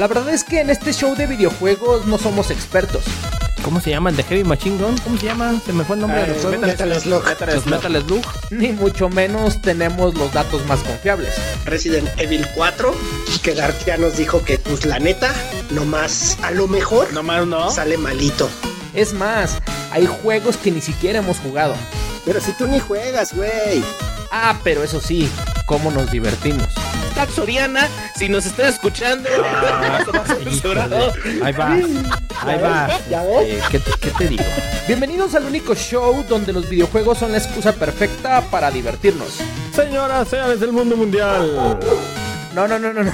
La verdad es que en este show de videojuegos no somos expertos. ¿Cómo se llama? ¿El de Heavy Machine Gun? ¿Cómo se llama? Se me fue el nombre de los. Metal Slug. Los Metal Slug. Ni mucho menos tenemos los datos más confiables. Resident Evil 4, que Dark ya nos dijo que, pues la neta, nomás a lo mejor Nomás no. sale malito. Es más, hay juegos que ni siquiera hemos jugado. Pero si tú ni juegas, güey. Ah, pero eso sí, cómo nos divertimos. Tax Soriana, si nos están escuchando. censurado. Ahí va. Ahí va. ¿Ya ves? Eh, ¿qué, te, qué te digo? Bienvenidos al único show donde los videojuegos son la excusa perfecta para divertirnos. Señoras, señores del mundo mundial. No, no, no, no, no.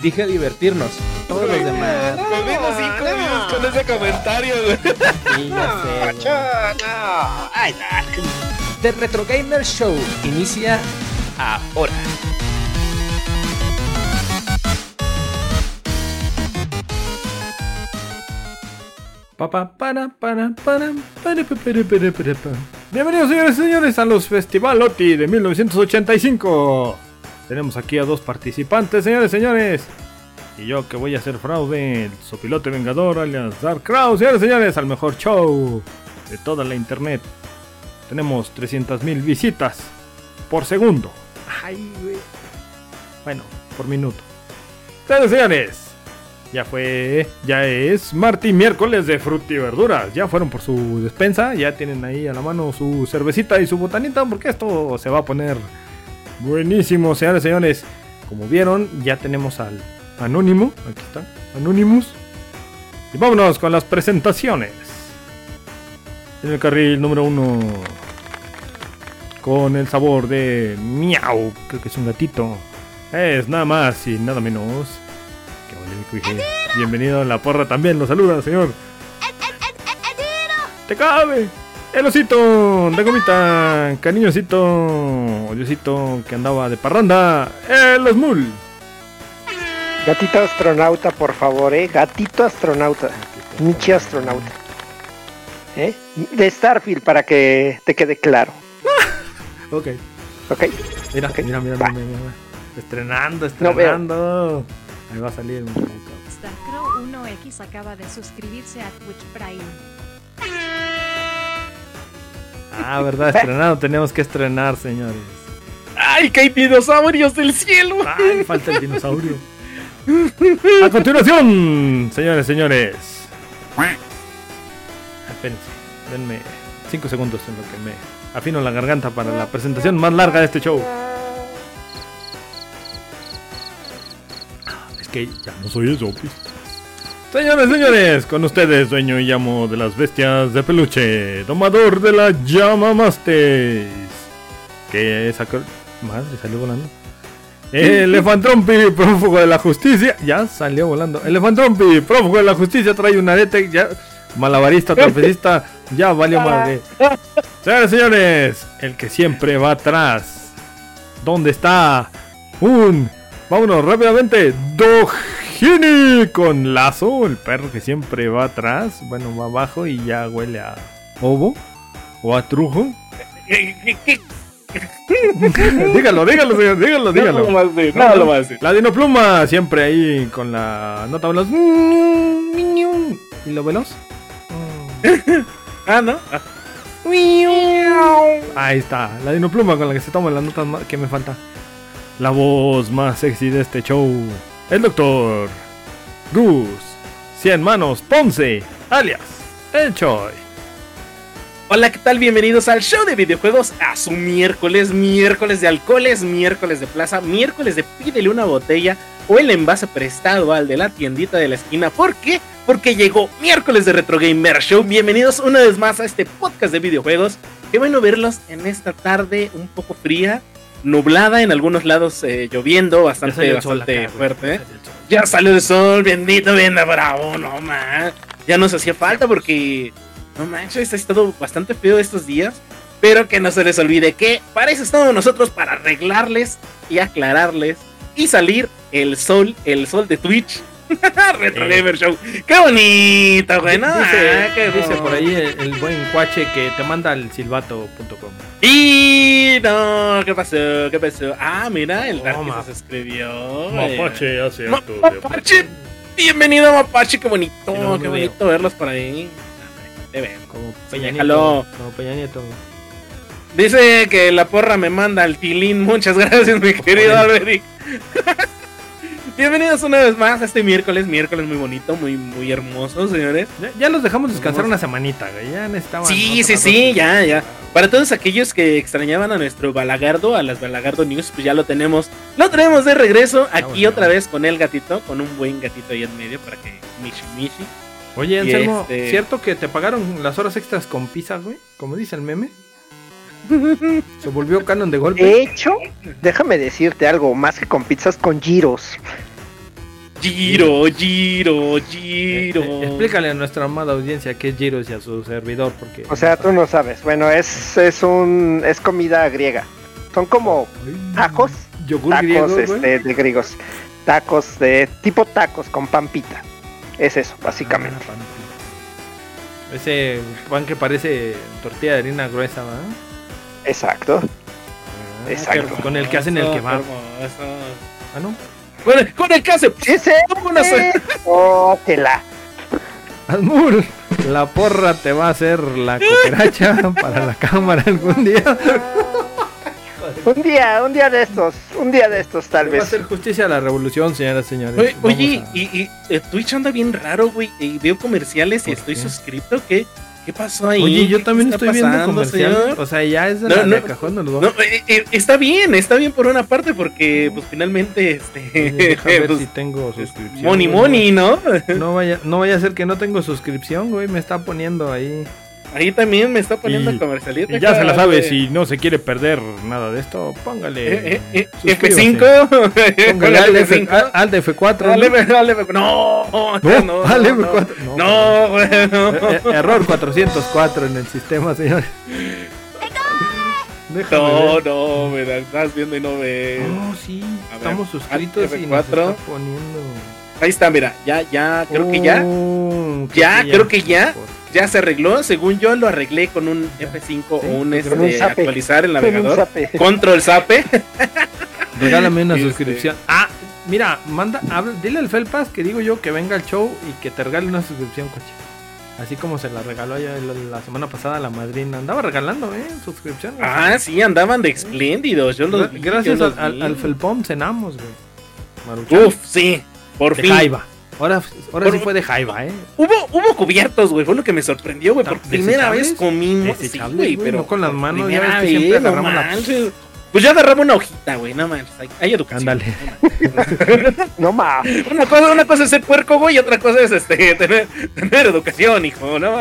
Dije divertirnos. Todos los demás. Perdimos cinco views con ese comentario, güey. Sí, ya sé. Ay. The Retro Gamer Show inicia ahora. Pa, pa, para, para, para, para, pa, para, para, para, pa. Bienvenidos señores y señores a los Festival OTI de 1985. Tenemos aquí a dos participantes, señores y señores. Y yo que voy a hacer fraude, el sopilote vengador alias Dark Crow, señores y señores, al mejor show de toda la internet. Tenemos 300.000 visitas por segundo. Ay, güey. Bueno, por minuto. Señores y señores, ya fue, ya es martes miércoles de fruta y verduras. Ya fueron por su despensa, ya tienen ahí a la mano su cervecita y su botanita, porque esto se va a poner buenísimo, señores y señores. Como vieron, ya tenemos al Anónimo, aquí está, Anonymous. Y vámonos con las presentaciones. En el carril número uno, con el sabor de miau, creo que es un gatito. Es nada más y nada menos. Bienvenido a la porra también, lo saluda, señor. ¡Te cabe! El osito de gomita, cariñosito, odiosito que andaba de parranda, el Smul. Gatito astronauta, por favor, eh. Gatito astronauta. Nietzsche astronauta. ¿Eh? De Starfield, para que te quede claro. Ok, ¿Ok? mira, Ok, mira, mira, mira, mira. Estrenando, No Ahí va a salir un poquito. Starcrow 1X acaba de suscribirse a Twitch Prime. Ah, verdad, estrenando, tenemos que estrenar, señores. ¡Ay, que hay dinosaurios del cielo! Ay, falta el dinosaurio. A continuación, señores, señores. Espérense, denme 5 segundos en lo que me afino la garganta para la presentación más larga de este show. Que ya no soy eso. Señores, señores, con ustedes, dueño y amo de las bestias de peluche, domador de la llama mastes. Que sacó. Madre, salió volando. Elefantrompi, prófugo de la justicia. Ya salió volando. Elefantrompi, prófugo de la justicia, trae un arete. Ya. Malabarista, trapecista. Ya valió madre. Señores, señores, el que siempre va atrás. ¿Dónde está? Un. Vámonos rápidamente. Dojini con lazo. El perro que siempre va atrás. Bueno, va abajo y ya huele a ovo. O a trujo. dígalo, dígalo, señor, dígalo, dígalo. No más de, no lo más de. La dinopluma siempre ahí con la nota veloz. ¿Y lo veloz? Ah, ¿no? Ah, Ahí está, la dinopluma con la que se toman las notas que me falta. La voz más sexy de este show. El doctor Gus. Cien manos Ponce, alias El Choi. Hola, ¿qué tal? Bienvenidos al show de videojuegos a su miércoles, miércoles de alcoholes, miércoles de plaza, miércoles de pídele una botella o el envase prestado al de la tiendita de la esquina. ¿Por qué? Porque llegó miércoles de Retro Gamer Show. Bienvenidos una vez más a este podcast de videojuegos. Qué bueno verlos en esta tarde un poco fría, nublada, en algunos lados eh, lloviendo, bastante, bastante fuerte. Ya salió el sol, bendito, bien bravo, no man. Ya nos hacía falta porque, no manches, ha estado bastante feo estos días. Pero que no se les olvide que para eso estamos nosotros, para arreglarles y aclararles y salir el sol, el sol de Twitch. Retro Eh. Gamer Show. Qué bonito, güey. no, dice, ah, qué dice por ahí el, el buen cuache que te manda al silbato.com. Y no, ¿qué pasó? ¿Qué pasó? Ah, mira, el Toma. Darky se escribió. Mapache hace acto Mapache. Bienvenido, Mapache, qué bonito, Sí, no, qué bonito verlos por ahí. Te ven. Como Peña. Nieto. Como Peña Nieto. Dice que la porra me manda al tilín. Muchas gracias, mi querido Alberic. Bienvenidos una vez más a este miércoles, miércoles muy bonito, muy, muy hermoso, señores. Ya, ya los dejamos descansar una semanita, güey. Ya necesitaban. Sí, sí, sí, ya, ya. Para todos aquellos que extrañaban a nuestro Balagardo, a las Balagardo News, pues ya lo tenemos. Lo tenemos de regreso aquí bueno. otra vez con el gatito, con un buen gatito ahí en medio para que Mishi Mishi. Oye, Anselmo, este- ¿cierto que te pagaron las horas extras con pizza, güey? Como dice el meme. Se volvió canon de golpe. De hecho, déjame decirte algo, más que con pizzas, con giros. Giro, giro, Eh, giro. eh, explícale a nuestra amada audiencia qué es Giros y a su servidor, porque. O sea, tú no sabes. Bueno, es, es un es comida griega. Son como tacos, Yogur tacos griego, este, de griegos. Tacos de tipo tacos con pampita. Es eso, básicamente. Ah. Ese pan que parece tortilla de harina gruesa, ¿verdad? Exacto. Ah, Exacto. Con el que hacen el kebab. hermoso. Ah, no. Con el, con el que hace. Ese. Vámonos. Oh, te la. Asmur, la porra te va a hacer la cooperacha para la cámara algún día. Un día, un día de estos, un día de estos tal Le va a vez. hacer justicia a la revolución, señoras y señores. Oye, Vamos oye, a- y, y eh, Twitch anda bien raro, güey. Y veo comerciales y ¿Por estoy qué? suscrito. ¿Qué, ¿Qué pasó ahí? Oye, yo ¿Qué también estoy viendo pasando, comercial. señor? O sea, ya es de No, la no. de cajón No, dos. eh, eh, está bien, está bien por una parte porque pues finalmente este Oye, deja ver pues, si tengo suscripción. money güey. money, ¿no? No vaya, no vaya a ser que no tengo suscripción, güey. Me está poniendo ahí. Ahí también me está poniendo Y- comercialita. Y ya se la sabe, cabrón. si no se quiere perder nada de esto, póngale. Eh, eh, eh, suscríbase. F5. Póngale al, Póngale F, F5. al de F4. Dale, ¿no? dale, dale, no, No, no, al no, F4. no, No, no, güey, no. Eh, eh, error 404 en el sistema, señor. Déjame No, ver. no, me la estás viendo y no ves. No, sí, A ver, estamos suscritos al y nos F4. está poniendo. Ahí está, mira, ya, ya, creo que ya, Oh, Ya, creo que ya. Por- ya se arregló. Según yo lo arreglé con un F5 o un este, un zape. actualizar el navegador. zape. Control Zape. Regálame una Este. suscripción. Ah, mira, manda, habla- dile al Felpas que digo yo que venga al show y que te regale una suscripción, coche. Así como se la regaló ya la, semana pasada a la madrina. Andaba regalando, ¿eh? Suscripción. Ah, sí, andaban de espléndidos. Yo los vi, Gracias yo al, los al, Felpón cenamos, güey. Maruchan. Uf, sí, por de fin. Jaiba. Ahora, ahora Por- sí fue de Jaiba, ¿eh? Hubo, hubo cubiertos, güey. Fue lo que me sorprendió, güey. Por primera vez comimos. Sí, güey, pero. no con las manos, ya primera ves que siempre vez, agarramos la-. Pues yo agarraba una hojita, güey. No manches. Hay, hay educación. Ándale. No ma. Una cosa, una cosa es ser puerco, güey, y otra cosa es este tener, tener educación, hijo, ¿no?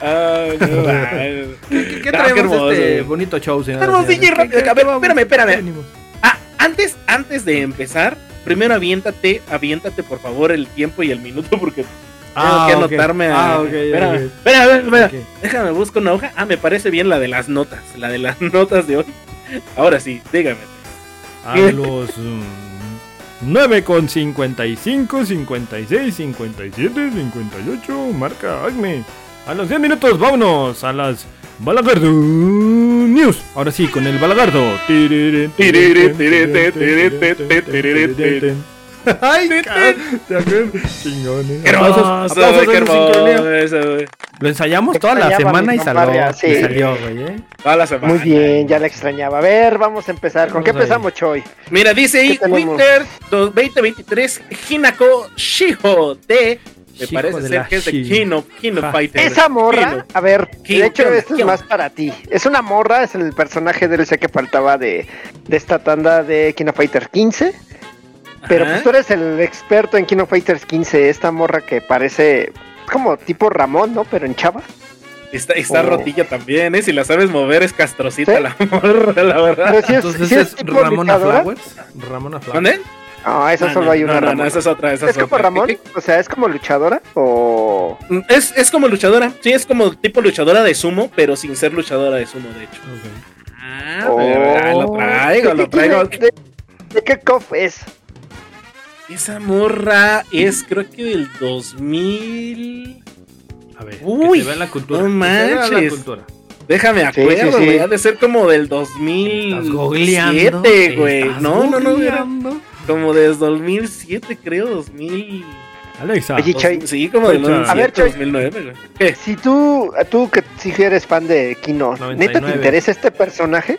Ay, no, ay. ¿Qué, qué Ah, traemos qué hermoso, este güey. bonito show, señor? Vamos, DJ, rápido, a ver, espérame, espérame. Ah, antes, antes de empezar, primero aviéntate, aviéntate por favor el tiempo y el minuto porque Ah, tengo que ok. anotarme. a- Ah, ok, espérame, ok. espera, espera, espera. Déjame busco una hoja. Ah, me parece bien la de las notas, la de las notas de hoy. Ahora sí, dígame. A los mm, 9 con 55, 56, 57, 58, marca Acme. A los 10 minutos, vámonos a las News. Ahora sí, con el Balagardo. Ay? Chingones. Qué Aplausos, aplausos hermoso. Lo ensayamos toda la semana y salió, y sí. salió, güey, ¿eh? Toda la semana. Muy bien, ya la extrañaba. A ver, vamos a empezar. ¿Con qué Vamos empezamos, Choy? Mira, dice ahí. Twitter 2023 Hinako Shiho de. Me Hijo parece ser que es de King of Ja. Fighters. Esa morra, Kino. a ver, Kino, de hecho Kino, esto es Kino. más para ti. Es una morra, es el personaje DLC que faltaba de, de esta tanda de Kino Fighter 15. Pero Ajá. pues tú eres el experto en Kino Fighters 15, esta morra que parece como tipo Ramón, ¿no? Pero en chava. Está, está Oh. rotilla también, ¿eh? Si la sabes mover, es castrocita ¿Sí? la morra, la verdad. Si es, Entonces es Ramona. Flowers. Ramona Flowers. ¿Dónde? No, esa No, solo no, hay una no, no, Ramona. no, esa es otra. Esa ¿Es es, como otra. Ramón? ¿Qué- O sea, ¿es como luchadora? ¿O...? qué? Es, es como luchadora. Sí, es como tipo luchadora de sumo, pero sin ser luchadora de sumo, de hecho. Ok. Ah, pero, ah, lo Oh. traigo, ¿De lo traigo. ¿De, de qué cof es? Esa morra es, creo que del 2000. A ver, Uy, que se vea la cultura. no que se vea la manches. cultura. Déjame Sí, acuerdo, sí, sí. güey. Ha de ser como del Estás 2007, googleando. güey. estás No, no, no. Como desde 2007, creo, 2000. Alexa. Oye, Choy, Sí, como de Fecha. 2007, A ver, Choy. 2009, güey. ¿Qué? si tú, tú que si eres fan de Kino, ¿neta 99. te interesa este personaje?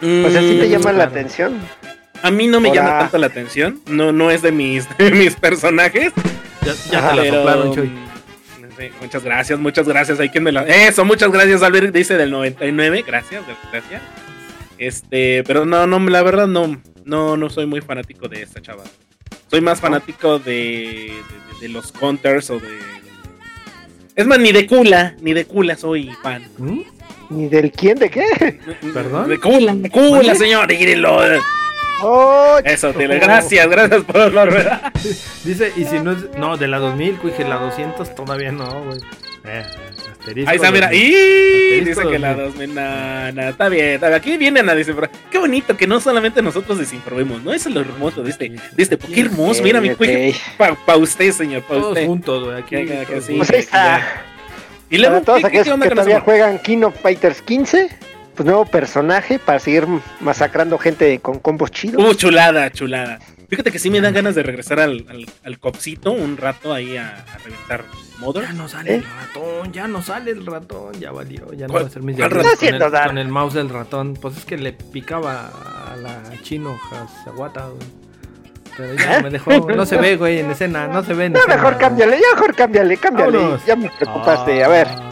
O sea, ¿sí te Mm, llama la atención? A mí no me llama tanto la atención. No, no es de mis, de mis personajes. Ya, ya Ajá, te la soplaron, Choy. sí, muchas gracias, muchas gracias. Hay quien me la. Eso, muchas gracias, Albert. Dice del 99. Gracias, gracias. Este, pero no, no, la verdad no, no, no soy muy fanático de esta chava. Soy más fanático de, de, de- de los counters o de. Es más, ni de Kula, ni de Kula soy fan. ¿Mm? ¿Ni del quién? ¿De qué? ¿Perdón? De Kula, de señor, dígelo. ¡Oh! Eso, dile, gracias, gracias por la verdad. Dice, y si no es. No, de la 2000, cuije, la 200 todavía no, güey. Eh, asterisco. Ahí está, mira. 2000. Y dice que la 2000. 2000. No, no, está bien. está bien. Aquí vienen a desinformar. Qué bonito que no solamente nosotros desinformemos, ¿no? Eso es lo hermoso de este. De este qué hermoso. Mira, mi cuije. ok. Pa, usted, señor, pa Todos usted. juntos, güey. Aquí. Todos sí. juntos. Pues ahí está. Y luego, Para todos ¿qué, qué, aquellos qué onda que todavía juegan King of Fighters 15, pues nuevo personaje para seguir masacrando gente con combos chidos. Uh, chulada, chulada. Fíjate que sí me dan ganas de regresar al, al, al copcito un rato ahí a, a reventar Mother. Ya no sale ¿Eh? el ratón, ya no sale el ratón, ya valió, ya no ¿Cuál- va a ser mis ratón? con, el, con el mouse del ratón. Pues es que le picaba a la chino Hazaguata, güey. Pero ya no me dejó, no se ve, güey, en escena, no se ve en Ya escena. mejor cámbiale, ya mejor cámbiale, cámbiale. Vámonos. Ya me preocupaste. A ver, Ah.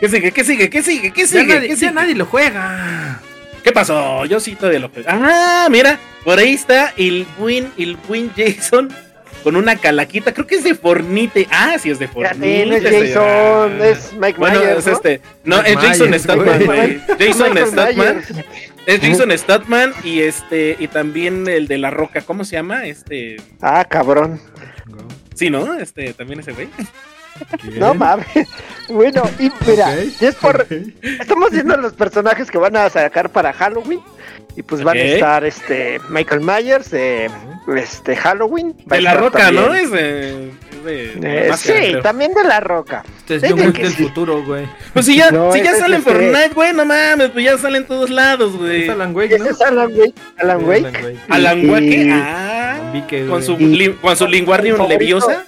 ¿Qué sigue? ¿Qué sigue? ¿Qué sigue? ¿Qué Ya, sigue? nadie, ¿Qué ya nadie lo juega. ¿Qué pasó? Yo sí todavía lo juego. Ah, mira, por ahí está el Win, el Win Jason con una calaquita. Creo que es de Fornite. Ah, sí es de Fornite. no es. Jason, es Mike Bueno, Myers. es ¿no? este. No, Mike es Jason Myers, Statman, güey. güey. Jason Statman. Es Jason Statman y este. Y también el de la roca. ¿Cómo se llama? Este. Ah, cabrón. Sí, ¿no? Este, también ese güey. No mames. Bueno, y mira, es por. Estamos viendo los personajes que van a sacar para Halloween. Y pues van a estar este Michael Myers de este Halloween. De la roca, también, ¿no? Es de. Es de. eh, sí, creo. también de la roca. Este es Sí, John de Wick que del sí. futuro, güey. Pues si ya, No, si ya sale Fortnite, güey, no mames, pues ya sale en todos lados, güey. Es Alan Wake, ¿no? es Alan Wake. Alan Wake. Alan ah, con su, con su Linguardium favorito. Leviosa,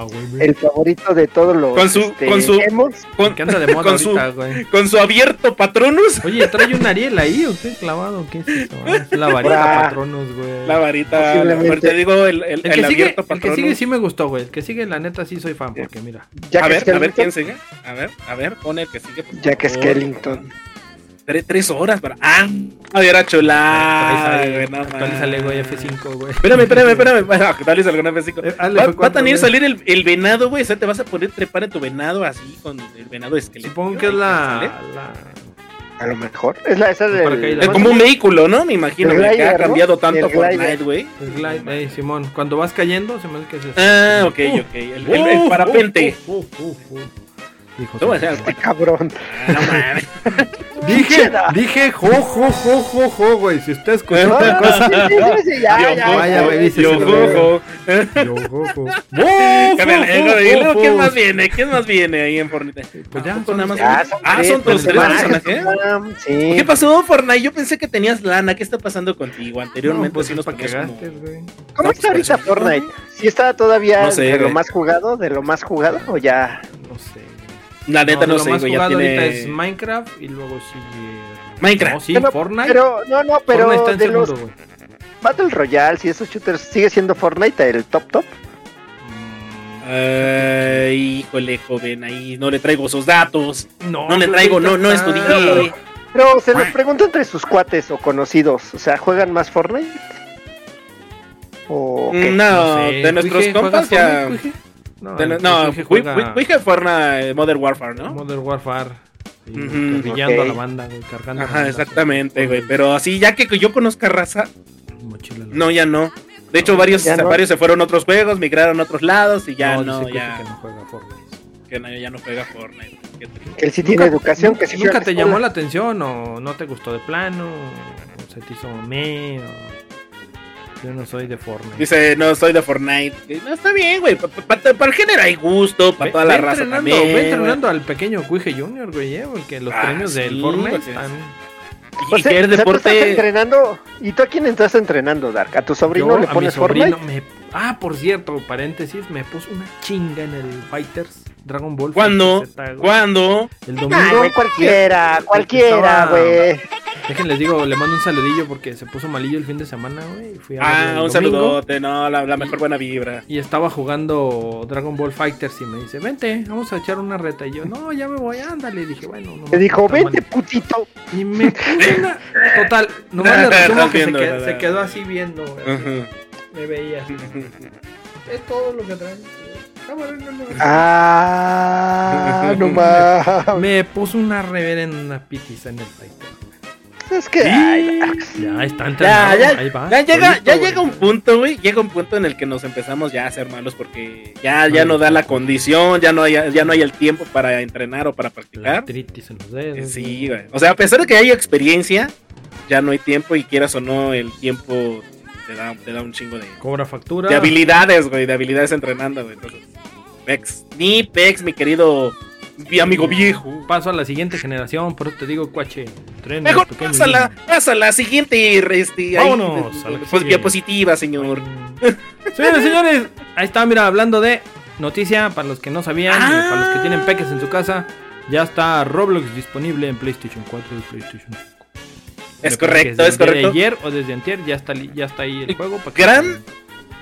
Ah, güey. El favorito de todos los Con su- este, con su- emos. con, Que anda de moda con su, ahorita, güey. con su abierto Patronus, Oye, trae un Ariel ahí, ¿o qué clavado? ¿Qué es eso? Ah, es la varita Bra. Patronus, güey. la varita, ahorita digo el, el, El el que, sigue, abierto el que Patronus. sigue sí me gustó, güey. El que sigue, la neta, sí soy fan, porque mira. Jack a ver, a ver Skellington. quién sigue. A ver, a ver, pone el que sigue. por Jack favor. Skellington. Tres, tres horas para. Ah, a ver, a chulada. Actualízale, güey, no actualízale, güey, mames. F5, güey. Espérame, espérame, espérame. Bueno, actualízale con F5. Eh, Va, F4, va a también güey. salir el, el venado, güey. O sea, te vas a poder trepar en tu venado así con el venado esqueleto. Supongo que es la... la... A lo mejor. Es la esa El del. Es como un vehículo, ¿no? Me imagino güey, que glider, ha ¿no? cambiado tanto El glider. Fortnite, güey. el glide, eh, Simón. Cuando vas cayendo, se me hace que es eso. Ah, ok, Uh, ok. El, el- el parapente. uh, uh, uh, uh. Dijo, ¿Cómo sí. se Este cabrón. Ah, no mames. Dije, dije, jo, jo, jo, jo, jo, güey. Si usted escuchó No, otra no, cosa, vaya, ya. güey, dice Yo, jo, jo. yo, jo, jo. ¿Quién más viene? ¿Quién más viene ahí en Fortnite? Pues ya, ¿A poco son nada más. Ah, tres, son tus tres personajes. Sí. ¿Qué pasó, Fortnite? Yo pensé que tenías lana. ¿Qué está pasando contigo? Anteriormente No, pues es nos güey. ¿Cómo No, está pues, ahorita por eso. Fortnite? ¿Sí está todavía No de lo más jugado? ¿De lo más jugado? ¿O ya? No sé. La neta no, lo sé, más güey. Ya jugado tiene. ahorita es Minecraft y luego sigue... Minecraft. No, sí, Pero- Fortnite. Pero, no, no, Fortnite pero está en de los segundo, güey. Battle Royale y esos shooters, ¿sigue siendo Fortnite el top top? Ay, híjole, joven, ahí no le traigo esos datos. No le pues traigo, no, no estudié. está- Pero se los pregunto entre sus cuates o conocidos, o sea, ¿juegan más Fortnite? ¿O qué? No, sé, de nuestros compas ¿juegas ya. Fortnite, No, no, Cuije Wi- juega Fortnite Modern Warfare, ¿no? Modern Warfare. Y ok. a la banda, güey, cargando. Ajá, exactamente, güey. Pero así, ya que yo conozca raza, mochila no, ya no. De hecho, varios, no. varios se fueron a otros juegos, migraron a otros lados y ya no, ya, que no juega Fortnite. que no, ya no juega Fortnite. Que él sí tiene educación, que sí ¿Nunca te escuela. llamó la atención o no te gustó de plano? ¿O se te hizo me? O... Yo no soy de Fortnite. Dice, no, soy de Fortnite. No, está bien, güey. pa- pa- pa- Para el género hay gusto, para toda la ve raza entrenando, también. ve entrenando al pequeño Cuije Junior, güey, eh, porque los Ah, premios sí, del Fortnite güey. están... Y O sea, que el tú estás deporte. entrenando. ¿Y tú a quién estás entrenando, Dark? ¿A tu sobrino Yo, le a mi pones sobrino Fortnite? me... Ah, por cierto, paréntesis, me puso una chinga en el Fighters Dragon Ball. ¿Cuándo? Güey. ¿Cuándo? El Ay, domingo. güey, cualquiera, cualquiera, güey. Déjenles digo, le mando un saludillo porque se puso malillo el fin de semana, güey. y fui a Ah, un domingo, saludote, no, la, la mejor buena vibra. Y estaba jugando Dragon Ball Fighters y me dice, vente, vamos a echar una reta. Y yo, no, ya me voy, ándale. Y dije, bueno, no. Te dijo, está mal". vente, putito. Y me una... Total, nomás le resumo que se, qued- se quedó así viendo. güey. Me veía así. Es todo lo que traen. Ah, no, más. Me puso una reverenda pitiza en el Fighter. Es que, ay. Ya está Ya, ya, ahí va. ya llega, solito, ya güey. llega un punto, güey. Llega un punto en el que nos empezamos ya a hacer malos porque ya, ya Ay, no da la condición, ya no hay, ya no hay el tiempo para entrenar o para practicar. artritis en los dedos. Sí, güey. O sea, a pesar de que hay experiencia, ya no hay tiempo y quieras o no, el tiempo te da, te da un chingo de, Cobra factura. de habilidades, güey, de habilidades entrenando, güey. Entonces, Pex, ni Pex, mi querido mi amigo viejo. Paso a la siguiente generación, por eso te digo, cuache. Tren Mejor pasa la, pasa la siguiente este, ahí, Vámonos a la que pues, diapositiva, señor. Señores, señores, ahí está, mira, hablando de noticia, para los que no sabían, y Ah. para los que tienen peques en su casa, ya está Roblox disponible en PlayStation 4 y PlayStation 5. Es correcto, es desde correcto. ayer o desde antier ya está, ya está ahí el juego. para que- Gran,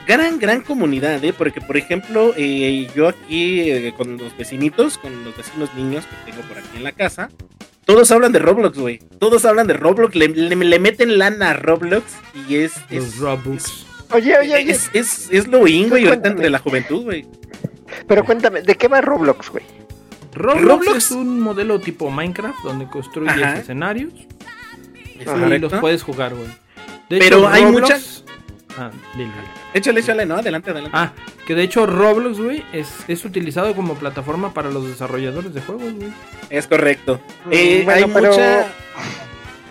gran, gran comunidad, ¿eh? Porque, por ejemplo, eh, yo aquí eh, con los vecinitos, con los vecinos niños que tengo por aquí en la casa, todos hablan de Roblox, güey. Todos hablan de Roblox, le, le- le meten lana a Roblox y es... Los es Robux. Oye, oye, oye, es, es, es lo in, güey, ahorita entre la juventud, güey. pero cuéntame, ¿de qué va Roblox, güey? Roblox, Roblox. es un modelo tipo Minecraft donde construyes Ajá. escenarios ¿Es y correcto? los puedes jugar, güey. De Pero hay Roblox- muchas- Ah, dile. Échale, échale, no, adelante, adelante. Ah, que de hecho Roblox, güey, es, es utilizado como plataforma para los desarrolladores de juegos, güey. Es correcto. Mm, Eh, bueno, hay pero- mucha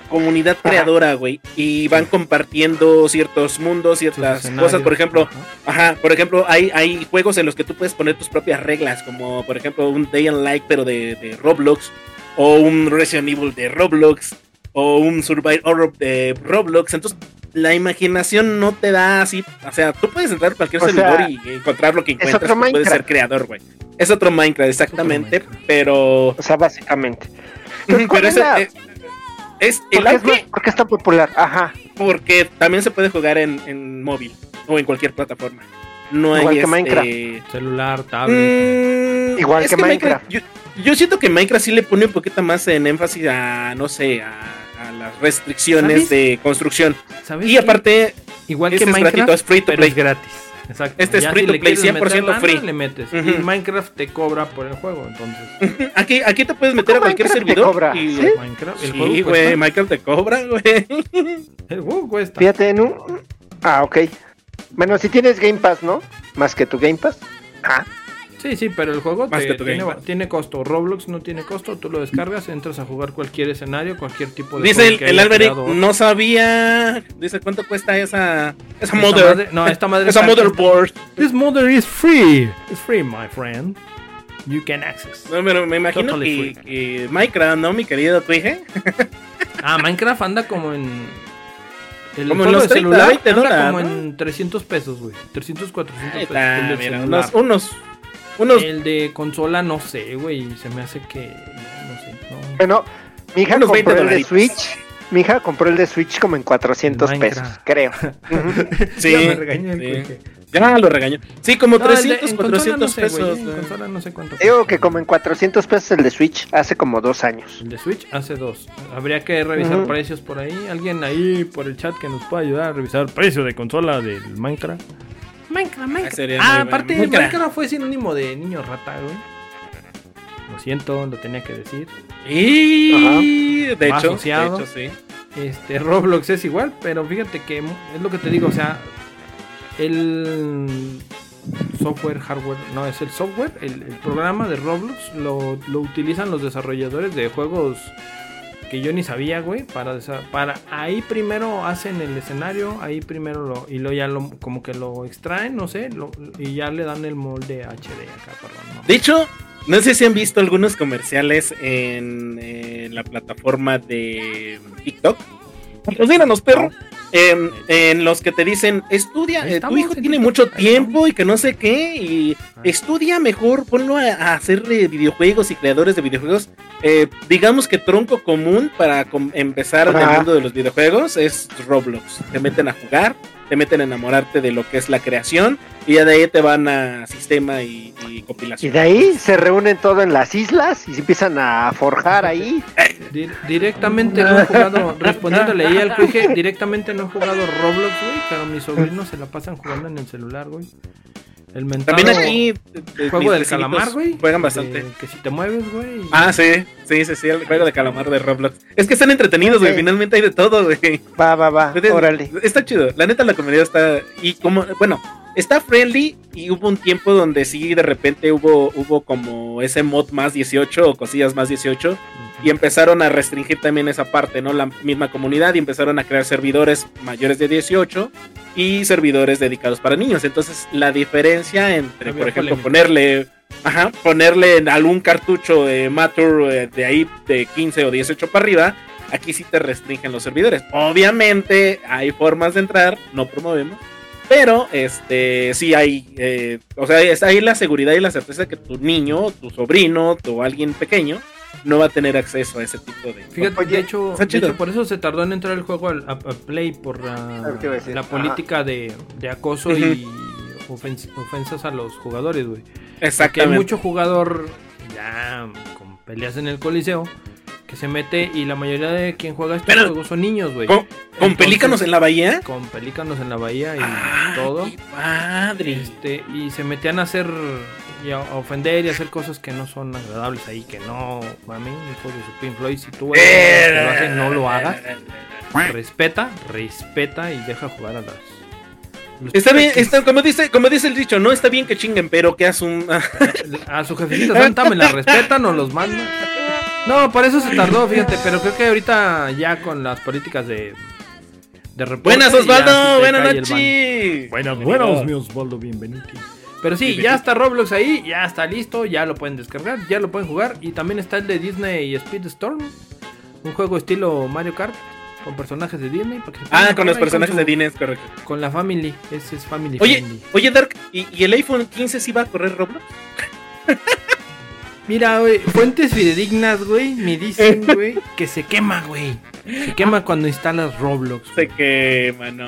comunidad creadora, güey, y van compartiendo ciertos mundos, ciertas cosas. Por ejemplo, Ajá. Ajá, por ejemplo, hay, hay juegos en los que tú puedes poner tus propias reglas, como por ejemplo un Day and Light, pero de, de Roblox, o un Resident Evil de Roblox, o un Survival Horror de Roblox. Entonces, la imaginación no te da así. O sea, tú puedes entrar a cualquier O servidor sea, y encontrar lo que encuentras. otro tú puedes ser creador, güey. Es otro Minecraft, exactamente, Minecraft. pero. O sea, básicamente. Entonces, ¿cuál pero es la- es ¿Por el qué es, auge por qué es tan popular? Ajá. porque también se puede jugar en, en móvil o en cualquier plataforma. No Igual hay que este, Minecraft. Celular, tablet. Mm, Igual es que Minecraft. yo, yo siento que Minecraft sí le pone un poquito más en énfasis a, no sé, a, a las restricciones ¿Sabes? de construcción. ¿Sabes Y qué? aparte, igual este que es Minecraft, gratuito, es free to pero play. es gratis. Exacto. Este es free si to play, quieres meter 100% lana, free. le metes. Y Minecraft te cobra por el juego, entonces. aquí, aquí te puedes meter a ¿Cómo cualquier Minecraft te servidor. cobra? y- ¿Sí? Minecraft, el Sí, juego güey, cuesta. Minecraft te cobra, güey. El juego cuesta. Fíjate, en un... Ah, ok. Bueno, si tienes Game Pass, ¿no? Más que tu Game Pass. Ah, Sí, sí, pero el juego te- tiene, tiene costo. Roblox no tiene costo, tú lo descargas, entras a jugar cualquier escenario, cualquier tipo de Dice juego el, el Alberic, no sabía. Dice cuánto cuesta esa, esa Esta mother. madre- no, esta madre esa motherboard. This mother is free. It's free, my friend. You can access. No, pero me imagino Totally que, que Minecraft, ¿no, mi querido Twige? Ah, Minecraft anda como en. El Como en los de 30, celular 20 anda dólares, como ¿no? en 300 pesos, güey. 300, 400 Ahí pesos. está, mira, unos, unos, unos, El de consola no sé, güey. Se me hace que. No, sé. No. bueno, mi hija Unos 20 compró el de. Switch. Mi hija compró el de Switch como en 400 Minecraft. pesos, creo. Sí, Ya me regañó el sí. ya lo regañó. Sí, como No, el de- 300, en consola 400 no sé, pesos. En güey. consola no sé cuánto. Digo que como en 400 pesos el de Switch hace como dos años. El de Switch hace dos. Habría que revisar Ujú. precios por ahí. Alguien ahí por el chat que nos pueda ayudar a revisar el precio de consola del Minecraft. Minecraft, Minecraft. Ah, bueno. aparte, Minecraft. Minecraft. fue sinónimo de niño rata, güey. Lo siento, lo tenía que decir. Y de hecho, de asociado. hecho, sí. Este, Roblox es igual, pero fíjate que es lo que te digo, o sea, el software, hardware, no, es el software, el, el programa de Roblox lo, lo utilizan los desarrolladores de juegos que yo ni sabía, güey, para, para ahí primero hacen el escenario, ahí primero lo, y luego ya lo, como que lo extraen, no sé, lo- y ya le dan el molde HD acá, perdón, ¿no? De hecho, no sé si han visto algunos comerciales en, la plataforma de TikTok. Patrocínanos, perro. Em, en los que te dicen, estudia, eh, tu hijo en tiene mucho tiempo y que no sé qué, y Ah. estudia mejor, ponlo a, a hacerle videojuegos y creadores de videojuegos. Eh, digamos que tronco común para com- empezar en el mundo de los videojuegos es Roblox. Te meten a jugar, te meten a enamorarte de lo que es la creación, y ya de ahí te van a sistema y, y Y compilación. de ahí se reúnen todo en las islas y se empiezan a forjar ahí. Di- directamente no he jugado, respondiéndole ahí al cuije, directamente no he jugado Roblox, güey, pero mis sobrinos se la pasan jugando en el celular, güey. El mentado También aquí eh, eh, juego del calamar, güey. Juegan de bastante. Que si te mueves, güey. Ah, sí, sí, sí, sí, el juego de calamar de Roblox. Es que están entretenidos, güey. Sí. Finalmente hay de todo, güey. Va, va, va. Entonces, Órale. Está chido. La neta, la comunidad está. Y como, bueno, está friendly. Y hubo un tiempo donde sí, de repente hubo, hubo como ese mod más 18 o cosillas más 18. Y empezaron a restringir también esa parte, ¿no? La misma comunidad. Y empezaron a crear servidores mayores de 18 y servidores dedicados para niños. Entonces, la diferencia entre, Había por ejemplo, polémica. ponerle. Ajá, ponerle en algún cartucho de Mature eh, de ahí de 15 o 18 para arriba, aquí sí te restringen los servidores. Obviamente hay formas de entrar, no promovemos, pero este sí hay, eh, o sea, está ahí la seguridad y la certeza que tu niño, tu sobrino, tu alguien pequeño no va a tener acceso a ese tipo de... Fíjate, Oye, de, hecho, de hecho, por eso se tardó en entrar el juego al- a, a Play por la, política de, de acoso y ofens- ofensas a los jugadores, güey. Porque hay Exactamente. mucho jugador ya con peleas en el coliseo que se mete y la mayoría de quien juega estos Pero- juegos son niños, güey. ¿Con, pelícanos en la bahía? Con pelícanos en la bahía y Ah, todo. qué padre. Este, y se metían a hacer y a, a ofender y a hacer cosas que no son agradables ahí, que no, mami, hijo de su Pink Floyd, si tú eres que lo hace, no lo hagas. Respeta, respeta y deja jugar a las. los Está bien, está, como dice, como dice el dicho, no está bien que chinguen, pero que haz un A su jefecita santa me la respetan o los mandan. No, por eso se tardó, fíjate, pero creo que ahorita ya con las políticas de. de reporte, Buenas Osvaldo, buenas noches. Buenas, buenas, mi Osvaldo, bienvenido. Pero sí, ya está Roblox ahí, ya está listo, ya lo pueden descargar, ya lo pueden jugar. Y también está el de Disney Speedstorm, un juego estilo Mario Kart con personajes de Disney. Ah, con los personajes su- de Disney, es correcto. Con la family, ese es family Oye, oye Dark, ¿y, y el iPhone 15 sí va a correr Roblox? Mira, güey, fuentes fidedignas, güey, me dicen, güey, que se quema, güey. Se quema cuando instalas Roblox. Sé güey. que, mano.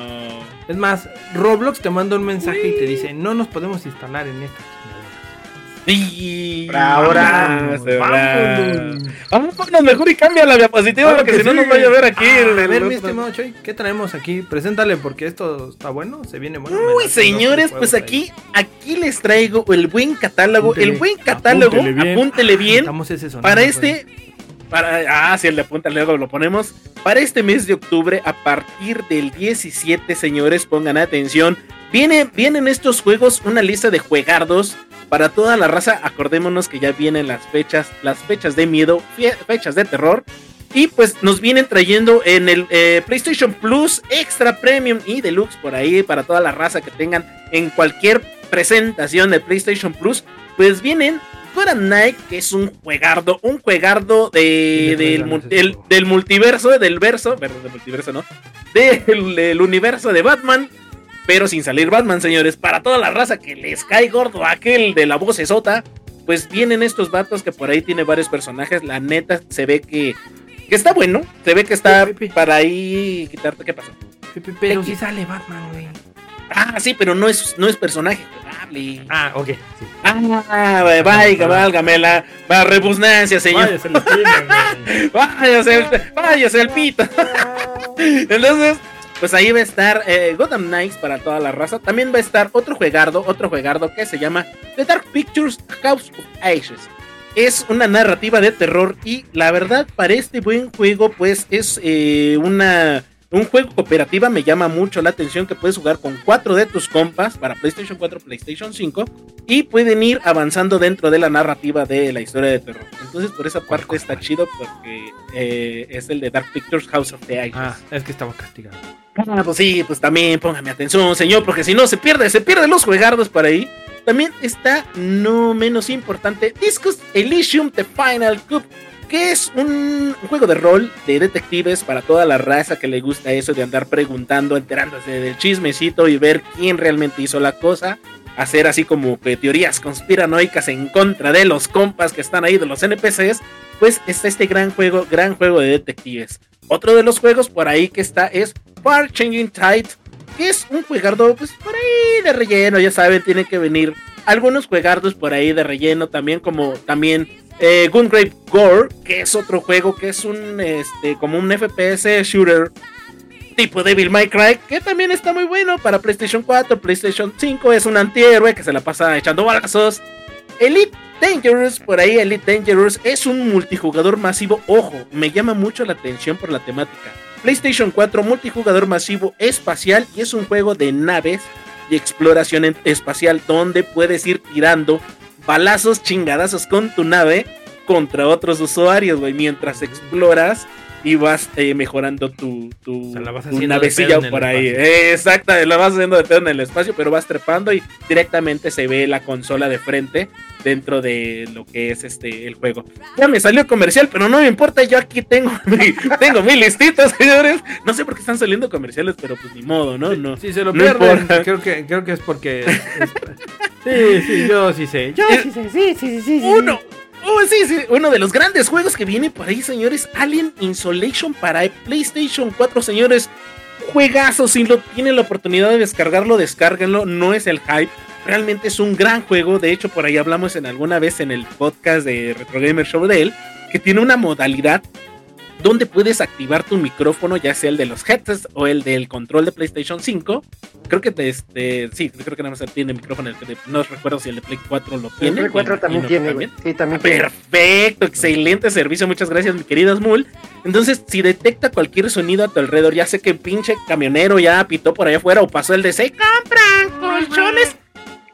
Es más, Roblox te manda un mensaje y te dice, no nos podemos instalar en esta. Y Ahora, se va. vámonos. Mejor y cambia la diapositiva Claro porque que si no sí. nos vaya a ver aquí. Ah, el- a ver, el mi estimado Choy, ¿qué traemos aquí? Preséntale porque esto está bueno, se viene bueno. Uy, señores, ¿no? pues aquí, aquí les traigo el buen catálogo. Apúntele, el buen catálogo, apúntele bien. apúntele Para este, para, ah, el de apunta luego lo ponemos. Para este mes de octubre, a partir del 17, señores, pongan atención. Viene, vienen estos juegos, una lista de juegardos para toda la raza. Acordémonos que ya vienen las fechas, las fechas de miedo, fechas de terror. Y pues nos vienen trayendo en el eh, PlayStation Plus Extra Premium y Deluxe por ahí para toda la raza que tengan en cualquier presentación de PlayStation Plus. Pues vienen Gotham Knight, que es un juegardo, un juegardo de, Sí, del, del- multiverso, del verso, perdón, del multiverso no, del, del universo de Batman, pero sin salir Batman, señores, para toda la raza que les cae gordo aquel de la voz esota, pues vienen estos vatos que por ahí tiene varios personajes, la neta se ve que, que está bueno, se ve que está Pepe. para ahí quitarte, ¿qué pasó? Pepe, Pero si sale Batman, güey. Ah, sí, pero no es, no es personaje Ah, ok. Sí. Ah, vaya, válgame la, la rebusnancia, señor. Váyase el, váyase el pito. Entonces, pues ahí va a estar eh, Gotham Knights para toda la raza. También va a estar otro juegardo, otro juegardo que se llama The Dark Pictures House of Ashes. Es una narrativa de terror y la verdad para este buen juego pues es eh, una... Un juego cooperativa me llama mucho la atención que puedes jugar con cuatro de tus compas para PlayStation 4, PlayStation 5 y pueden ir avanzando dentro de la narrativa de la historia de terror. Entonces por esa parte está chido porque eh, es el de Dark Pictures House of the Ashes. Ah, es que estaba castigado. Ah, pues sí, pues también póngame atención, señor, porque si no se pierde, se pierden los juegardos por ahí. También está, no menos importante, Discus Elysium The Final Cup. Que es un, juego de rol de detectives para toda la raza que le gusta eso de andar preguntando, enterándose del chismecito y ver quién realmente hizo la cosa. Hacer así como que teorías conspiranoicas en contra de los compas que están ahí, de los NPCs. Pues está este gran juego, gran juego de detectives. Otro de los juegos por ahí que está es Far Changing Tide, que es un juegardo pues por ahí de relleno, ya saben, tienen que venir algunos juegardos por ahí de relleno también como también eh, Gungrave Gore, que es otro juego que es un este como un FPS shooter tipo Devil May Cry, que también está muy bueno para PlayStation 4, PlayStation 5, es un antihéroe que se la pasa echando balazos. Elite Dangerous, por ahí Elite Dangerous es un multijugador masivo, ojo, me llama mucho la atención por la temática. PlayStation 4 multijugador masivo espacial y es un juego de naves y exploración espacial donde puedes ir tirando balazos chingadazos con tu nave contra otros usuarios, güey, mientras exploras y vas eh, mejorando tu, tu, O sea, la vas tu navecilla por ahí. Eh, Exacto, la vas haciendo de pedo en el espacio, pero vas trepando y directamente se ve la consola de frente dentro de lo que es este el juego. Ya me salió comercial, pero no me importa, yo aquí tengo mi, tengo mi listita, señores. No sé por qué están saliendo comerciales, pero pues ni modo, ¿no? No. Si se lo No pierden, importa. creo que, creo que es porque. es- sí, sí, yo sí sé. Yo Eh, sí sé, sí, sí, sí, sí. sí. Uno. Oh, sí, sí, uno de los grandes juegos que viene por ahí, señores. Alien Insolation para PlayStation 4, señores. Juegazo, si lo tienen la oportunidad de descargarlo, descárguenlo. No es el hype. Realmente es un gran juego. De hecho, por ahí hablamos en alguna vez en el podcast de Retro Gamer Show de él. Que tiene una modalidad donde puedes activar tu micrófono, ya sea el de los headsets o el del control de PlayStation 5. Creo que este, sí, creo que nada más tiene micrófono. el de- no recuerdo si el de Play 4 lo tiene. El 4 también tiene, güey. Sí, también tiene. Perfecto, excelente servicio, muchas gracias mi querido Smul. Entonces, si detecta cualquier sonido a tu alrededor, ya sé que pinche camionero ya pitó por allá afuera o pasó el de se compran colchones,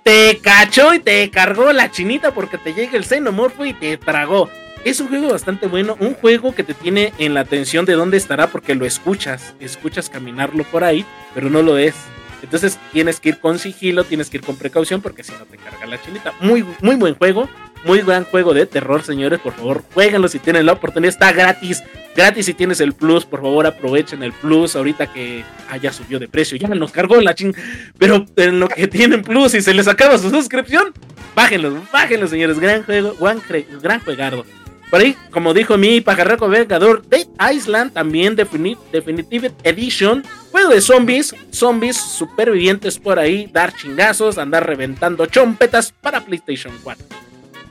te cachó y te cargó la chinita porque te llega el xenomorfo y te tragó. Es un juego bastante bueno, un juego que te tiene en la atención de dónde estará porque lo escuchas, escuchas caminarlo por ahí, pero no lo es. Entonces tienes que ir con sigilo, tienes que ir con precaución porque si no te carga la chinita. Muy, muy buen juego, muy gran juego de terror, señores. Por favor, jueguenlo si tienen la oportunidad. Está gratis, gratis si tienes el plus. Por favor, aprovechen el plus ahorita que ah, ya subió de precio. Ya nos cargó la ching. Pero en lo que tienen plus y se les acaba su suscripción, bájenlo, bájenlo, señores. Gran juego, gran, gran juegardo. Por ahí, como dijo mi pajarraco vengador, Dead Island, también Defini- Definitive Edition, juego de zombies, zombies supervivientes por ahí, dar chingazos, andar reventando chompetas para PlayStation 4.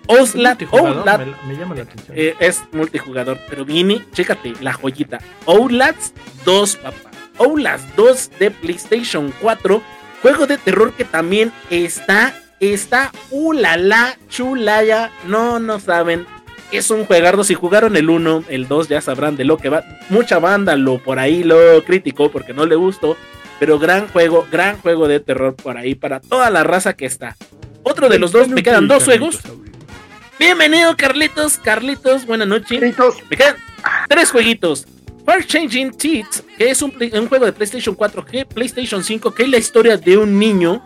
Oslat, Multijugador, Outlast, me, me llama la atención. eh, es multijugador, pero viene, chécate, la joyita. Outlast 2, papá. Outlast 2 de PlayStation 4. Juego de terror que también está, está, ulala, chulaya. No, no saben. Es un juegardo. Si jugaron el 1, el 2 ya sabrán de lo que va. Mucha banda lo por ahí lo criticó porque no le gustó. Pero gran juego, gran juego de terror por ahí para toda la raza que está. Otro de los dos, me quedan dos juegos. Bienvenido, Carlitos. Carlitos, buenas noches. Gritos. Me quedan tres jueguitos. Far Changing Teeth, que es un, juego de PlayStation 4, que PlayStation 5, que es la historia de un niño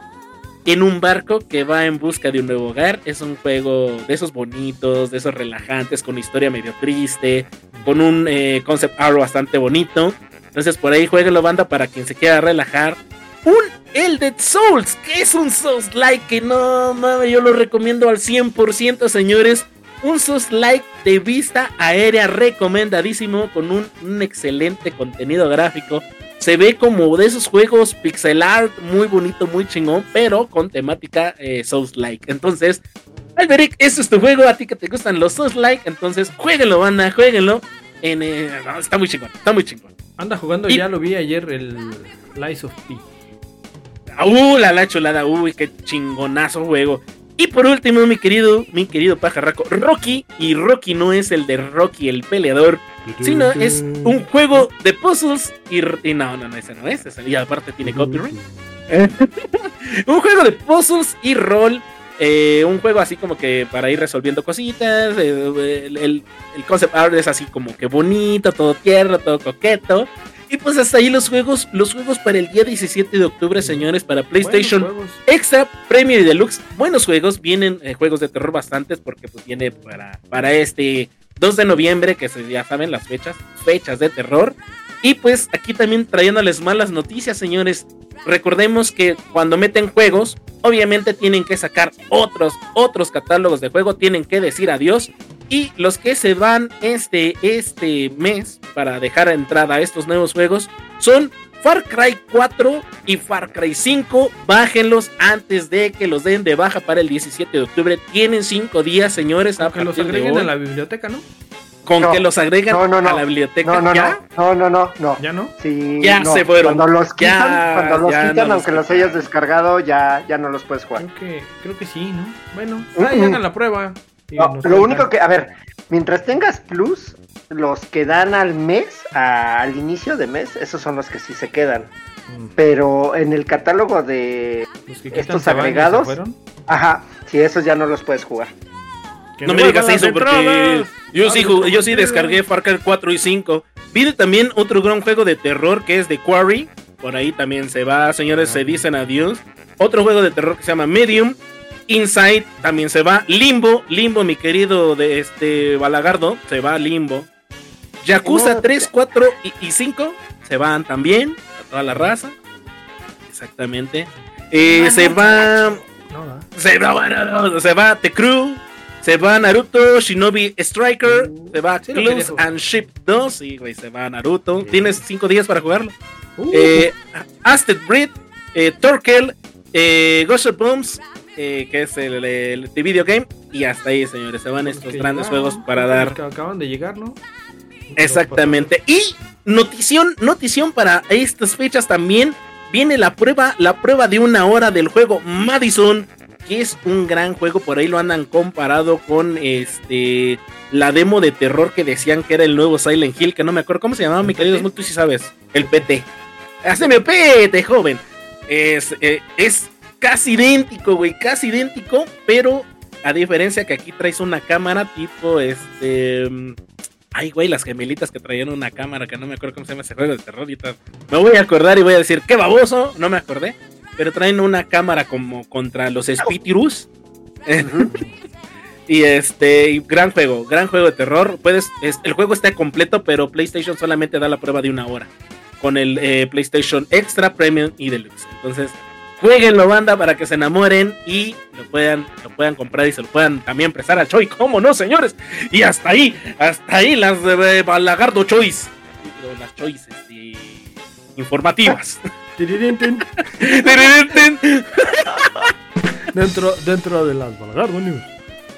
en un barco que va en busca de un nuevo hogar. Es un juego de esos bonitos, de esos relajantes, con historia medio triste, con un eh, concept art bastante bonito. Entonces por ahí jueguenlo banda para quien se quiera relajar. Un El Dead Souls, que es un Souls like que no mames, yo lo recomiendo al 100%, señores. Un Souls like de vista aérea recomendadísimo con un excelente contenido gráfico. Se ve como de esos juegos pixel art muy bonito, muy chingón, pero con temática eh, Souls like. Entonces, Alberic, este es tu juego, a ti que te gustan los Souls like, entonces jueguenlo, banda, jueguenlo. En, eh, no, está muy chingón, está muy chingón. Anda jugando, Y- ya lo vi ayer, el Lies of P. Uh, la, la chulada, uy, qué chingonazo juego. Y por último, mi querido, mi querido pajarraco, Rocky. Y Rocky no es el de Rocky el peleador, sino es un juego de puzzles. Y, y no, no, no, ese no es. ese- y aparte tiene copyright. un juego de puzzles y rol. Eh, un juego así como que para ir resolviendo cositas. eh, el, el- el concept art es así como que bonito, todo tierno, todo coqueto. Y pues hasta ahí los juegos, los juegos para el día 17 de octubre, señores, para PlayStation. Extra, Premium y Deluxe. Buenos juegos, vienen eh, juegos de terror bastantes porque pues viene para, para este 2 de noviembre, que se, ya saben las fechas, fechas de terror. Y pues aquí también trayéndoles malas noticias, señores. Recordemos que cuando meten juegos, obviamente tienen que sacar otros, otros catálogos de juego, tienen que decir adiós. Y los que se van este, este mes para dejar entrada a estos nuevos juegos son Far Cry 4 y Far Cry 5. Bájenlos antes de que los den de baja para el 17 de octubre. Tienen 5 días, señores. A Que los de agreguen hoy. a la biblioteca, ¿no? Con No, que los agreguen no, no, no. a la biblioteca. No, no, ¿Ya? no, no, no, no. ¿Ya no? Sí, Ya no. se fueron. Cuando los quitan, Ya, cuando los quitan los aunque los quitan. hayas descargado, ya, ya no los puedes jugar. Creo que, creo que sí, ¿no? Bueno, ahí mm. hagan la prueba. lo cuentan. único que, a ver, mientras tengas plus, los que dan al mes, a- al inicio de mes, esos son los que sí se quedan. Mm. Pero en el catálogo de, Los que quitan estos agregados, ajá, sí, esos ya no los puedes jugar. No me digas eso porque yo sí, yo descargué Far Cry 4 y 5. Viene también otro gran juego de terror que es The Quarry. Por ahí también se va, señores, se dicen adiós. Otro juego de terror que se llama Medium. Inside también se va. Limbo, Limbo, mi querido de este Balagardo, se va Limbo. Yakuza No, 3, 4 y, y 5 se van también. A toda la raza. Exactamente. Eh, se va. No. Se va, bueno, se va The Crew, se va Naruto, Shinobi Striker, se va Sí Close and Ship 2, sí, güey, se va Naruto. Tienes 5 días para jugarlo. Uh, Eh, Asted Breed, eh, Torkel, eh, Ghost of Bombs, eh, que es el, el, the video game, y hasta ahí, señores, se van estos grandes llegaron, juegos para dar. que acaban de llegar, ¿no? Exactamente. Y notición, notición para estas fechas también. Viene la prueba, la prueba de una hora del juego Madison, que es un gran juego. Por ahí lo andan comparado con este la demo de terror que decían que era el nuevo Silent Hill, que no me acuerdo cómo se llamaba, mi querido Smoke, tú sí sabes. El PT. Haceme PT, joven. Es, eh, es casi idéntico, güey, casi idéntico, pero a diferencia que aquí traes una cámara tipo este. Ay, güey, las gemelitas que traían una cámara, que no me acuerdo cómo se llama ese juego de terror. ahorita Me voy a acordar y voy a decir, qué baboso, no me acordé. Pero traen una cámara como contra los Spitirus. y este, y gran juego, gran juego de terror. Puedes, es- el juego está completo, pero PlayStation solamente da la prueba de una hora. Con el eh, PlayStation Extra, Premium y Deluxe. Entonces, jueguenlo, banda, para que se enamoren y lo puedan, lo puedan comprar y se lo puedan también prestar a Choi. ¿Cómo no, señores? Y hasta ahí, hasta ahí las de Balagardo Choice. Las choices informativas. Dentro, dentro de las Balagardo News.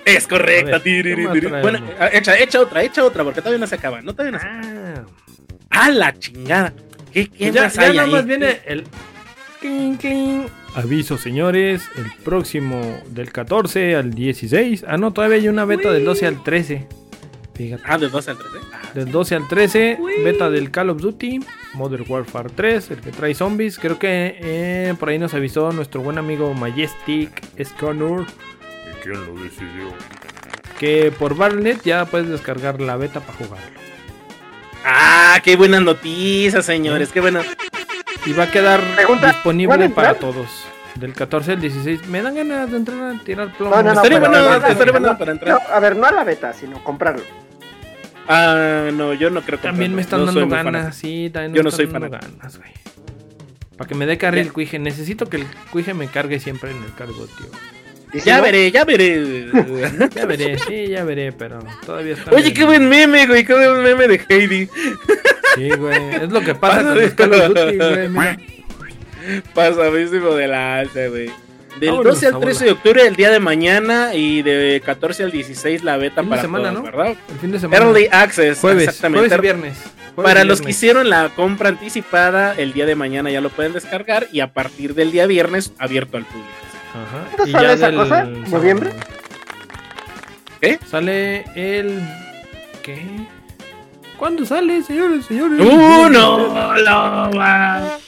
es correcta. A ver. Bueno, ah, echa, echa otra, echa otra, porque todavía no se acaba. No, todavía no se acaba. Ah, ¡A la chingada! ¿Qué, qué ya, más ya hay nada ahí? más viene el. clink, clink. Aviso, señores. El próximo del 14 al 16. Ah, no, todavía hay una beta del 12 al 13. Fíjate. Ah, de 12 al 13. Ah, Del 12 al 13, beta del Call of Duty, Modern Warfare 3, el que trae zombies. Creo que eh, por ahí nos avisó nuestro buen amigo Majestic Scanner. ¿Y quién lo decidió? Que por Barnet ya puedes descargar la beta para jugarlo. Ah, qué buenas noticias, señores. Qué buenas. Y va a quedar Pregunta, disponible ¿pueden para todos. Del 14 al 16. Me dan ganas de entrar a tirar plomo. No, no, no. Estaría bueno, para entrar. no, a ver, no a la beta, sino comprarlo. Ah, no, yo no creo También comprarlo. me están No dando ganas, sí, también Yo me no soy están dando fanático. ganas, güey. Para que me dé carga el cuije. Necesito que el cuije me cargue siempre en el cargo, tío. Ya no, veré, ya veré. Ya veré, sí, ya veré, pero todavía está. Oye, bien. qué buen meme, güey. Qué buen meme de Heidi. Sí, güey. Es lo que pasa con los Call of Duty, güey. Mira. Pasadísimo de la alza, güey. Del Vámonos, 12 al abuela. 13 de octubre el día de mañana y de 14 al 16 la beta Fin de para semana, todos, ¿no? ¿verdad? El fin de semana. Early Access, Jueves, exactamente. jueves y viernes. Jueves Para y los que hicieron la compra anticipada, el día de mañana ya lo pueden descargar y a partir del día viernes abierto al público. Ajá. ¿Cuándo sale esa del cosa? ¿Noviembre? ¿Qué? Sale el. ¿Qué? ¿Cuándo sale, señores, señores? ¡Uh, no! lo va!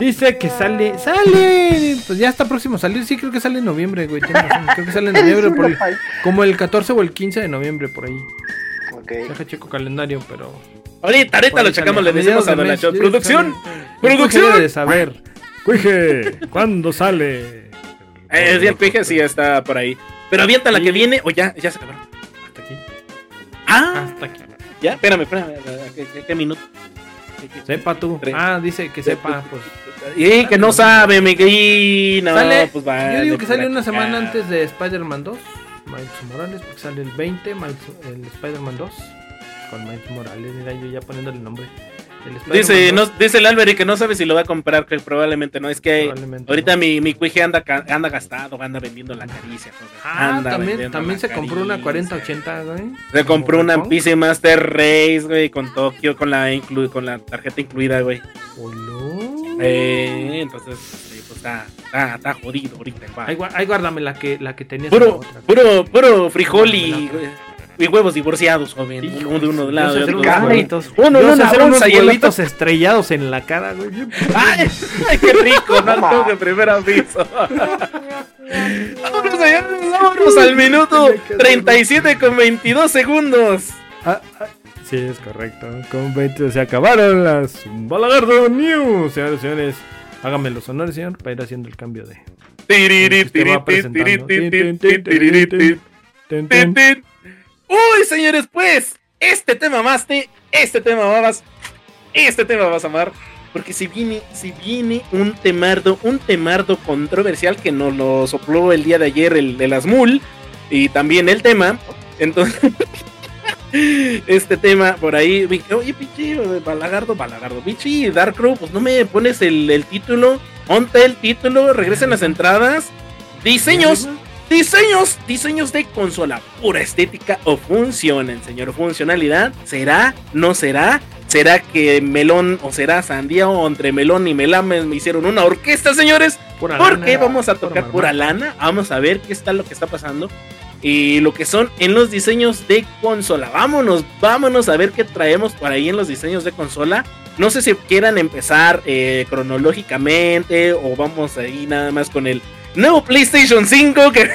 Dice que sale. ¡Sale! Pues ya está próximo a salir. Sí, creo que sale en noviembre, güey. Creo que sale en noviembre. Por el- como el 14 o el 15 de noviembre, por ahí. Ok. Deja checo calendario, pero. Ahorita, ahorita lo checamos, le decimos a Don ¡Producción! ¡Producción! De saber. Cuije, ¿cuándo sale? Eh, sí, el Cuije sí está por ahí. Pero avienta la Sí. que viene o ya, ya se acabó. Hasta aquí. Ah, Hasta aquí. Ya, espérame, espérame. ¿Qué, qué- qué minuto? ¿Qué- qué- Sepa tú. Tres. Ah, dice que sepa. Pues. Y que no sabe, Miguel. No, sale, pues vale, yo digo que por sale una semana antes de Spider-Man 2. Miles Morales, porque sale el 20, Miles- el Spider-Man 2. Con Miles Morales, mira, yo ya poniéndole el nombre. Dice, 2, no, dice el Alberi que no sabe si lo va a comprar, que probablemente no. Es que probablemente ahorita no. mi, mi cuije anda, anda gastado, anda vendiendo la caricia. joder. Ah, Anda también, también se compró una caricia. 4080, güey. Se compró una. PC Master Race, güey, con Tokio, con la, inclu- con la tarjeta incluida, güey. Eh, entonces, sí, pues está, está, está jodido ahorita Ahí, guárdame la que, la que tenías. en la Puro, otra. puro, puro frijol y, y huevos divorciados, joven. Hijo, Uno de uno de lado otro de. Uno en una hacer unos y el estrellados en la cara, güey. ¡Ay! ay, qué rico! No tengo que primer aviso. Vámonos, señores, vámonos al minuto 37 con 22 segundos. Ah, ah, sí, es correcto. Con 20 se acabaron las Balagardo News. Señores y señores, háganme los honores, señor, para ir haciendo el cambio de. Uy, señores, pues, este tema más te, este tema vas, este tema vas a amar. Porque si viene, si viene un temardo, un temardo controversial que nos lo sopló el día de ayer el de las MUL y también el tema. Entonces, este tema por ahí, oye, pinche Balagardo, Balagardo, pinche Dark Crow, pues no me pones el, el título, ponte el título, regresen las entradas, diseños, diseños, diseños de consola, pura estética o funcionen, señor, funcionalidad, ¿será? ¿No será? ¿Será que melón o será sandía o entre melón y melames me hicieron una orquesta, señores? Pura Porque lana, vamos a tocar pura lana. Vamos a ver qué está lo que está pasando. Y lo que son en los diseños de consola. Vámonos, vámonos a ver qué traemos por ahí en los diseños de consola. No sé si quieran empezar eh, cronológicamente o vamos ahí nada más con el nuevo PlayStation 5 que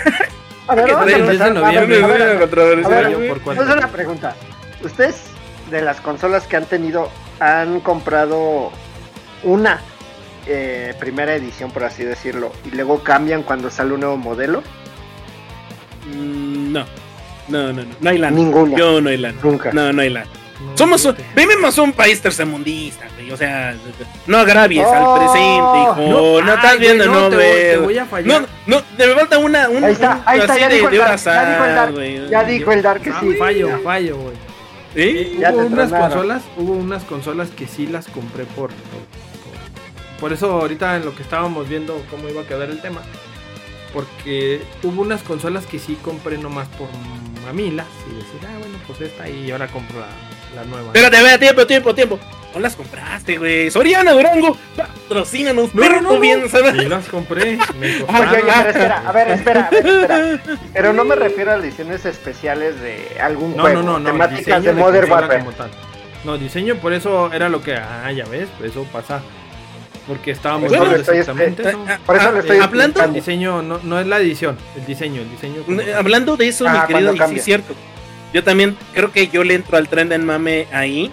A ver, vamos a empezar. 10 de A ver, noviembre, a ver, a ver, controversial, a ver, güey. por cuál. Voy a hacer una pregunta. ¿Ustedes de las consolas que han tenido han comprado una eh, primera edición, por así decirlo, y luego cambian cuando sale un nuevo modelo? Mm, No, no, no, no, no hay lana. Ninguna. Yo no hay lana. Nunca. No, no hay lana. No, Somos vivimos un país tercermundista, güey. O sea, no agravies Oh, al presente, hijo. No, ay, estás viendo, no, te, voy- te ves. voy a fallar. No, no, me falta una, un, Ahí está, ahí está, así ya de, dijo de Dark, ya dijo el Dark, güey. ya dijo el Dark que Ah, sí. fallo, ya. fallo, güey. ¿Sí? Ya hubo te unas tronaron. consolas, hubo unas consolas que sí las compré por, por, por- por eso ahorita en lo que estábamos viendo cómo iba a quedar el tema. Porque hubo unas consolas que sí compré nomás por mamilas y decir, ah, bueno, pues esta y ahora compro la, la nueva. Espérate, espérate, tiempo, tiempo, tiempo. No las compraste, güey. Soriana Durango, patrocínanos, No, perro no, no. bien, ¿sabes? Sí las compré, me espera, a ver, espera, a ver, espera. Pero no me refiero a ediciones especiales de algún No, juego, no, no, no. temáticas diseño de Modern Warfare. como tal. No, diseño, por eso era lo que. Ah, ya ves, por eso pasa. Porque estábamos estoy exactamente eso. Por eso le estoy Eh, hablando- El diseño no, no es la edición, el diseño, el diseño. Hablando de eso, Ah, mi querido, y sí es cierto. Yo también creo que yo le entro al tren del mame ahí.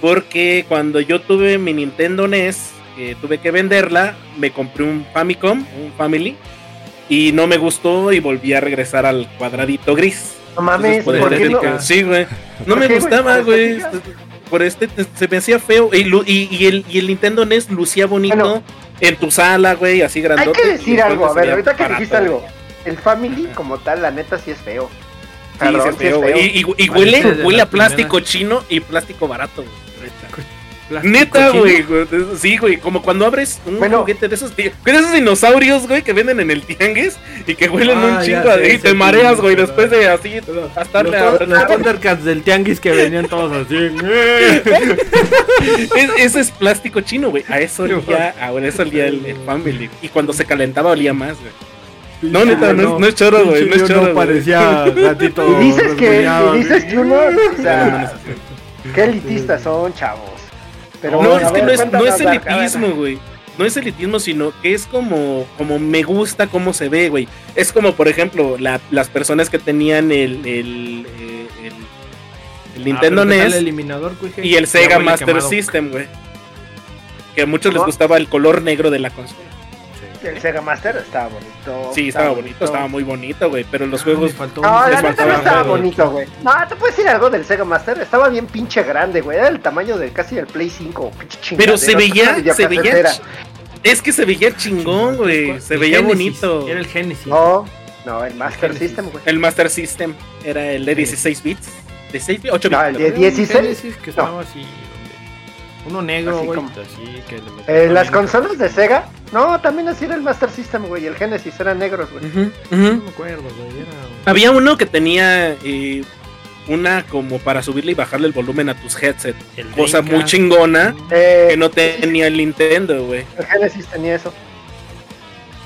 Porque cuando yo tuve mi Nintendo NES, que tuve que venderla, me compré un Famicom, un Family. Y no me gustó y volví a regresar al cuadradito gris. No mames, Entonces, ¿por qué no? estética. Sí, güey. No ¿Por me qué, gustaba, ¿Por güey. Por este se me hacía feo. Y, lu- y, y el, y el Nintendo NES lucía bonito Bueno. en tu sala, güey, así Hay grandote. que y decir algo, a ver, ahorita que dijiste algo. El Family como tal, la neta sí es feo. Sí, Perdón, sí feo. Y, y- y huele, huele a plástico primeras. chino y plástico barato, güey. Plástico Neta, güey. Sí, güey. Como cuando abres un Bueno. juguete de esos, de esos dinosaurios, güey, que venden en el tianguis y que huelen Ah, un ya chingo y sí, te sí, mareas, güey, después de así Los, gastarle to- a- los Thundercats del tianguis que venían todos así. Es- ese es plástico chino, güey. A eso olía, a eso olía el, el Family. Y cuando se calentaba olía más, güey. No, neta, no es- no es choro, güey, no es choro, no parecía gatito. Y dices que, y dices que uno, o sea, qué elitistas son, chavos. Pero No, bueno, es que ver, no es, no elitismo, güey. No es elitismo, sino que es como, como me gusta cómo se ve, güey. Es como, por ejemplo, la- las personas que tenían el, el, eh, el, El Nintendo Ah, pero ¿qué tal NES el eliminador, Cuije? y el Sega Master quemado. System, güey. Que a muchos les gustaba el color negro de la consola. El Sega Master estaba bonito. Sí, estaba bonito, estaba muy bonito, güey. Pero los Ah, juegos. faltó No, la neta no estaba bonito, güey. No, te puedo decir algo del Sega Master. Estaba bien pinche grande, güey. Era el tamaño de casi el Play 5. pinche Pero se veía, se veía. Es que se veía chingón, güey. Se El veía Genesis, bonito. Era el Genesis. No, no, el Master. System, güey. El Master System era el de 16 bits. ¿De 6 bits? 8 bits. No, el de Era un 16. Genesis que estaba así. Uno negro, Así güey. como- Así que le metías Eh, las consolas de Sega, no, también así era el Master System, güey. El Genesis eran negros, güey. No me acuerdo, güey. Era. Había uno que tenía eh, una como para subirle y bajarle el volumen a tus headset. El Cosa muy chingona Eh, que no tenía el Nintendo, güey. El Genesis tenía eso.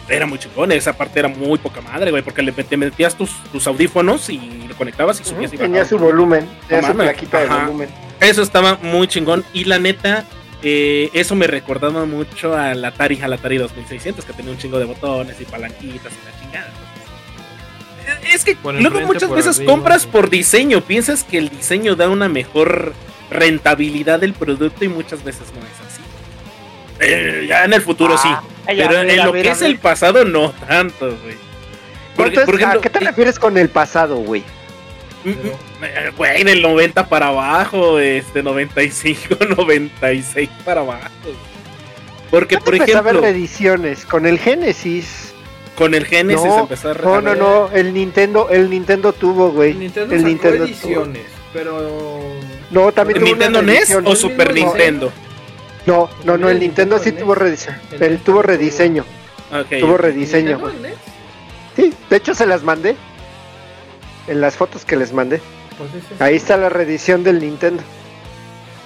Era muy chingón, esa parte era muy poca madre, güey, porque le te metías tus, tus audífonos y lo conectabas y subías y Tenía bajabas. su volumen, tenía No su plaquita de volumen. Eso estaba muy chingón. Y la neta, eh, eso me recordaba mucho al Atari, al Atari 2600, que tenía un chingo de botones y palanquitas y la chingada. Eh, Es que luego muchas veces arriba, compras sí. por diseño, piensas que el diseño da una mejor rentabilidad del producto y muchas veces no es así. Eh, ya en el futuro sí, Ay, pero en lo que es el pasado no tanto, güey. Porque, Entonces, por ejemplo, ¿A qué te refieres con el pasado, güey? Güey, del 90 para abajo, este 95, 96 para abajo. Porque, por empecé a ver ejemplo, reediciones con el Genesis. con el Genesis No, empezó a No, no, no, el Nintendo, el Nintendo tuvo, güey. El Nintendo El sacó Nintendo ediciones, pero. No, también ¿El tuvo una Nintendo NES o Super Nintendo? No, no, no, el El Nintendo Nintendo sí NES. tuvo rediseño. El Él tuvo rediseño. Ok. Tuvo rediseño, ¿Nintendo, güey. el NES? Sí, de hecho se las mandé. En las fotos que les mandé. Pues ese Ahí está la reedición del Nintendo.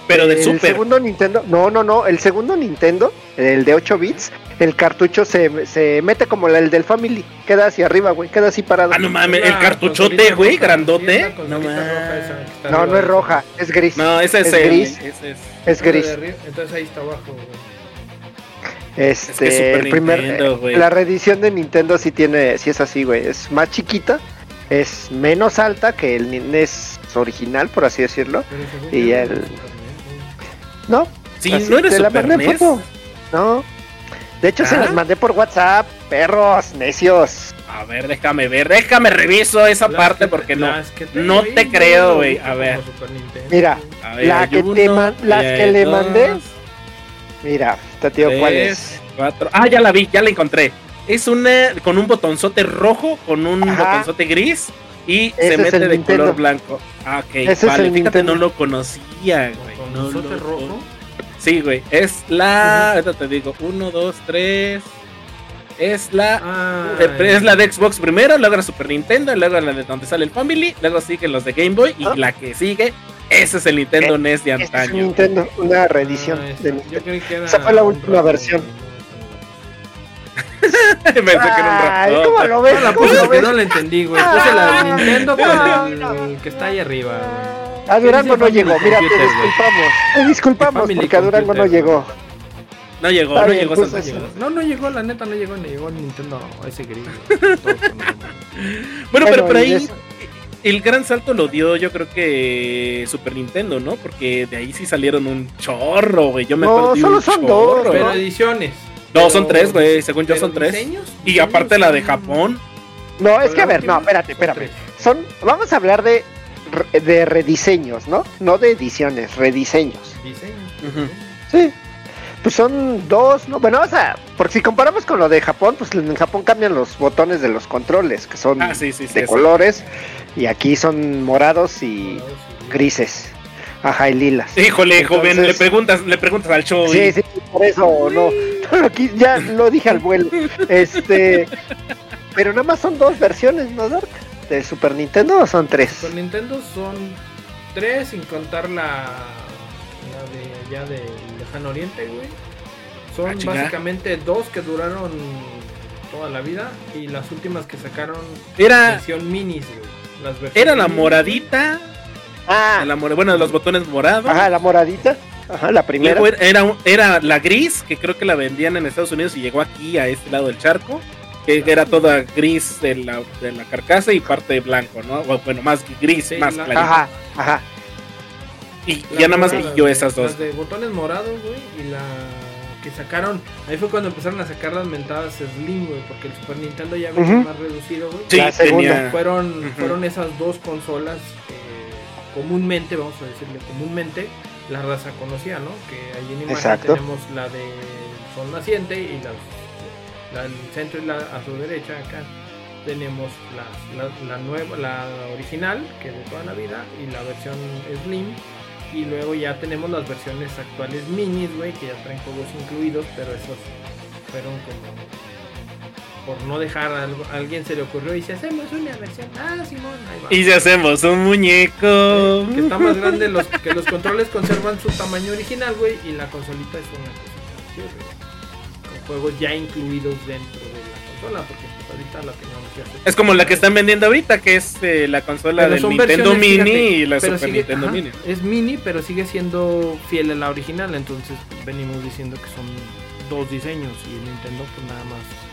Pero de el Super. segundo Nintendo, no, no, no, el segundo Nintendo, el de 8 bits, el cartucho se, se mete como el del Family, queda hacia arriba, güey, queda así parado. Ah, no mames, el cartuchote, güey, roja, grandote. No consolita roja esa mames. No, no es ese. roja, es gris. No, ese es, Es el. gris. ese es- gris. Entonces ahí está abajo, güey. Este, Es que el primer, Nintendo, eh, la reedición de Nintendo sí tiene, sí es así, güey, es más chiquita, es menos alta que el NES original, por así decirlo. Y el- NES, No, Sí, así, no eres te la Super mandé NES. foto. No. De hecho, se ¿Ah? las mandé por WhatsApp, perros, necios. A ver, déjame ver, déjame reviso esa Las parte que- porque no. tengo no te creo, güey, a ver. Mira, A ver, La que te man- las ahí que le mandé, Mira, te digo cuál es. cuatro. Ah, ya la vi, ya la encontré. Es una con un botonzote rojo, con un Ajá. botonzote gris y Ese se mete de Nintendo. color blanco. Ah, ok, Ese es vale, el fíjate, Nintendo. no lo conocía, güey. Con No lo- rojo. Sí, güey, es la. Ahorita te digo, uno, dos, tres. Es la. Ah, eh, Es la de Xbox primero, luego la Super Nintendo, luego la de donde sale el Family, luego siguen los de Game Boy y Ah. la que sigue, ese es el Nintendo Eh, NES de Este es antaño. Nintendo, una reedición Ah, esa. de Yo Nintendo. creí que era Esa fue la última versión. Pensé que era un Ay, ratón. ¿cómo lo ves? No la ¿Cómo puse lo porque ves? no la entendí, güey. Puse la de Nintendo con el, que está ahí arriba, güey. A Durango no llegó, mira, te Computer, disculpamos. Te disculpamos porque a Durango no Computer, llegó. No llegó, no llegó pues, Santa. No, no llegó, la neta no llegó, ni llegó el Nintendo ese con- Bueno, pero por ahí eso- el gran salto lo dio yo creo que Super Nintendo, ¿no? Porque de ahí sí salieron un chorro, güey. Yo me No, de solo un son chorro. dos, Pero ¿no? ediciones. No, son tres, güey. Según yo son tres. diseños, Y diseños aparte la de Japón. No, es que a ver, no, última espérate, son vamos a hablar de, de rediseños, ¿no? No de ediciones, rediseños. Diseños. Sí. Pues son dos, ¿no? Bueno, o sea, porque si comparamos con lo de Japón, pues en Japón cambian los botones de los controles, que son Ah, sí, sí, sí. de colores, y aquí son morados y grises. Ajá, y lilas. Híjole, joven, Entonces- le preguntas, le preguntas al show. Sí, sí, por eso no. Ya lo dije al vuelo. Este. Pero nada más son dos versiones, ¿no, Dark? ¿De Super Nintendo o son tres? Super Nintendo son tres sin contar la, la de allá del lejano oriente, güey. Son Ah, básicamente dos que duraron toda la vida y las últimas que sacaron Era, versión minis, güey. Las versiones era la minis, moradita. Ah, La bueno, los botones morados. ajá, la moradita. Ajá, la primera. Luego era, era la gris, que creo que la vendían en Estados Unidos y llegó aquí a este lado del charco. Que era toda gris de la, de la carcasa y parte blanco, ¿no? Bueno, más gris, Sí, más la- clarito. Ajá, ajá. Y La ya nada más vi yo esas dos. Las de botones morados, güey, y la que sacaron. Ahí fue cuando empezaron a sacar las mentadas Slim, güey, porque el Super Nintendo ya venía más reducido, güey. Sí, La segunda. tenía. Fueron, fueron esas dos consolas que comúnmente, vamos a decirle comúnmente, la raza conocía, ¿no? Que ahí en imagen Exacto. tenemos la de Sol Naciente y las, la del centro y la a su derecha acá tenemos la, la, la nueva, la original, que es de toda la vida, y la versión Slim. Y luego ya tenemos las versiones actuales minis, güey, que ya traen juegos incluidos, pero esos fueron como por no dejar a alguien se le ocurrió y si hacemos una versión, ah, Simón, ahí va. Y si hacemos un muñeco. que está más grande los que los controles conservan su tamaño original, güey, y la consolita es una cosa con juegos ya incluidos dentro de la consola, porque pues, ahorita la tecnología Es como la que están vendiendo ahorita, que es eh, la consola Pero del Nintendo Mini fíjate, y la Super sigue- Nintendo ajá, Mini. Es mini, pero sigue siendo fiel a la original, entonces venimos diciendo que son dos diseños y el Nintendo pues nada más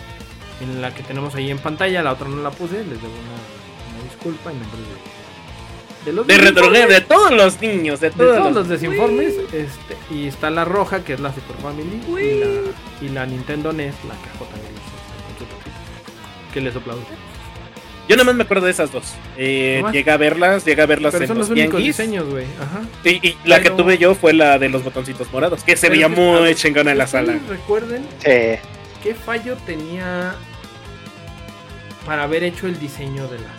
en la que tenemos ahí en pantalla, la otra no la puse, les debo una, una disculpa en nombre de, de los De retro desinformes, de todos los niños, de de todos, todos los. los desinformes, este, y está la roja que es la Super Family y la, y la Nintendo NES, la cajota gris, tapita, que les aplaudo. Yo nada más me acuerdo de esas dos. Eh, llegué a verlas, llegué a verlas Pero en son los los únicos diseños, güey, ajá. Y, y la que tuve yo fue la de los botoncitos morados, que se Pero veía muy chingona en la ¿ustedes sala. Recuerden Sí. Qué fallo tenía para haber hecho el diseño de la,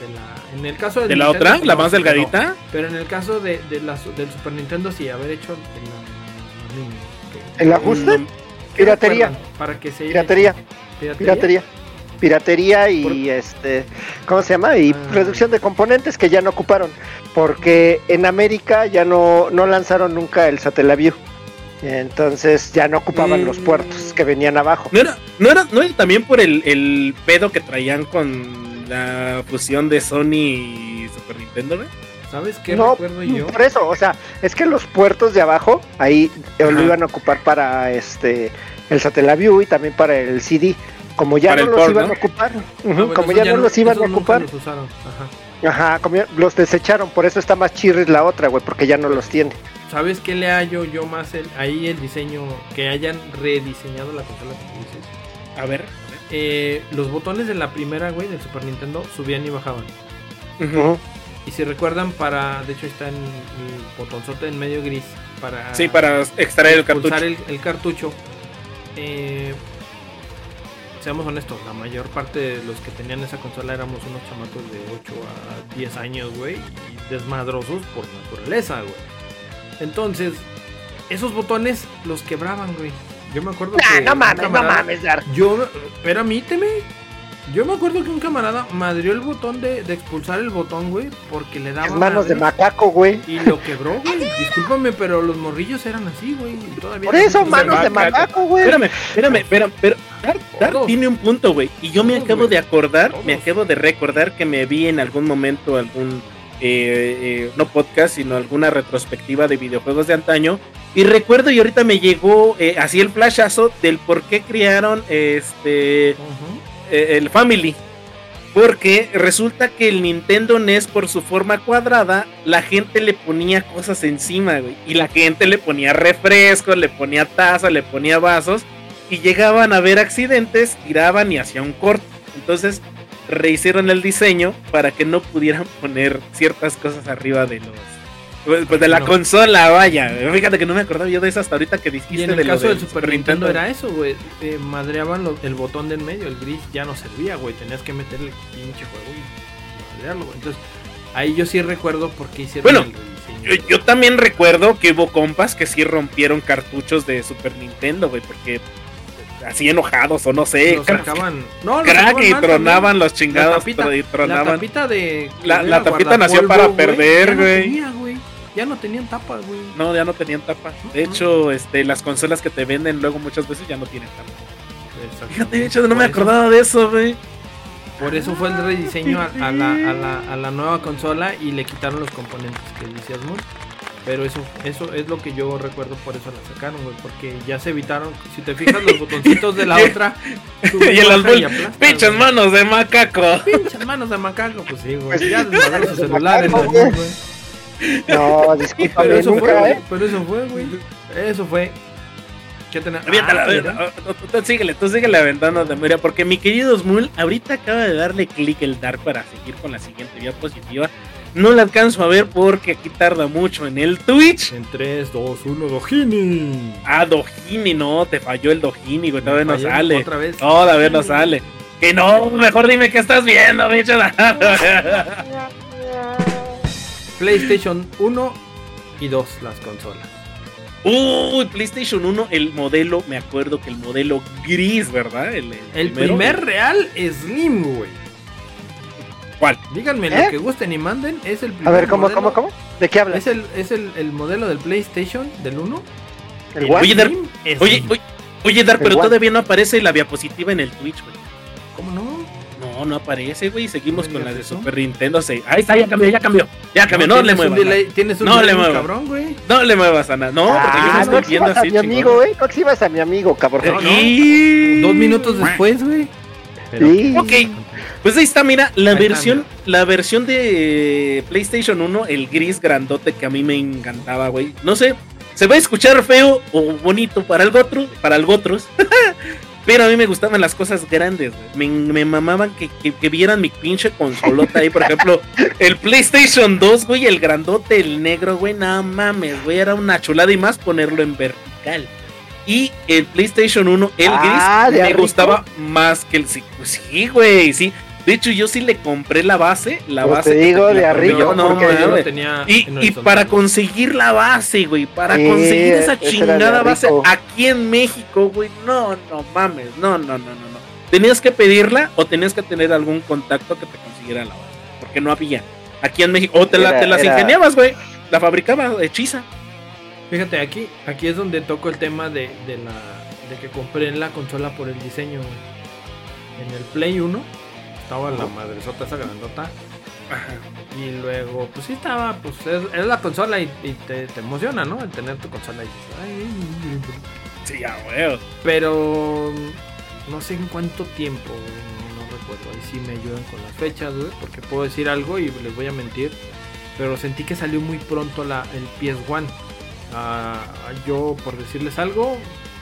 de la en el caso ¿De la Nintendo, otra? ¿La más delgadita? Pero, en el caso de, de la su- del Super Nintendo sí haber hecho. ¿El ajuste? Mm, ¿Qué Piratería. Para que se Piratería. piratería. Piratería. Piratería y Por- este, ¿cómo se llama? Y Ah. reducción de componentes que ya no ocuparon, porque en América ya no, no lanzaron nunca el Satellaview. Entonces ya no ocupaban Mm. los puertos que venían abajo. ¿No era, no era, no era también por el, el pedo que traían con la fusión de Sony y Super Nintendo? ¿Sabes qué No, recuerdo yo? Por eso, o sea, es que los puertos de abajo ahí eh, lo Ajá. iban a ocupar para este el Satellaview y también para el CD. Como ya Para no los port, iban ¿no? a ocupar, Ah, bueno, como ya, no los iban esos a nunca ocupar, los usaron, ajá. ajá, como ya- los desecharon, por eso está más chirris la otra, güey, porque ya no los tiene. ¿Sabes qué le hallo yo más el, ahí el diseño que hayan rediseñado la consola que tú dices? A ver. Eh, los botones de la primera, güey, del Super Nintendo subían y bajaban. Ujú. Y si recuerdan, para. De hecho, está en el botonzote en medio gris. Para. Sí, para extraer el cartucho. el, el cartucho. Eh, seamos honestos, la mayor parte de los que tenían esa consola éramos unos chamacos de 8 a 10 años, güey. Y desmadrosos por naturaleza, güey. Entonces, esos botones los quebraban, güey. Yo me acuerdo Nah, que. no mames, no mames, Dar. yo, permíteme. Yo me acuerdo que un camarada madrió el botón de, de expulsar el botón, güey, porque le daba. Es manos de macaco, güey. Y lo quebró, güey. Discúlpame, pero los morrillos eran así, güey. Por eso, manos de macaco. macaco, güey. Espérame, espérame, espérame, pero Dar, Dar tiene un punto, güey. Y yo me acabo güey. de acordar, me acabo de recordar que me vi en algún momento algún, eh, eh, no podcast, sino alguna retrospectiva de videojuegos de antaño. Y recuerdo y ahorita me llegó eh, así el flashazo del por qué crearon este eh, el Family. Porque resulta que el Nintendo NES, por su forma cuadrada, la gente le ponía cosas encima, güey. Y la gente le ponía refrescos, le ponía taza, le ponía vasos. Y llegaban a ver accidentes, tiraban y hacían un corte. Entonces rehicieron el diseño para que no pudieran poner ciertas cosas arriba de los. Pues pues de la No. consola, vaya. Fíjate que no me acordaba yo de eso hasta ahorita que dijiste Y en el caso del del Super Nintendo era eso, güey. Eh, madreaban lo- el botón del medio, el gris ya no servía, güey. Tenías que meterle el pinche juego y madrearlo, güey. Entonces, ahí yo sí recuerdo por qué hicieron Bueno, el. Yo, yo también recuerdo que hubo compas que sí rompieron cartuchos de Super Nintendo, güey, porque así enojados o no sé, Lo crack, sacaban. No, lo crack y mal tronaban los chingados La tapita, tro- y la tronaban. tapita de. La- tapita nació para perder, no güey. Ya no tenían tapas, güey. No, ya no tenían tapa. De hecho, este, las consolas que te venden luego muchas veces ya no tienen tapa. Fíjate, de hecho, no me acordaba de eso, güey. Por eso fue el rediseño a, a la, a, la, a la nueva consola y le quitaron los componentes que decías Moon. Pero eso, eso es lo que yo recuerdo, por eso la sacaron, güey. Porque ya se evitaron. Si te fijas, los botoncitos de la otra. Y en las güey. manos de macaco. Pinches manos de macaco, pues sí, güey. Pues Ya sí, desmadraron sus celulares, güey. No, discúlpame, Pero eso fue, nunca, güey. ¿eh? Pero eso fue, güey. Eso fue. ¿Qué? Aviéntala, Ah, aviéntala. mira. Tú- síguele, tú síguele aventando de memoria, porque mi querido Smul ahorita acaba de darle clic el Dark para seguir con la siguiente diapositiva. No la alcanzo a ver porque aquí tarda mucho en el Twitch. En 3, 2, 1, Dojini. Ah, Dojini, no, te falló el Dojini, güey, todavía no sale. Otra vez. Todavía no sale. Que no, mejor dime qué estás viendo, bicho. PlayStation 1 y 2 las consolas. Uy, PlayStation 1, el modelo, me acuerdo que el modelo gris, ¿verdad? El, El primero. primer real Slim, güey. ¿Cuál? Díganme ¿Eh? lo que gusten y manden. Es el A ver, ¿cómo, modelo. cómo, cómo? ¿De qué hablas? Es el, es el, el modelo del PlayStation del 1. ¿El? Oye, Dar- Oye, oye, oye, Dar, ¿El pero todavía no aparece la diapositiva en el Twitch, güey. ¿Cómo no? No, no aparece, güey. Seguimos ¿No con la de eso? Super Nintendo. sí. Ahí está, ya cambió, ya cambió. Ya cambió, no, le muevas. delay- Tienes un No le delay muevas. cabrón, güey. No le muevas a nada. No, porque yo lo Ah, estoy no viendo a así, mi amigo, chingón. ¿eh? No exhibas a mi amigo, cabrón. No, no. Y- Dos minutos después, güey. Pero- Sí. Ok, pues ahí está, mira, la Ahí está, versión, la versión de PlayStation 1, el gris grandote que a mí me encantaba, güey. No sé, se va a escuchar feo o bonito para el otro, para el otros. Pero a mí me gustaban las cosas grandes, güey. Me, me mamaban que, que- que vieran mi pinche consolota ahí. Por ejemplo, el PlayStation 2, güey, el grandote, el negro, güey. No mames, güey. Era una chulada y más ponerlo en vertical. Y el PlayStation 1, el Ah, gris, ¿de me gustaba más que el. Sí, pues sí, güey, sí. De hecho, yo sí le compré la base. La Pues base. te digo, de arriba, yo, no, porque yo lo mames. tenía Y, para conseguir la base, güey, para Sí, conseguir esa chingada base aquí en México, güey, no, no mames, no, no, no, no, no. Tenías que pedirla o tenías que tener algún contacto que te consiguiera la base, porque no había. Aquí en México, o te, la, Era- te las era- ingeniabas, güey, la fabricaba hechiza. Fíjate, aquí, aquí es donde toco el tema de, de la de que compré la consola por el diseño. güey. En el Play 1 estaba la madresota esa grandota. Y luego, pues sí estaba, pues es, es la consola y, y te, te emociona, ¿no? El tener tu consola y dices, "Ay". Sí, ya, güey. Pero no sé en cuánto tiempo, no, no recuerdo. Ahí sí me ayudan con las fechas, güey, porque puedo decir algo y les voy a mentir. Pero sentí que salió muy pronto la, el PS1. Ah, yo, por decirles algo,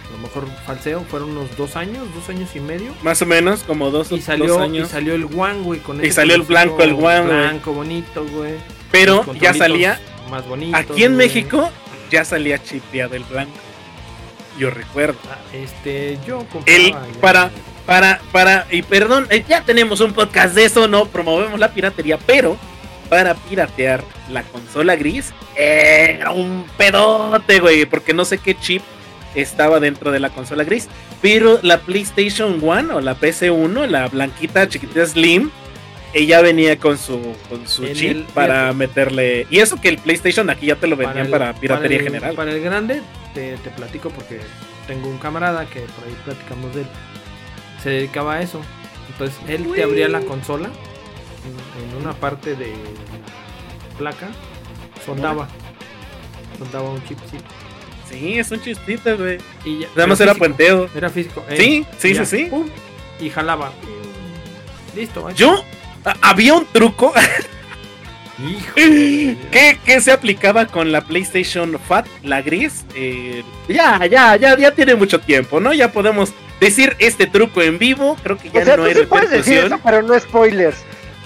a lo mejor falseo, fueron unos dos años, dos años y medio. Más o menos, como dos, Y dos salió, y años. salió el One, güey, con Y salió el blanco, el One, güey. Blanco, bonito, güey. Pero ya salía, Más bonitos. aquí en. México, ya salía chipeado el blanco. Yo recuerdo. Ah, Este, yo El, para, para, para, y perdón, eh, ya tenemos un podcast de eso, no promovemos la piratería, pero para piratear la consola gris era un pedote, güey, porque no sé qué chip estaba dentro de la consola gris, pero la PlayStation 1 o la PC1, la blanquita chiquitita Slim, ella venía con su, con su chip el- para meterle, y eso que el PlayStation aquí ya te lo vendían para, el- piratería para general. Para el grande, te, te platico porque tengo un camarada que por ahí platicamos de él. Se dedicaba a eso. Entonces él te abría la consola en, en una parte de la placa, soldaba. Soldaba un chip, sí. Un chistito, güey. Y ya, Nada más era físico, puenteo. Era físico. eh, Sí, sí, ya, sí, sí. pum, y jalaba. Listo. ahí Yo, había un truco Hijo. que, que se aplicaba con la PlayStation Fat, la gris. eh, ya, ya, ya, ya tiene mucho tiempo, ¿no? Ya podemos decir este truco en vivo. Creo que ya O sea, no tú hay sí puedes decir eso, pero no spoilers.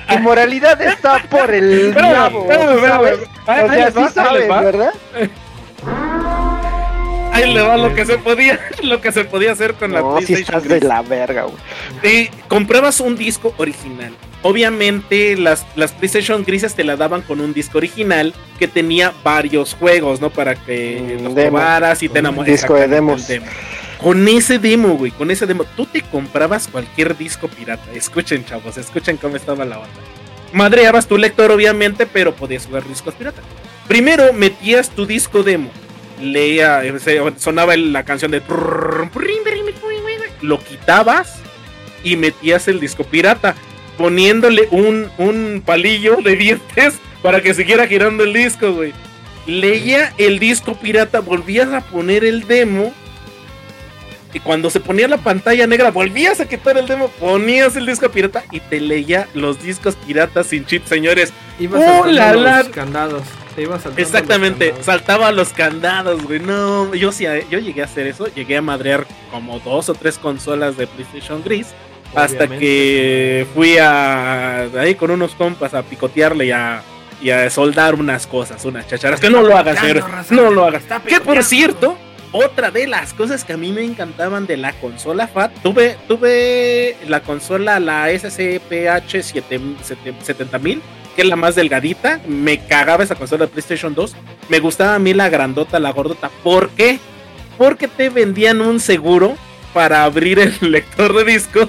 Tu moralidad está por el diablo. ¿sabes? O sea, sí sabes. ¿verdad? Ahí le va lo que se podía, lo que se podía hacer con la No, si PlayStation estás de la verga, güey. Eh, comprabas un disco original. Obviamente las, las PlayStation grises te la daban con un disco original que tenía varios juegos, ¿no? Para que Mm, los demo. probaras y te Un enamoras. disco de demos. demo. Con ese demo, güey, con ese demo, tú te comprabas cualquier disco pirata. Escuchen, chavos, escuchen cómo estaba la onda. Madreabas tu lector, obviamente, pero podías jugar discos pirata. Primero metías tu disco demo. Leía, sonaba la canción de. Lo quitabas y metías el disco pirata, poniéndole un, un palillo de dientes para que siguiera girando el disco, güey. Leía el disco pirata, volvías a poner el demo Y cuando se ponía la pantalla negra, volvías a quitar el demo, ponías el disco pirata y te leía los discos piratas sin chip, señores. Ibas ¡Uh, saltando la, la! los candados. Te ibas saltando Exactamente, los candados. saltaba los candados, güey. No, yo sí, yo llegué a hacer eso. Llegué a madrear como dos o tres consolas de PlayStation Gris. Hasta que fui a ahí con unos compas a picotearle y a, y a soldar unas cosas, unas chacharas. Que no lo hagas, No lo hagas. Que por cierto, otra de las cosas que a mí me encantaban de la consola FAT, tuve, tuve la consola, la SCPH 70000, que es la más delgadita. Me cagaba esa consola de PlayStation 2. Me gustaba a mí la grandota, la gordota. ¿Por qué? Porque te vendían un seguro para abrir el lector de discos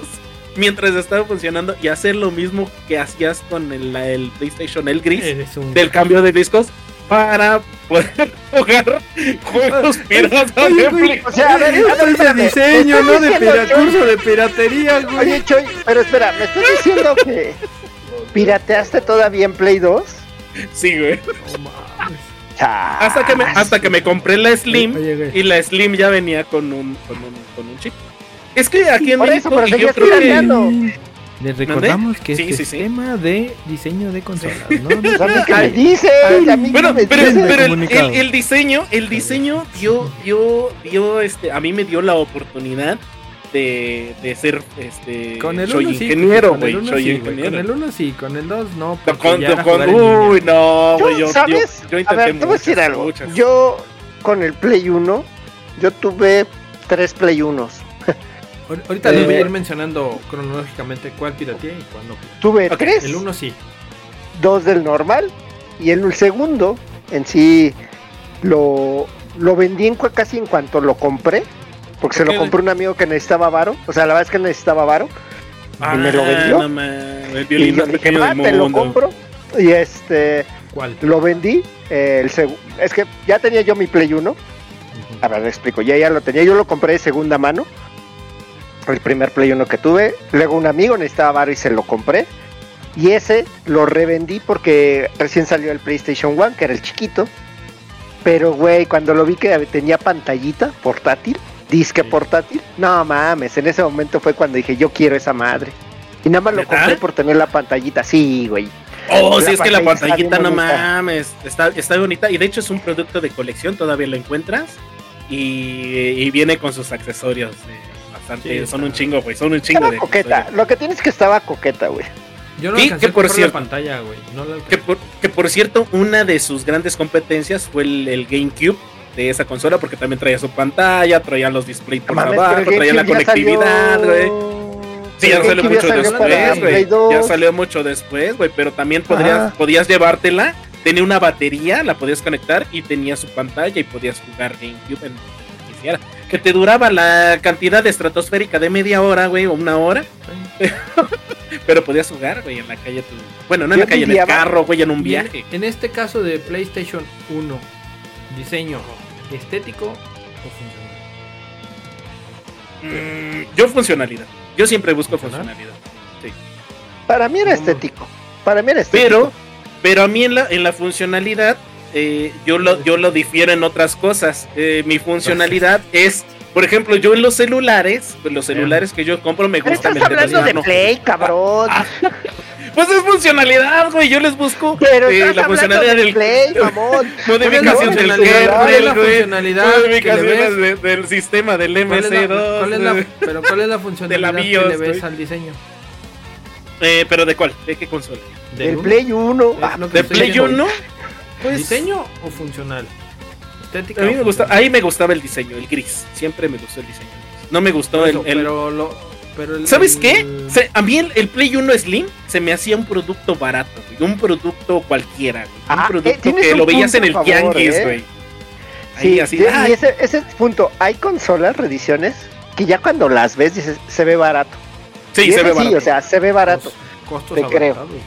mientras estaba funcionando y hacer lo mismo que hacías con el, el PlayStation, el gris un del cambio de discos para poder jugar juegos piratas de güey, Play. O sea, a ver, a ver, Esto es de espérame. diseño, ¿Me no de curso de piratería, güey. Oye, Choy, pero espera, ¿me estás diciendo que pirateaste todavía en Play 2? Sí, güey. No mames. Hasta que me, hasta que me compré la Slim Oye, y la Slim ya venía con un, con un, con un chip. Es que aquí en Por eso, México pero y yo creo que pirateando. Les recordamos que Sí, este sí, es sí. tema de diseño de consolas, ¿no? A a Bueno, pero, pero el, el- el diseño, el diseño dio, dio, dio, este, a mí me dio la oportunidad de, de ser, este, Con el soy 1 sí. ingeniero, güey, uno soy sí, güey, ingeniero. Con el 1 sí, con el 2 no. Con- ya con- uy, no, güey, yo, yo, ¿Sabes? yo a intenté ver, te voy a decir algo. muchas. Yo, con el Play 1, yo tuve tres Play 1s. Ahor- Ahorita les voy a Eh, ir mencionando cronológicamente cuál pirateé y cuál no. Tuve Ok, tres, El 1 sí. dos del normal y el segundo en sí lo, lo vendí en, casi en cuanto lo compré. Porque se lo compré a un amigo que necesitaba varo. O sea, la verdad es que necesitaba varo. y me lo vendió. Ah, no el Y yo dije, pequeño "Va, del te lo compro. Y este, ¿Cuál? lo vendí. eh, el segu- es que ya tenía yo mi Play 1. A ver, le explico. Ya, ya lo tenía. Yo lo compré de segunda mano. El primer Play 1 que tuve. Luego un amigo necesitaba varo y se lo compré. Y ese lo revendí porque recién salió el PlayStation 1, que era el chiquito. Pero, güey, cuando lo vi que tenía pantallita portátil, disque Sí. portátil, no mames, en ese momento fue cuando dije, yo quiero esa madre. Y nada más lo compré por tener la pantallita, sí, güey. Oh, sí, es que la pantallita no bonita. mames, está, está bonita. Y de hecho es un producto de colección, todavía lo encuentras. Y, y viene con sus accesorios. eh, bastante, Sí, son un chingo, güey. Son un chingo Estaba de coqueta. Lo que tienes es que estaba coqueta, güey. Yo no Sí, que por cierto- la pantalla, güey. No. Que por, que por cierto, una de sus grandes competencias fue el, el GameCube de esa consola, porque también traía su pantalla, traía los displays por mames, abajo, traía la ya conectividad, güey. Sí, ya salió mucho salió después. 2. Ya salió mucho después, güey. Pero también podrías, Ajá. podías llevártela. Tenía una batería, la podías conectar y tenía su pantalla y podías jugar GameCube en lo que quisiera. Que te duraba la cantidad de estratosférica de media hora, güey, o una hora. Pero podías jugar, güey, en la calle. tú- Bueno, no en Yo la calle, en el carro, güey, en un viaje. En, este caso de PlayStation 1, diseño estético o funcional. Mm, yo funcionalidad. Yo siempre busco ¿Funcional? funcionalidad. Para mí era estético. Para mí era estético. Pero, pero a mí en la, en la funcionalidad, eh, yo, lo, yo lo difiero en otras cosas. Eh, mi funcionalidad es, por ejemplo, yo en los celulares, pues los celulares que yo compro me gustan estás hablando de. Play, cabrón. Pues es funcionalidad, güey. Yo les busco Pero eh, la funcionalidad de del Play, mamón. modificación del ¿Cuál es la funcionalidad? ¿Cuál es la kernel, que Modificaciones de- del sistema del ¿Cuál es la- MC2. cuál es la- güey. pero ¿cuál es la funcionalidad que BIOS, le ves güey. al diseño? Eh, pero ¿de cuál? ¿De qué consola? ¿Del El uno? Play 1. Es ah, que ¿De Play diciendo. 1? Pues ¿Diseño o funcional? Estética. A mí me gusta, ahí me gustaba el diseño, el gris. Siempre me gustó el diseño. No me gustó el, pero lo, pero el- ¿Sabes el- qué? Se- a mí el, el Play 1 Slim se me hacía un producto barato, güey, un producto cualquiera, güey, un Ah, eh, producto tienes que un lo veías en el favor, Yankees, ¿eh? güey. Ahí Sí, así, y- ese, ese punto, hay consolas, reediciones, que ya cuando las ves dices, se ve barato. sí, Y se ve barato. o sea, se ve barato. Costos te creo. güey.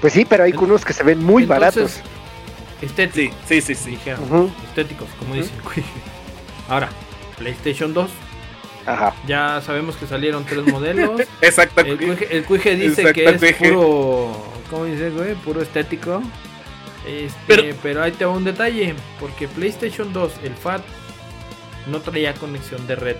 Pues sí, pero hay unos que se ven muy Entonces, baratos. Estético, sí, sí, sí, sí. Estéticos, como dicen. Ahora, PlayStation 2. Ajá. Ya sabemos que salieron tres modelos. Exacto. El Cuije, el Cuije dice Exacto, que es Cuije. puro. ¿Cómo dice, güey? Puro estético. Este, Pero- pero, ahí te va un detalle. Porque PlayStation 2, el FAT, no traía conexión de red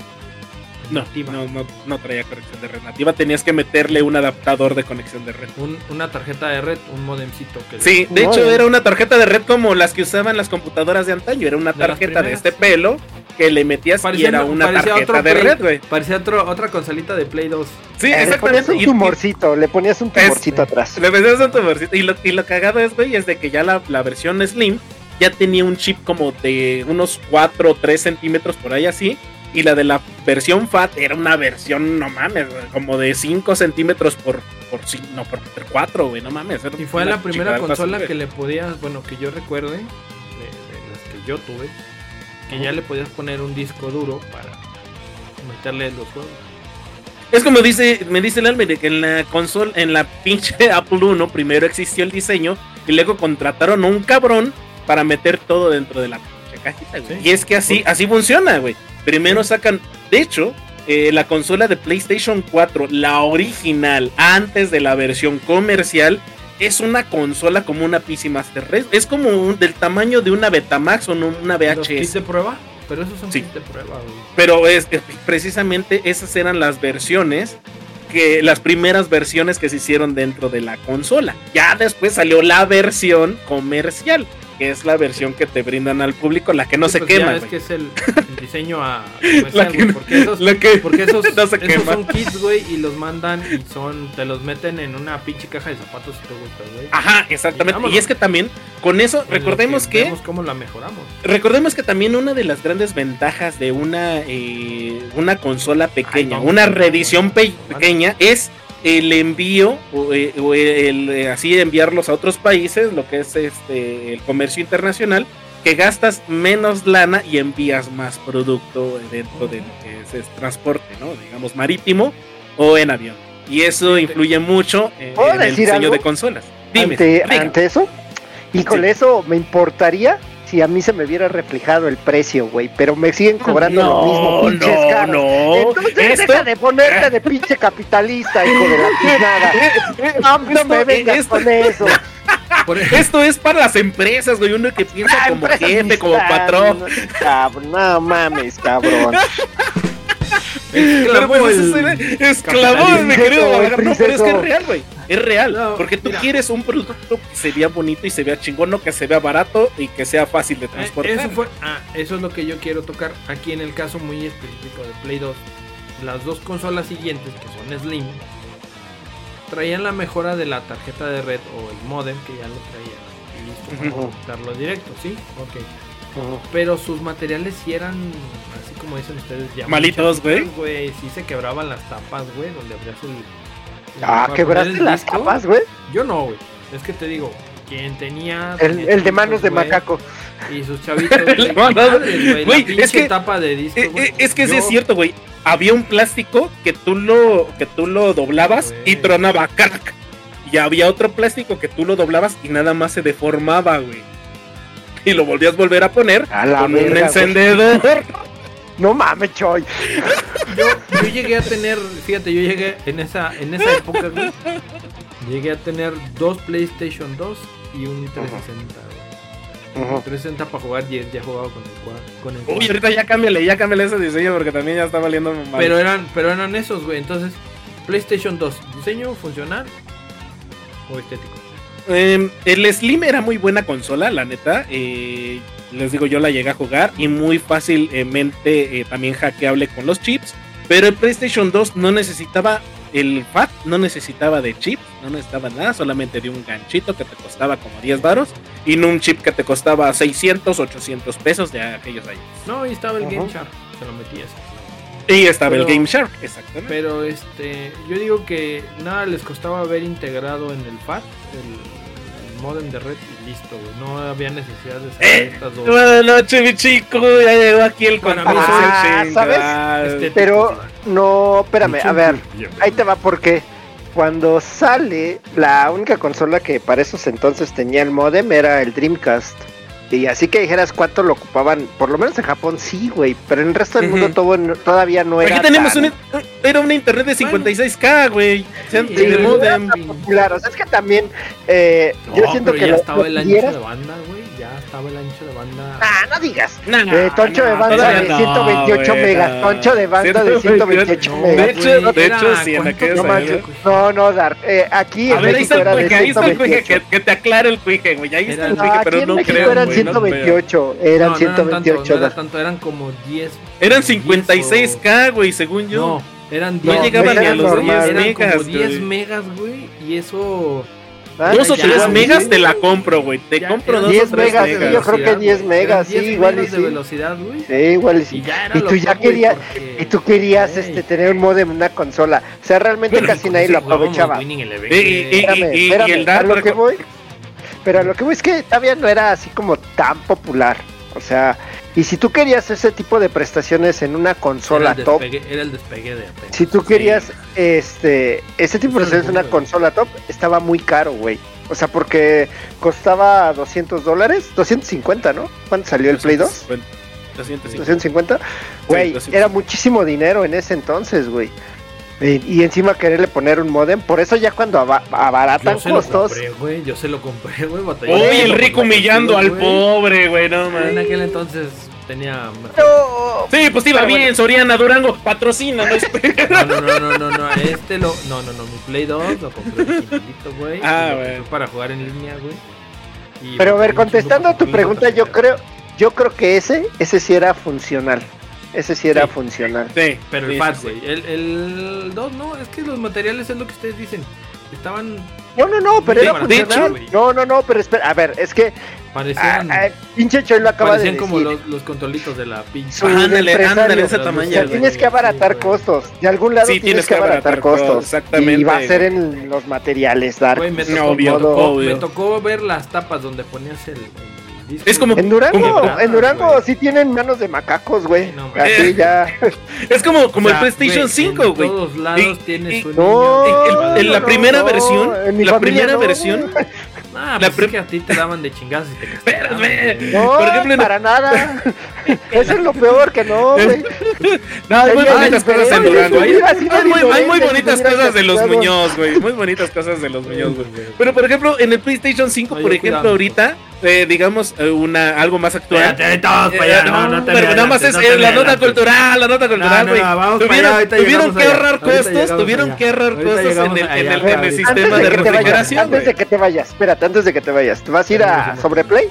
No, no, no, no traía conexión de red nativa. Tenías que meterle un adaptador de conexión de red. Un- una tarjeta de red, un modemcito que Sí, de hecho era una tarjeta de red como las que usaban las computadoras de antaño. Era una tarjeta de este pelo que le metías y Parecía- era una tarjeta de Play. red, güey. parecía otro, otra consolita de Play 2. Sí, Eh, le ponías exactamente. un tumorcito, le ponías un tumorcito atrás. Le metías un tumorcito. Y lo, y lo cagado es, güey, es de que ya la, la versión Slim ya tenía un chip como de unos 4 o 3 centímetros por ahí así. Y la de la versión FAT era una versión, no mames, como de 5 centímetros por, por no, por 4, güey, no mames. Y fue la primera consola que le podías, bueno, que yo recuerde, de, de las que yo tuve, que ya le podías poner un disco duro para meterle los juegos. Es como dice, me dice el Almer, que en la consola, en la pinche Apple 1 primero existió el diseño y luego contrataron a un cabrón para meter todo dentro de la pinche cajita, güey. Sí. Y es que así, así funciona, güey. Primero sacan, de hecho, eh, la consola de PlayStation 4, la original, antes de la versión comercial, es una consola como una PC Master Race. Es como un- del tamaño de una Betamax o no una ¿Los kits VHS. de prueba? Pero esos son Sí. kits de prueba, güey. Pero es es- precisamente esas eran las versiones que las primeras versiones que se hicieron dentro de la consola. Ya después salió la versión comercial, que es la versión que te brindan al público, la que no Sí, se pues ya quema. Es que es el, el diseño a La que no- porque esos, la que porque esos, no se esos quema. son kits, güey, y los mandan y son, te los meten en una pinche caja de zapatos y te gusta, güey. Ajá, exactamente. Y es que también con eso recordemos que Vemos cómo la mejoramos. Recordemos que también una de las grandes ventajas de una, eh, una consola pequeña, Ay, no. una reedición pe- pequeña, es el envío o, eh, o el, eh, así enviarlos a otros países, lo que es este el comercio internacional, que gastas menos lana y envías más producto dentro de lo que es, es transporte, ¿no? Digamos marítimo o en avión. Y eso influye mucho en, ¿Puedo en el diseño algo? de consolas. Dime, ante, eso. Y con Sí. eso me importaría si a mí se me hubiera reflejado el precio, güey. Pero me siguen cobrando lo mismo, pinches no, caros. no. Entonces Esto- deja de ponerte de pinche capitalista, hijo de la tiznada. No, no me vengas esto- con eso. Esto es para las empresas, güey. Uno que piensa Ah, como jefe, como patrón. cabrón, no mames, cabrón. Pero pues eso el- se ve esclavón, mi querido. No, pero es que es real, güey. Es real. No, porque tú mira. quieres un producto que se vea bonito y se vea chingón, no que se vea barato y que sea fácil de Eh, transportar. Eso, fue, ah, eso es lo que yo quiero tocar aquí en el caso muy específico de Play 2. Las dos consolas siguientes, que son Slim, traían la mejora de la tarjeta de red o el modem, que ya lo traía listo para directo, ¿sí? Ok. Pero sus materiales sí eran, así como dicen ustedes, ya Malitos, güey. Sí se quebraban las tapas, güey, donde abrías el... Ah, quebraste las tapas, güey. Yo no, güey. Es que te digo, quien tenía... El, tenía el de manos de macaco. y sus chavitos. Güey, es que- tapa de disco. Eh, eh, es que sí Yo- es cierto, güey. Había un plástico que tú lo, que tú lo doblabas y tronaba crack. Y había otro plástico que tú lo doblabas y nada más se deformaba, güey. Y lo volvías a volver a poner A la con un verga, encendedor. No mames, Choy. Yo, yo llegué a tener, fíjate, yo llegué en esa, en esa época, güey, llegué a tener dos PlayStation 2 y un 360, güey. Ujú. 360 para jugar y ya jugaba con el cuad- con el Uy, ahorita ya cámbiale, ya cámbiale ese diseño porque también ya está valiendo mal. Pero eran, pero eran esos, güey. Entonces, PlayStation 2, diseño funcional o estético. Eh, el Slim era muy buena consola, la neta. eh, les digo, yo la llegué a jugar y muy fácilmente eh, también hackeable con los chips. Pero el PlayStation 2 no necesitaba el FAT, no necesitaba de chip, no necesitaba nada, solamente de un ganchito que te costaba como 10 varos y no un chip que te costaba 600, 800 pesos de aquellos años. No, y estaba el. Game Shark, se lo metías. Y estaba Pero- el Game Shark, exactamente. Pero este, yo digo que nada les costaba haber integrado en el FAT el modem de red y listo, güey. No había necesidad de sacar Eh, estas dos. Buenas noches, mi chico. Ya llegó aquí el sexy, ¿sabes? chingada. Estéticos, Pero no, espérame, a ver. Ahí te va porque cuando sale la única consola que para esos entonces tenía el modem era el Dreamcast. Y así que dijeras cuánto lo ocupaban, por lo menos en Japón sí, güey, pero en el resto del mundo Ujú. todo- todavía no era Aquí tenemos tan un, era una internet de 56k, güey. Sean Sí, de pero modem. popular. O sea, es que también eh, No, yo siento pero que ya lo, estaba lo el ancho de banda, güey. Estaba el ancho de banda. Ah, no digas. No, Eh, toncho de no, banda todavía de no, 128 güey, megas. no. Toncho de banda de 128 No, De megas. hecho, güey, de hecho, sí, en aquellos No, no, no, Dar. Eh, aquí A en ver, ahí está México el de cuije, ahí está el cuije, 128. que, que te aclare el cuije, güey. Ahí está Era- el No, cuije, aquí pero en no México creo, eran güey, no creo. 128. Eran No, no eran tanto, 128. no tanto, eran como 10. Eran 10 56k, güey, según yo. No, eran No, 10. llegaban eran ni a los como 10 eran megas, como 10 güey. megas, güey. Y eso. Ah, Dos o ya, tres megas te la compro, güey. Te Ya, compro dos 10 o tres megas, megas. yo creo que 10 megas, sí, 10 igual y de sí. velocidad, güey. Sí, igual y sí. Y ya era Y tú lo ya querías, porque- y tú querías este tener un modem en una consola. O sea, realmente casi nadie lo aprovechaba. Espérame, espérame, a lo que voy. Pero a lo que voy es que todavía no era así como tan popular. O sea, y si tú querías ese tipo de prestaciones en una consola Era top, despegue- Era el despegue de apenas. si tú querías este ese tipo de prestaciones en una consola top, estaba muy caro, güey. O sea, porque costaba 200 dólares, 250, ¿no? ¿Cuánto salió el Play 2? 250. 250. Güey, 250. era muchísimo dinero en ese entonces, güey. Eh, Y encima quererle poner un modem, por eso ya cuando aba- abaratan Yo se lo costos, compré, güey. Yo se lo compré, güey. Uy, el rico humillando al pobre, güey, no En man. aquel entonces tenía. No, Sí, pues iba Pero bien, bueno. Soriana, Durango, patrocina, no espera. No, no, no, no, no, no, este lo. No, no, no, mi Play 2 lo compré güey. Ah, güey. Para jugar en línea, güey. Pero a ver, contestando a tu pregunta, yo creo, yo creo que ese, ese sí era funcional. Ese sí era Sí. funcional. Sí, Pero el FAT, güey. El, el 2, no, es que los materiales es lo que ustedes dicen. Estaban. No, no, no, pero era funcional. güey. No, no, no, pero espera, a ver, es que ah, Parecían. ah, pinche Choy lo acaba de parecían decir. como los, los controlitos de la pinche. Ándale, ándale, ese tamaño, O sea, tienes que abaratar Sí, costos. De algún lado Sí, tienes, que abaratar, costos. exactamente. Y va a ser en los materiales, Dark. Güey, me No, tocó, obvio, me tocó- obvio. me tocó ver las tapas donde ponías el, el. Es como- En Durango, Como- en Durango güey. sí tienen manos de macacos, güey. No. Así ya. Es como, como O sea, el PlayStation güey, 5, En güey. todos lados Y- tienes y- un No, niño. el- la no, primera no, versión, en mi la primera no, versión, Ah, la pues es que a ti te daban de chingadas y te castigaban, güey. No, Por ejemplo, en- para nada. Eso es lo peor que no, güey. No, hay muy bonitas cosas en Durango. Hay, muy, bonitas cosas de los. Muñoz, güey. Muy bonitas cosas de los Muñoz, güey. Pero por ejemplo, en el PlayStation 5, Ay, por ejemplo, cuidado. ahorita, eh, digamos, eh, una algo más actual. Espérate, todos para allá, Eh, no, no te pero nada más es no eh, la nota cultural, la nota cultural, no, güey. no, tuvieron tuvieron que ahorrar costos, tuvieron allá. que ahorrar Ahorita costos en el, en el, en el sistema Antes de de que te vayas, refrigeración, antes de que te vayas, espérate, antes de que te vayas, ¿te vas a ir a Sobreplay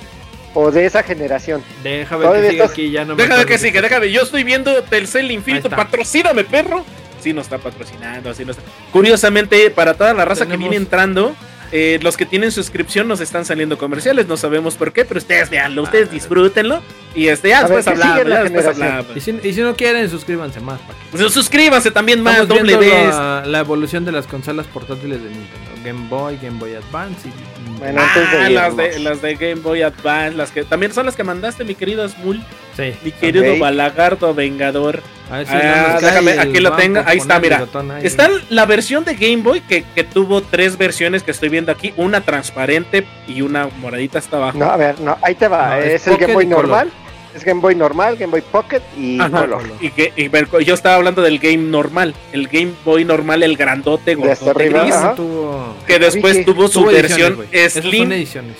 o de esa generación? Déjame Todavía que siga estás- aquí, ya no me Déjame que siga, déjame. Yo estoy viendo Telcel Infinito, patrocíname, perro. Sí, nos está patrocinando, sí nos está. Curiosamente, para toda la raza que viene entrando, eh, los que tienen suscripción nos están saliendo comerciales, no sabemos por qué, pero ustedes veanlo, ustedes disfrútenlo. Y este, ya después ¿qué sigue hablamos. Y si, y si no quieren, suscríbanse más. Para que... Pues suscríbanse también más, Estamos doble vez. la, la evolución de las consolas portátiles de Nintendo. Game Boy, Game Boy Advance y... Bueno, antes de Ah, las de, las de Game Boy Advance, las que también son las que mandaste, mi querido Smul, Sí. mi querido. Balagardo Vengador. A ver si Ah, déjame, el aquí lo tengo, ahí está, mira. ahí. Está la versión de Game Boy que, que tuvo tres versiones que estoy viendo aquí, una transparente y una moradita hasta abajo. No, a ver, no, ahí te va. No, es es el Game Boy Color. Es Game Boy normal, Game Boy Pocket y Ajá. Color. Y que y yo estaba hablando del Game normal, el Game Boy normal, el grandote, De hasta gordote arriba, gris, ajá. tuvo... que después Sí, tuvo su tuvo ediciones, versión güey. Esas son Slim. ediciones.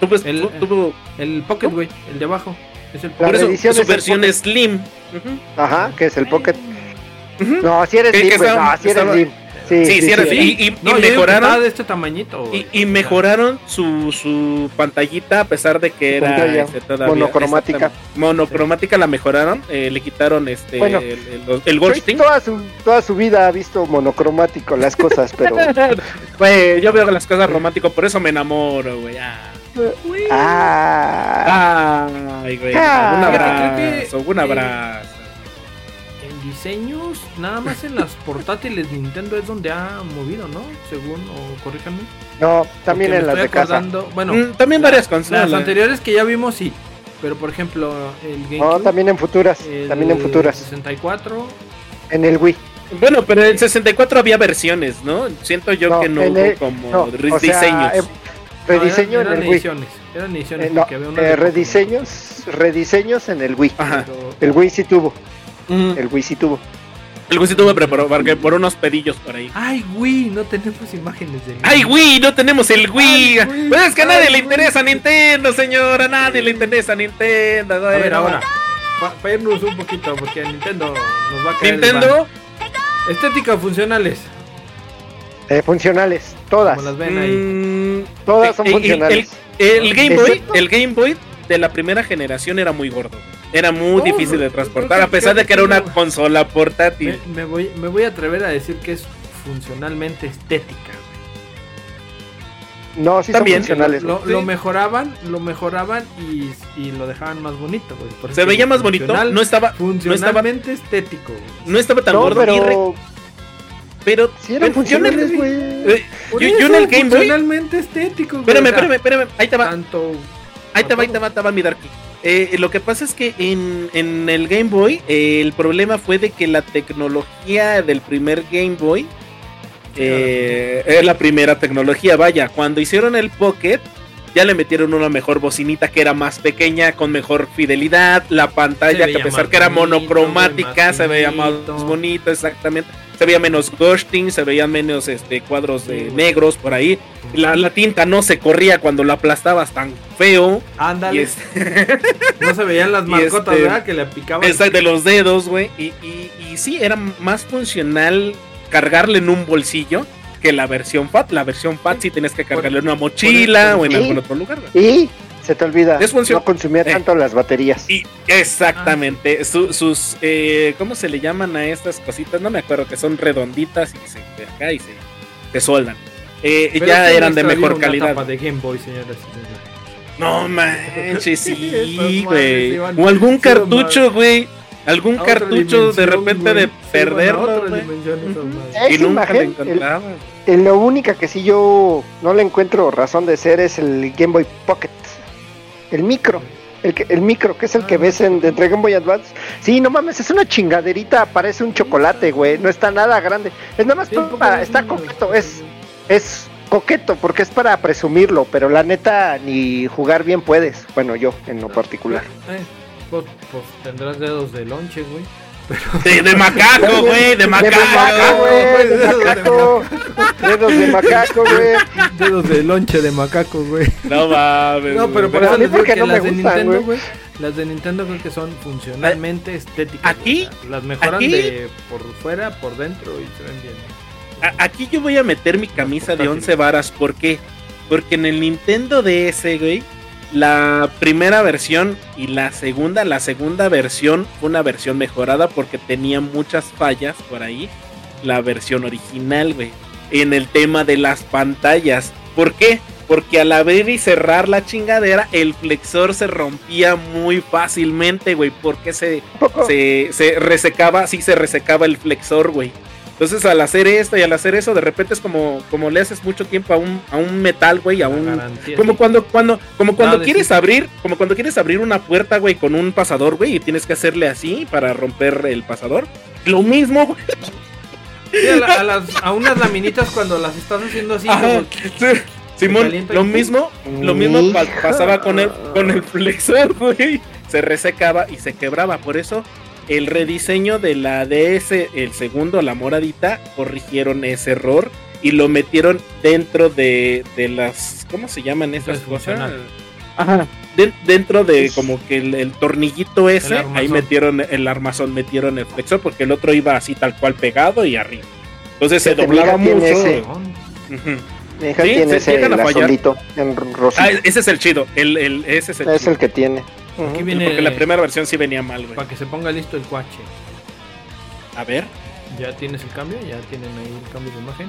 Tuvo, El- tu- tuvo- El Pocket, güey, el de abajo. Es el por eso, su es versión. Slim. Ajá, que es el Pocket. No, si eres Slim, no, si eres estaba- Slim. Sí, Sí, sí. Y, No, mejoraron. de este tamañito. Y, mejoraron su, su pantallita a pesar de que era este, todavía- monocromática. Monocromática la mejoraron, eh, le quitaron este Bueno. el, el, el Goldstein. toda su, toda su vida ha visto monocromático las cosas, pero. Güey, yo veo las cosas románticas, por eso me enamoro, güey. Ah. Ah, Ay, güey. Ah, un abrazo, un abrazo. Diseños, nada más en las portátiles Nintendo es donde ha movido, ¿no? Según, o corríjanme. no, también Porque en las de casa. Bueno, Mm, también varias las consolas. anteriores que ya vimos, sí. Pero por ejemplo, el GameCube. No, también en futuras. el También en futuras. 64. En el Wii. Bueno, pero en 64 había versiones, ¿no? Siento yo No, que no hubo el- como No, re- o sea, diseños. eh, rediseño No, eran, en el eran Wii. ediciones. Eran ediciones Eh, había una eh, rediseños, rediseños en el Wii. Ajá. pero- El Wii sí tuvo. El Wii sí tuvo. El güey sí tuvo preparar porque por unos pedillos por ahí. Ay, güey, no tenemos imágenes de ¡Ay, Wii! No tenemos el Wii. Ay, Wii. Pues es que a nadie Ay, le Wii. interesa Nintendo, señor. A nadie le interesa Nintendo. A ver, ahora, para irnos un poquito, porque Nintendo nos va a caer. Nintendo. Estética funcionales, Eh, funcionales, todas. como las ven ahí. mm, Todas son el- el- funcionales. El, Game Boy, Excepto- el Game Boy de la primera generación era muy gordo. Era muy difícil de transportar, a pesar de que era una consola portátil. Me, me voy, me voy a atrever a decir que es funcionalmente estética. No, sí También. son funcionales. Lo, Sí. lo mejoraban, lo mejoraban y, y lo dejaban más bonito, güey. Se veía más bonito, no estaba, no estaba, funcionalmente estético. no estaba tan No, gordo. y re- pero pero sí eran funcionales, güey. eh, yo, en el Game Boy. funcionalmente estético. güey, Espérame, espérame, espérame. Ahí te va. Tanto. Ahí te va, ahí te va, te va mi Darky. Eh, lo que pasa es que en, en el Game Boy eh, el problema fue de que la tecnología del primer Game Boy eh, era la primera tecnología. Vaya, cuando hicieron el Pocket ya le metieron una mejor bocinita que era más pequeña, con mejor fidelidad. La pantalla, que a pesar que era bonito, monocromática, se veía más bonito, exactamente. Se veía menos ghosting, se veían menos este, cuadros de Sí, negros por ahí. La, la tinta no se corría cuando la aplastabas tan feo. Ándale. es, No se veían las mascotas, este- ¿verdad? Que le picaban. Esa de los dedos, güey. Y, y, y sí, era más funcional cargarle en un bolsillo que la versión FAT. La versión FAT sí tenías que cargarle en una mochila o en algún otro lugar. Y se te olvida, no consumía Eh. tanto las baterías. Y exactamente, su- sus, eh, ¿cómo se le llaman a estas cositas? No me acuerdo, que son redonditas y se de acá y se, se soldan. Eh, ya eran de mejor una calidad. tapa de Game Boy, señores. No manches, sí, güey. O algún cartucho, güey. Algún cartucho de repente güey. de Sí, perderlo. Esa Y nunca imagen, lo el- encontraba. En lo única que sí yo no le encuentro razón de ser es el Game Boy Pocket. El micro. El, que, el micro, que es el que Ah. ves en, de entre Game Boy Advance. Sí, no mames, es una chingaderita, parece un chocolate, güey. No está nada grande. Es nada más Sí, para, está coqueto, es, es coqueto porque es para presumirlo, pero la neta ni jugar bien puedes. Bueno, yo en lo particular. Eh, pues, pues tendrás dedos de lonche, güey. De, de macaco, güey, de De macaco, de macaco. Dedos de macaco, güey. Dedos de lonche de macaco, güey. No mames. No, pero por Pero eso digo que no me las de gustan, Nintendo, güey. Las de Nintendo creo que son funcionalmente estéticas. aquí- güey. O sea, las mejoran aquí- de por fuera, por dentro y se ven bien. A- Aquí yo voy a meter mi camisa de portátiles. 11 varas. ¿Por qué? Porque en el Nintendo DS, güey, la primera versión y la segunda, la segunda versión fue una versión mejorada porque tenía muchas fallas por ahí. La versión original, güey. En el tema de las pantallas. ¿Por qué? Porque al abrir y cerrar la chingadera, el flexor se rompía muy fácilmente, güey. Porque se, se, se resecaba, sí se resecaba el flexor, güey. Entonces al hacer esto y al hacer eso, de repente es como, como le haces mucho tiempo a un, a un metal, güey, a un... garantía, Como sí. cuando, cuando, como cuando quieres sí. abrir, como cuando quieres abrir una puerta, güey, con un pasador, güey, y tienes que hacerle así para romper el pasador. Lo mismo, güey. Sí, a, la- a las, a unas laminitas cuando las estás haciendo así, Ajá. como- Sí. Simón, lo mismo, lo mismo pa- pasaba con el, con el flexor, güey. Se resecaba y se quebraba. Por eso, el rediseño de la DS, el segundo, la moradita, corrigieron ese error y lo metieron dentro de, de las. ¿Cómo se llaman esas Es cosas? Ajá. de- dentro de como que el, el tornillito ese, El ahí metieron el armazón, metieron el flexor, porque el otro iba así tal cual pegado y arriba. Entonces se Fíjate, doblaba mucho. ese. Ujú. Mi hija Sí, tiene se ese llegan a el fallar. azulito en rosita. Ah, ese es el chido. El, el, ese es el es chido. el que tiene. Aquí viene Porque la primera versión sí venía mal, güey. para que se ponga listo el cuache. A ver, ¿Ya tienes el cambio? ¿Ya tienen ahí el cambio de imagen?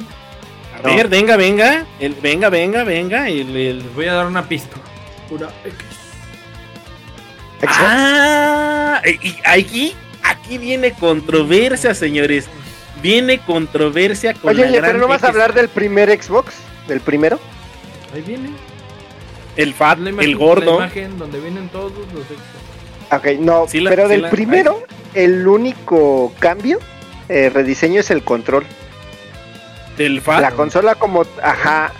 a No. ver, venga, venga. El, venga, venga, venga. El, el- Les voy a dar una pista. Pura X. Xbox. Ah, y aquí, aquí viene controversia, señores. Viene controversia con Oye, la oye, gran pero no vas a hablar del primer Xbox, del primero. Ahí viene. El fat, La imagen, el gordo. La imagen donde vienen todos los Xbox. Ok, no, Sí la- pero sí del la- primero, el único cambio, eh, rediseño es el control. Del fat. La consola como, ajá,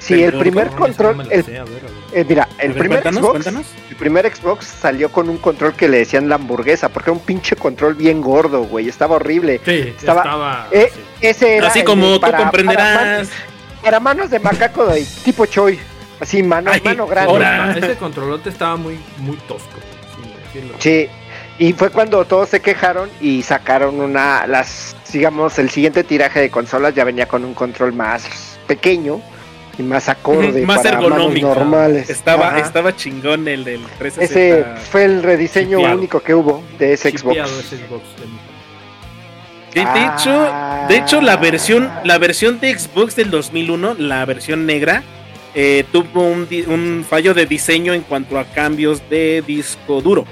Sí, Pero el primer control, no el- sé, a ver, a ver. eh, mira, el ver, primer cuéntanos, Xbox, cuéntanos. el primer Xbox salió con un control que le decían la hamburguesa, porque era un pinche control bien gordo, güey, estaba horrible. Sí, estaba- estaba. Eh, sí. Ese era Así como tú para- Para, comprenderás. man- para manos de macaco de tipo Choi, así mano, Ay, mano grande. ahora. Ese controlote estaba muy, muy tosco. sin. Sí, y fue cuando todos se quejaron y sacaron una, las, digamos, el siguiente tiraje de consolas ya venía con un control más pequeño y más acorde, más para manos ergonómico. normales. Estaba, Ajá. estaba chingón el del Ese 360. fue el rediseño Chipeado. único que hubo de ese Xbox. ese Xbox de mi- De, de Ah. hecho, de hecho la versión, la versión de Xbox del 2001, la versión negra, eh, tuvo un, fallo de diseño en cuanto a cambios de disco duro.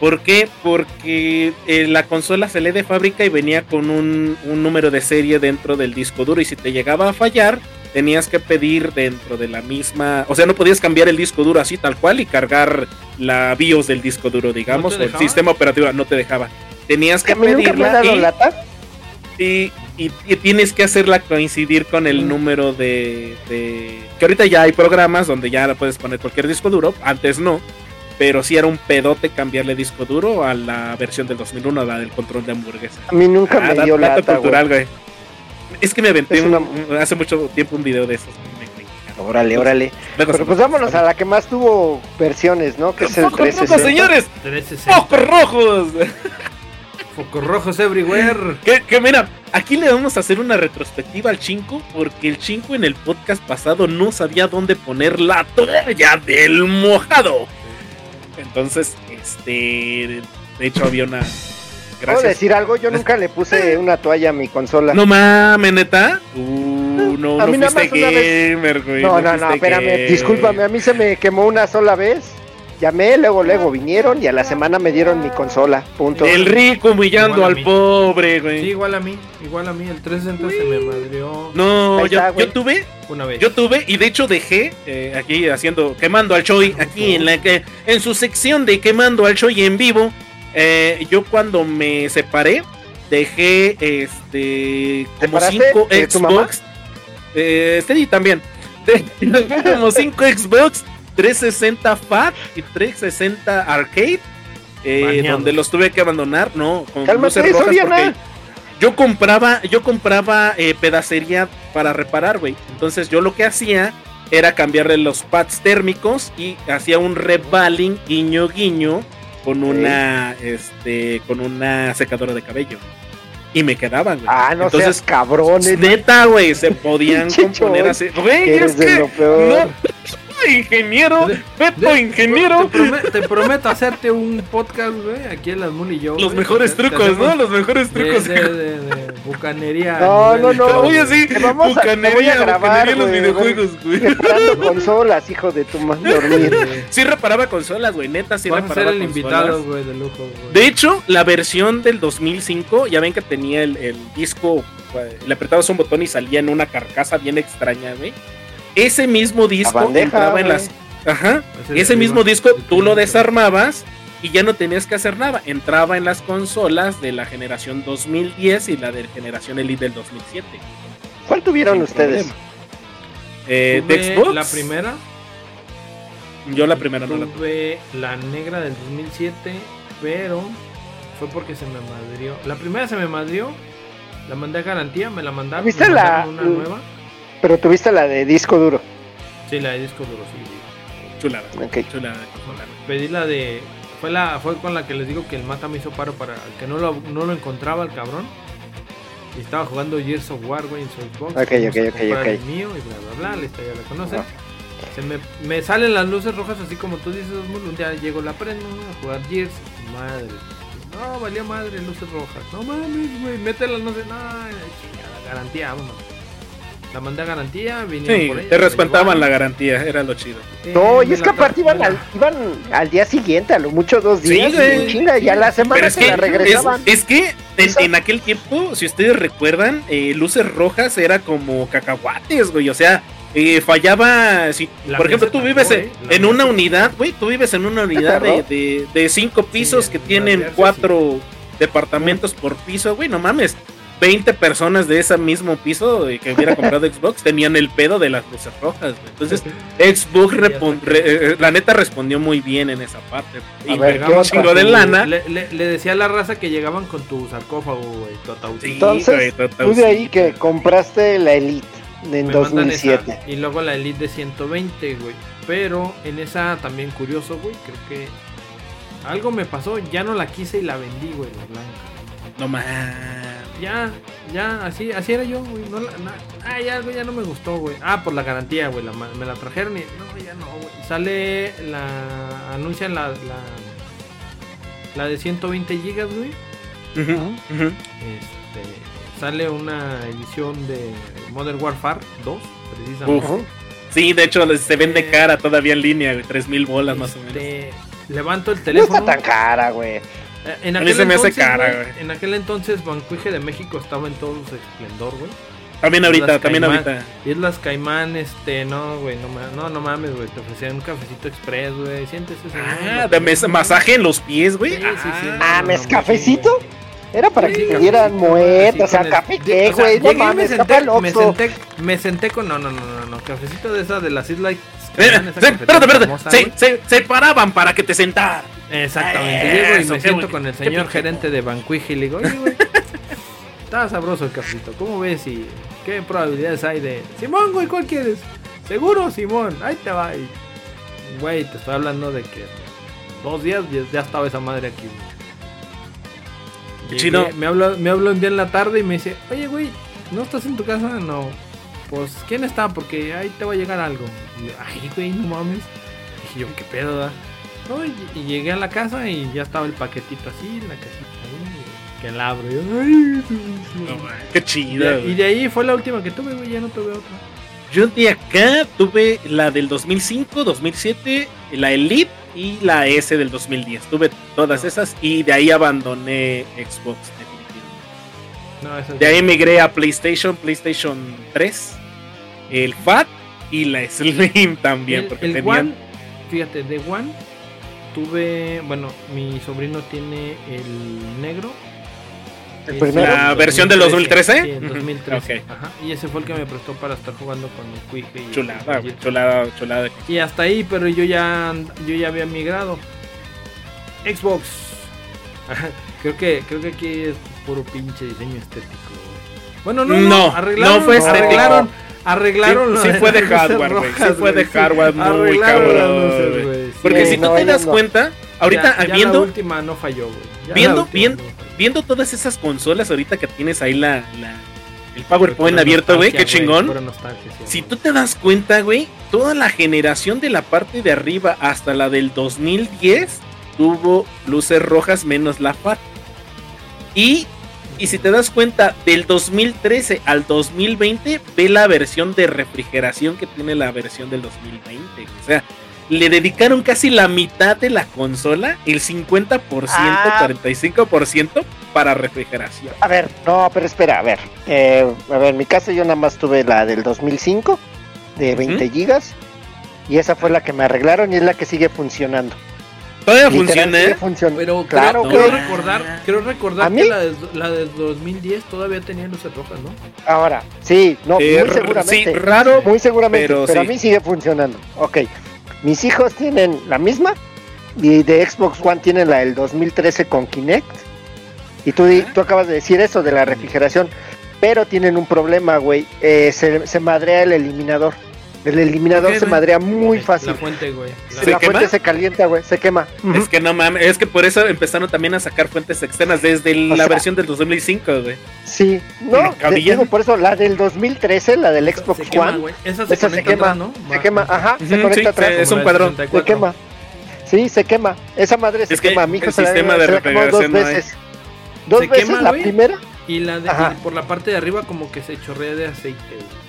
¿Por qué? Porque eh, la consola se lee de fábrica y venía con un, un número de serie dentro del disco duro y si te llegaba a fallar tenías que pedir dentro de la misma, o sea, no podías cambiar el disco duro así tal cual y cargar la BIOS del disco duro, digamos, ¿No o te el sistema operativo no te dejaba. Tenías que A mí nunca me ha pedirla dado y- lata. Y, y- y tienes que hacerla coincidir con el número de, de- Que ahorita ya hay programas donde ya la puedes poner cualquier disco duro, antes no. Pero sí era un pedote cambiarle disco duro a la versión del 2001, a la del control de hamburguesa. A mí nunca Ah, me da- dio lata, cultural, güey. Es que me aventé una- un- hace mucho tiempo un video de esos. Órale, órale. Pero pues vámonos a la que más tuvo versiones, ¿no? Que es el ¡Focos rojos, 360. señores! 360. ¡Focos rojos! Focos rojos everywhere. Que, que mira, aquí le vamos a hacer una retrospectiva al Chinco, porque el Chinco en el podcast pasado no sabía dónde poner la toalla del mojado. Entonces, este. De hecho, había una. ¿Puedo Gracias. decir algo? Yo nunca le puse una toalla a mi consola. No mames, neta. Uh, no, A no mí nada fuiste más una vez- gamer, güey. No, no, no, fuiste espérame, gamer. discúlpame, a mí se me quemó una sola vez. Llamé, luego, luego vinieron y a la semana me dieron mi consola. Punto. El rico humillando al pobre, güey. Sí, igual a mí. Igual a mí. El 360 se me madrió No, yo, está, yo tuve una vez. Yo tuve y de hecho dejé eh, aquí haciendo quemando al Choi aquí en la que en su sección de quemando al Choi en vivo. eh, yo cuando me separé dejé este como ¿Separaste cinco de tu mamá? Xbox. Eh, sí, también. Dejé como cinco Xbox 360 Fat y 360 Arcade. eh, donde los tuve que abandonar, no, con Cálmate, luces rojas porque yo compraba, yo compraba eh, pedacería para reparar, güey. Entonces yo lo que hacía era cambiarle los pads térmicos y hacía un rebaling guiño guiño con una este con una secadora de cabello. Y me quedaban, güey. Ah, no Entonces, seas cabrón. eh. neta, güey, se podían componer así. Güey, es que lo peor. no, ingeniero, Beto De- ingeniero. Te, prome- te prometo hacerte un podcast, güey, aquí en las Moon y yo. Los mejores Te- te trucos, ¿no? Los mejores De, trucos. de, de, de bucanería. No, a no, no. Oye, güey. sí, Te vamos a- te voy a bucanería, grabar, bucanería en los güey, videojuegos, güey. Reparando consolas, hijo de tu madre dormir. Sí reparaba consolas, güey, neta, sí a ser reparaba el consolas. invitado, güey, de lujo, güey. De hecho, la versión del 2005, ya ven que tenía el, el disco, le apretabas un botón y salía en una carcasa bien extraña, güey. Ese mismo disco bandeja, entraba en las... Ajá, Ese mismo disco tú lo desarmabas y ya no tenías que hacer nada. Entraba en las consolas de la generación 2010 y la de generación Elite del 2007. ¿Cuál tuvieron Sin ustedes? Eh, de Xbox. La primera. Yo la primera no la tuve. La negra del 2007, pero fue porque se me madrió. La primera se me madrió. La mandé a garantía, me la mandaron. ¿Viste me la- mandaron una nueva? Pero tuviste la de disco duro. Sí, la de disco duro, sí. Chulada. Ok. Chulada de consola. Pedí la de. Fue, la, fue con la que les digo que el mata me hizo paro para que no lo, no lo encontraba el cabrón. Y estaba jugando Gears of War, güey, en su Xbox. Ok, ok, ok, ok. El mío y bla, bla, bla. La historia ya la conocen. Se me, me salen las luces rojas así como tú dices. Un día llego, la prendo a jugar Gears. Madre. No, valía madre, luces rojas. No mames, güey, métela, no sé, no, chingada, garantía, vámonos. La mandé a garantía, vinieron Sí, por ella. te respetaban la garantía, era lo chido. Eh, No, y es que aparte iban al, iban al día siguiente, a lo mucho dos Sí, días. güey. y chinga, y a la semana Pero es se que, la es, regresaban. es que en, aquel tiempo, si ustedes recuerdan, eh, luces rojas era como cacahuates, güey. O sea, eh, fallaba. Si, La por ejemplo, tú vives tardó, en, eh, en una unidad, güey. Tú vives en una unidad de, de, de cinco pisos que tienen cuatro departamentos por piso, güey. No mames. 20 personas de ese mismo piso que hubiera comprado Xbox tenían el pedo de las luces rojas. güey. Entonces, Xbox, re- eh, la neta, respondió muy bien en esa parte. Y ver, pegó ¿qué un chingo de lana. Le, le- le decía a la raza que llegaban con tu sarcófago, güey, tu ataúd. Sí, Entonces, tú de ahí que compraste la Elite en Me mandan esa, 2007. y luego la Elite de 120, güey. Pero en esa también curioso, güey. Creo que algo me pasó. Ya no la quise y la vendí, güey, la blanca. No más. Ya, ya, así, así era yo, güey. No na- ah, ya, güey, ya no me gustó, güey. Ah, por la garantía, güey. la ma- me la trajeron y. No, ya no, güey. Sale la. Anuncian la. La, la de 120 gigas, güey. Ujú. Este. Sale una edición de Modern Warfare 2, precisamente. Uf. Sí, de hecho se vende cara todavía en línea, güey, 3000 bolas más o menos. Este, levanto el No teléfono. está tan cara, güey. En A mí aquel, se me hace entonces, cara, güey, en aquel entonces Bancuije de México estaba en todo su esplendor, güey. También ahorita, también Caimán. ahorita. Islas Caimán, este, no, güey, no, no, no mames, güey, te ofrecían un cafecito express, güey, siéntese. Ah, de mes- masaje en los pies, güey. Sí, sí, sí, Ah, Ah, no, ¿mes no, cafecito? Era para Sí, que tuvieran muertos, o sea, café qué, güey, no me mames, senté- me senté, me senté con, no, no, no, no, no, cafecito de esa de las Islas Eh, Caimán, espérate, espérate. Se, se, se paraban para que te sentaras. Exactamente, llego y me siento con el señor gerente de Bancuije y le digo, oye, güey, está sabroso el cafecito, ¿cómo ves y qué probabilidades hay de... Simón, güey, ¿cuál quieres? Seguro, Simón, ahí te va. Y, güey, te estoy hablando de que dos días ya, estaba esa madre aquí. güey. Chino. Me habló, me habló un día en la tarde y me dice, oye, güey, ¿no estás en tu casa? No. Pues, ¿quién está? Porque ahí te va a llegar algo. Y yo, ay, güey, no mames. Dije yo, ¿qué pedo, da? No, y, y llegué a la casa y ya estaba el paquetito así, la casita ahí, que la abro. y yo, ay, mío. Qué y, de, y de ahí fue la última que tuve, güey, ya no tuve otra. Yo de acá tuve la del 2005, 2007, la Elite y la S del 2010. Tuve todas esas y de ahí abandoné Xbox definitivamente. No, De ahí migré a PlayStation, PlayStation 3, el FAT y la Slim también. el, porque el tenían... One, fíjate, de One tuve, bueno, mi sobrino tiene el negro. ¿El Es primero? ¿La versión del 2013? Sí, el Ujú, 2013. ok. Ajá, y ese fue el que me prestó para estar jugando con el Quick y Chulada, chulada, chulada. Y hasta ahí, pero yo ya yo ya había migrado. Xbox. Creo que creo que aquí es puro pinche diseño estético. Bueno, no, no, No, arreglaron, no fue estético. arreglaron, arreglaron Sí, sí fue de hardware, güey, sí fue de hardware muy cabrón. Porque Sí, si tú no, te das no. cuenta, ahorita Ya- ya viendo, la última no falló, güey. Viendo- última viendo- no falló. viendo todas esas consolas ahorita que tienes ahí la, la- el PowerPoint abierto, güey, qué chingón. sí, Si tú te das cuenta, güey, toda la generación de la parte de arriba hasta la del 2010 tuvo luces rojas menos la FAT. Y, y si te das cuenta, del 2013 al 2020, ve la versión de refrigeración que tiene la versión del 2020. O sea, le dedicaron casi la mitad de la consola, el 50%, Ah. 45% para refrigeración. A ver, no, pero espera, a ver. Eh, a ver, en mi caso yo nada más tuve la del 2005 de 20 gigas y esa fue la que me arreglaron y es la que sigue funcionando. Todavía funciona, ¿eh? funcionando. Pero claro, creo, güey. creo recordar, creo recordar ¿A mí? que la de, la de 2010 todavía tenía luces rojas, ¿no? Ahora, sí, no, Eh, muy seguramente. Sí, raro. Muy seguramente, pero pero, sí. a mí sigue funcionando. Ok, mis hijos tienen la misma y de Xbox One tienen la del 2013 con Kinect. Y tú, di- tú acabas de decir eso de la refrigeración, pero tienen un problema, güey. eh, se, se madrea el eliminador. El eliminador ¿Por qué, se madrea muy fácil. La fuente, güey. La- ¿Se la quema? fuente se calienta, güey, se quema. Es que no mames, es que por eso empezaron también a sacar fuentes externas desde la sea- versión del 2005, güey. Sí, ¿No digo, por eso la del 2013, la del Xbox se quema, One. Esa se esa se quema, atrás, ¿no? se quema, ajá, se conecta sí, atrás. es un la cuadrón. 64. Se quema. Sí, se quema. Esa madre se Es que quema. Mi hijo el se la, sistema de se la dos refrigeración no hay. veces. Dos Se veces quema, la primera. Y la de, y por la parte de arriba como que se chorrea de aceite, güey.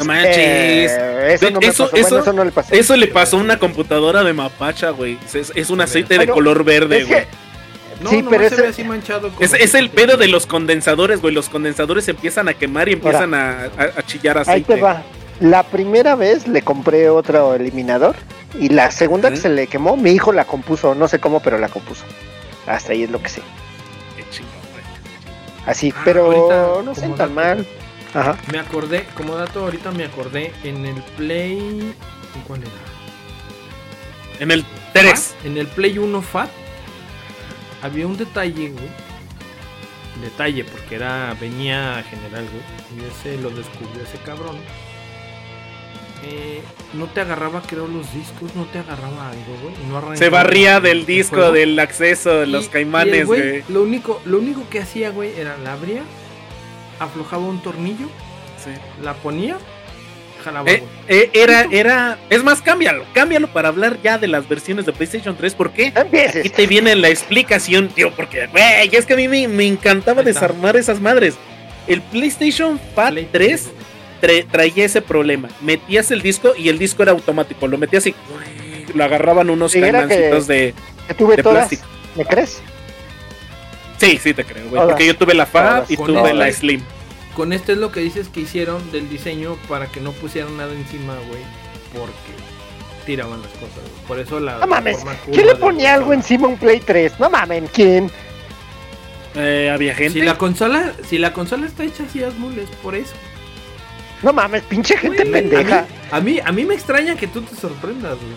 No manches. Eh, eso no me eso- pasó. eso- bueno, eso no le pasó. Eso le pasó a una computadora de mapacha, güey. Es, es un aceite de color verde, es güey. que, No, Sí, pero se ese- ve así manchado. Es, es el pedo de los condensadores, güey. Los condensadores se empiezan a quemar y empiezan a, a- a chillar ahí aceite. te va. La primera vez le compré otro eliminador. Y la segunda que se le quemó, mi hijo la compuso. No sé cómo, pero la compuso. Hasta ahí es lo que sé. Qué chingón, güey. Así, Ah, pero ahorita, no sé tan mal. Ajá. Me acordé, como dato ahorita me acordé en el Play. ¿en ¿Cuál era? En el 3. En el Play 1 Fat había un detalle, güey. Detalle, porque era. venía general, güey. Y ese lo descubrió ese cabrón. Eh, no te agarraba, creo, los discos, no te agarraba algo, güey. no Se barría el- del el disco del acceso de los y el caimanes, güey, güey. Lo único, lo único que hacía, güey, era la abría, aflojaba un tornillo, Sí. la ponía, jalaba, Eh, eh, era, era. Es más, cámbialo. Cámbialo para hablar ya de las versiones de PlayStation 3. ¿Por qué? Empieces. Aquí te viene la explicación, tío. Porque, güey, es que a mí me, me encantaba desarmar esas madres. El PlayStation Fat Play 3 güey. tra- traía ese problema. Metías el disco y el disco era automático. Lo metías y lo agarraban unos Sí, caimancitos de, Que tuve de todas. plástico. ¿Me crees? Sí, sí te creo, güey. Porque yo tuve la Fat Todas. y Con tuve la Slim. Con esto es lo que dices que hicieron del diseño para que no pusieran nada encima, güey, porque tiraban las cosas, güey. Por eso la No mames. ¿Quién le ponía algo encima a un Play 3? No mamen, ¿quién? Eh, había gente. Si la consola, si la consola está hecha así, Asmul, es por eso. No mames, pinche gente Güey, pendeja. A mí, a mí me extraña que tú te sorprendas, güey.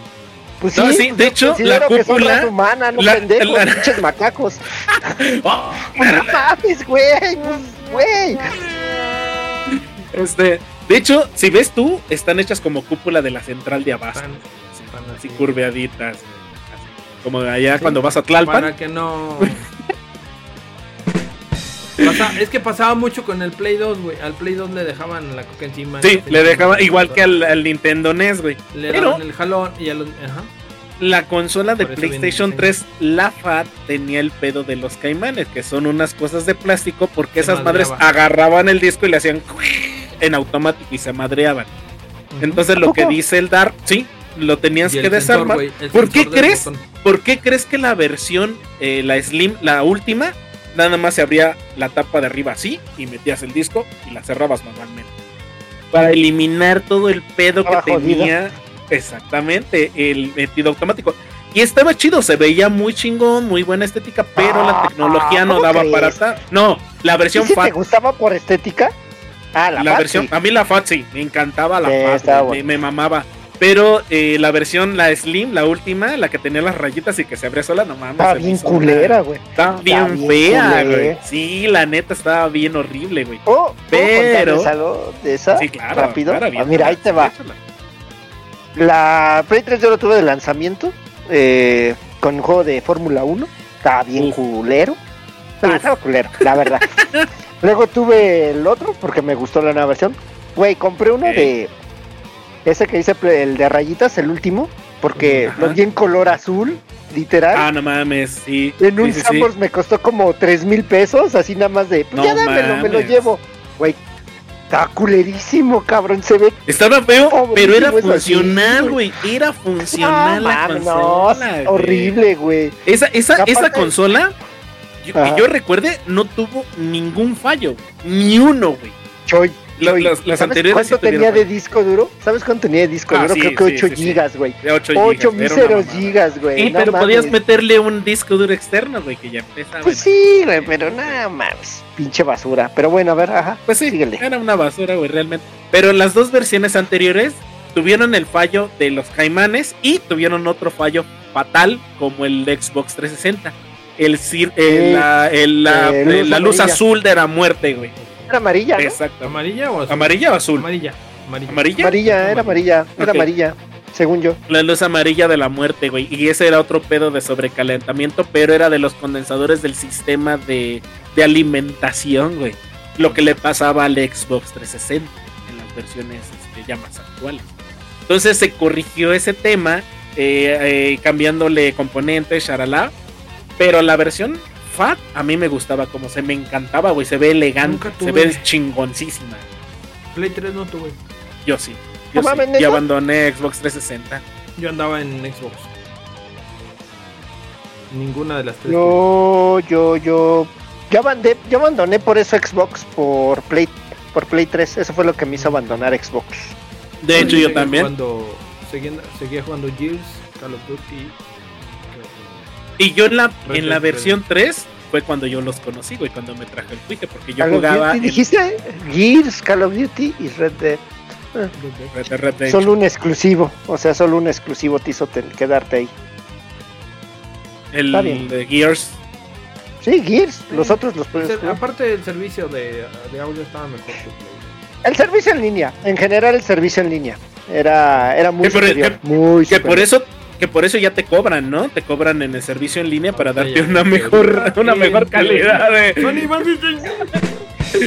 Pues No, sí, sí, de hecho, la que son cúpula- humana, no la- pendejos, la- pinches macacos. ¡Oh! No mames, güey, pues, güey. Este, de hecho, si ves tú, están hechas como cúpula de la central de abasto. Están- así, están así así. curveaditas. así, como allá Sí, cuando vas a Tlalpan. Para que no. Es que pasaba mucho con el Play 2, güey. Al Play 2 le dejaban la coca encima. Sí, le dejaba igual que al, al Nintendo NES, güey. Le Pero daban el jalón y a los. Ajá. la consola de PlayStation el 3, la FAT, tenía el pedo de los caimanes, que son unas cosas de plástico, porque Se esas madres agarraban el disco y le hacían en automático y se madreaban. Entonces ¿A lo que dice el DAR, sí, lo tenías que sensor, desarmar. ¿Por qué crees? ¿Por qué crees que la versión, eh, la Slim, la última, nada más se abría la tapa de arriba así y metías el disco y la cerrabas manualmente? Para eliminar todo el pedo que tenía exactamente el metido automático. Y estaba chido, se veía muy chingón, muy buena estética, pero la Ah, tecnología no ¿cómo daba crees? para estar. No, la ¿Sí, versión sí te FAT. gustaba por estética? Ah, la, La, Fat, versión, sí. a mí la FAT sí, me encantaba la Sí, FAT, me mamaba. Pero eh, la versión, la Slim, la última, la que tenía las rayitas y que se abría sola, no mames. Estaba bien culera, güey. Estaba bien, bien fea, güey. Sí, la neta estaba bien horrible, güey. Oh, ¿puedo Pero- algo de esa? Sí, claro. Rápido. claro, Ah, bien, mira, ahí te va. échala. La Play 3 yo lo tuve de lanzamiento eh, con un juego de Fórmula 1. Estaba bien Uf. culero. No, Uf. estaba culero, la verdad. Luego tuve el otro porque me gustó la nueva versión. Güey, compré uno de ese que dice el de rayitas, el último, porque Ajá. lo vi en color azul, literal. Ah, no mames, sí. en un sí, me costó como 3 mil pesos, así nada más de, pues No ya dámelo, me lo mames. llevo. Güey, está culerísimo, cabrón, se ve Estaba feo, pero era funcional, güey. Era funcional No, la mames, no, consola. güey. horrible, güey. Esa, esa, esa consola, yo, que yo recuerde, no tuvo ningún fallo. Ni uno, güey. Choy. Las- las ¿Sabes anteriores cuánto sí tenía de disco duro? ¿Sabes cuánto tenía de disco Ah, duro? sí, Creo que sí, 8 sí, sí. gigas, güey. De 8 8 gigas, era una míseros gigas, güey. Sí, no pero podías meterle un disco duro externo, güey, que ya empezaba. Pues sí, güey, pero nada más. Pinche basura. Pero bueno, a ver, ajá. Pues sí, síguele. era una basura, güey, realmente. Pero las dos versiones anteriores tuvieron el fallo de los caimanes y tuvieron otro fallo fatal como el Xbox 360. El, eh, Sí. la, el- la- Eh, luz la luz amarilla. azul de la muerte, güey. Amarilla, ¿no? Exacto. ¿Amarilla o azul? ¿Amarilla o azul? Amarilla. Amarilla. ¿Amarilla? Amarilla, era amarilla. Era amarilla, según yo. La luz amarilla de la muerte, güey. Y ese era otro pedo de sobrecalentamiento, pero era de los condensadores del sistema de, de alimentación, güey. Lo que le pasaba al Xbox 360 en las versiones este, ya más actuales. Entonces se corrigió ese tema, eh, eh, cambiándole componentes, charalá. Pero la versión FAT a mí me gustaba como se me encantaba, güey. Se ve elegante, se ve chingoncísima. Play 3 no tuve. Yo sí. Yo sí. mames, Y ¿neta? abandoné Xbox 360. Yo andaba en Xbox. Ninguna de las tres. Yo, yo, yo. Yo abandoné, yo abandoné por eso Xbox, por Play, por Play 3. Eso fue lo que me hizo abandonar Xbox. De hecho, yo también. Cuando seguía, seguía jugando Gears, Call of Duty. Y yo en la, Red en la Dead versión 3 fue cuando yo los conocí, güey, cuando me traje el Quique, porque yo Call jugaba Duty, en dijiste Gears, Call of Duty y Red Dead. Red Dead Redemption. Solo un exclusivo, o sea, solo un exclusivo te hizo ten- quedarte ahí. el está bien. de Gears. Sí, Gears, los otros los puedes ser- aparte el servicio de, de audio estaba mejor que Play. El servicio en línea, en general el servicio en línea era, era muy Que por- superior, que- muy Que por eso que por eso ya te cobran, ¿no? Te cobran en el servicio en línea para darte una mejor una mejor calidad de.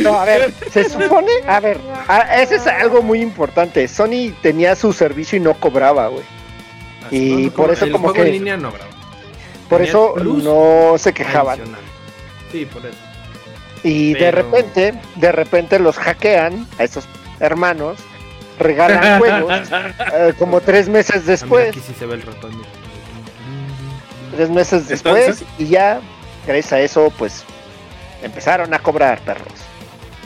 No, a ver, se supone, a ver, a- ese es algo muy importante. Sony tenía su servicio y no cobraba, güey. Y por eso el como juego que- en línea no, bravo. Por Tenía eso no se quejaban. Adicional. Sí, por eso. Y de repente, de repente los hackean a esos hermanos, regalan juegos eh, como tres meses Ah, después, aquí sí se ve el ratón. tres meses después, Entonces- y ya, gracias a eso, pues empezaron a cobrar perros.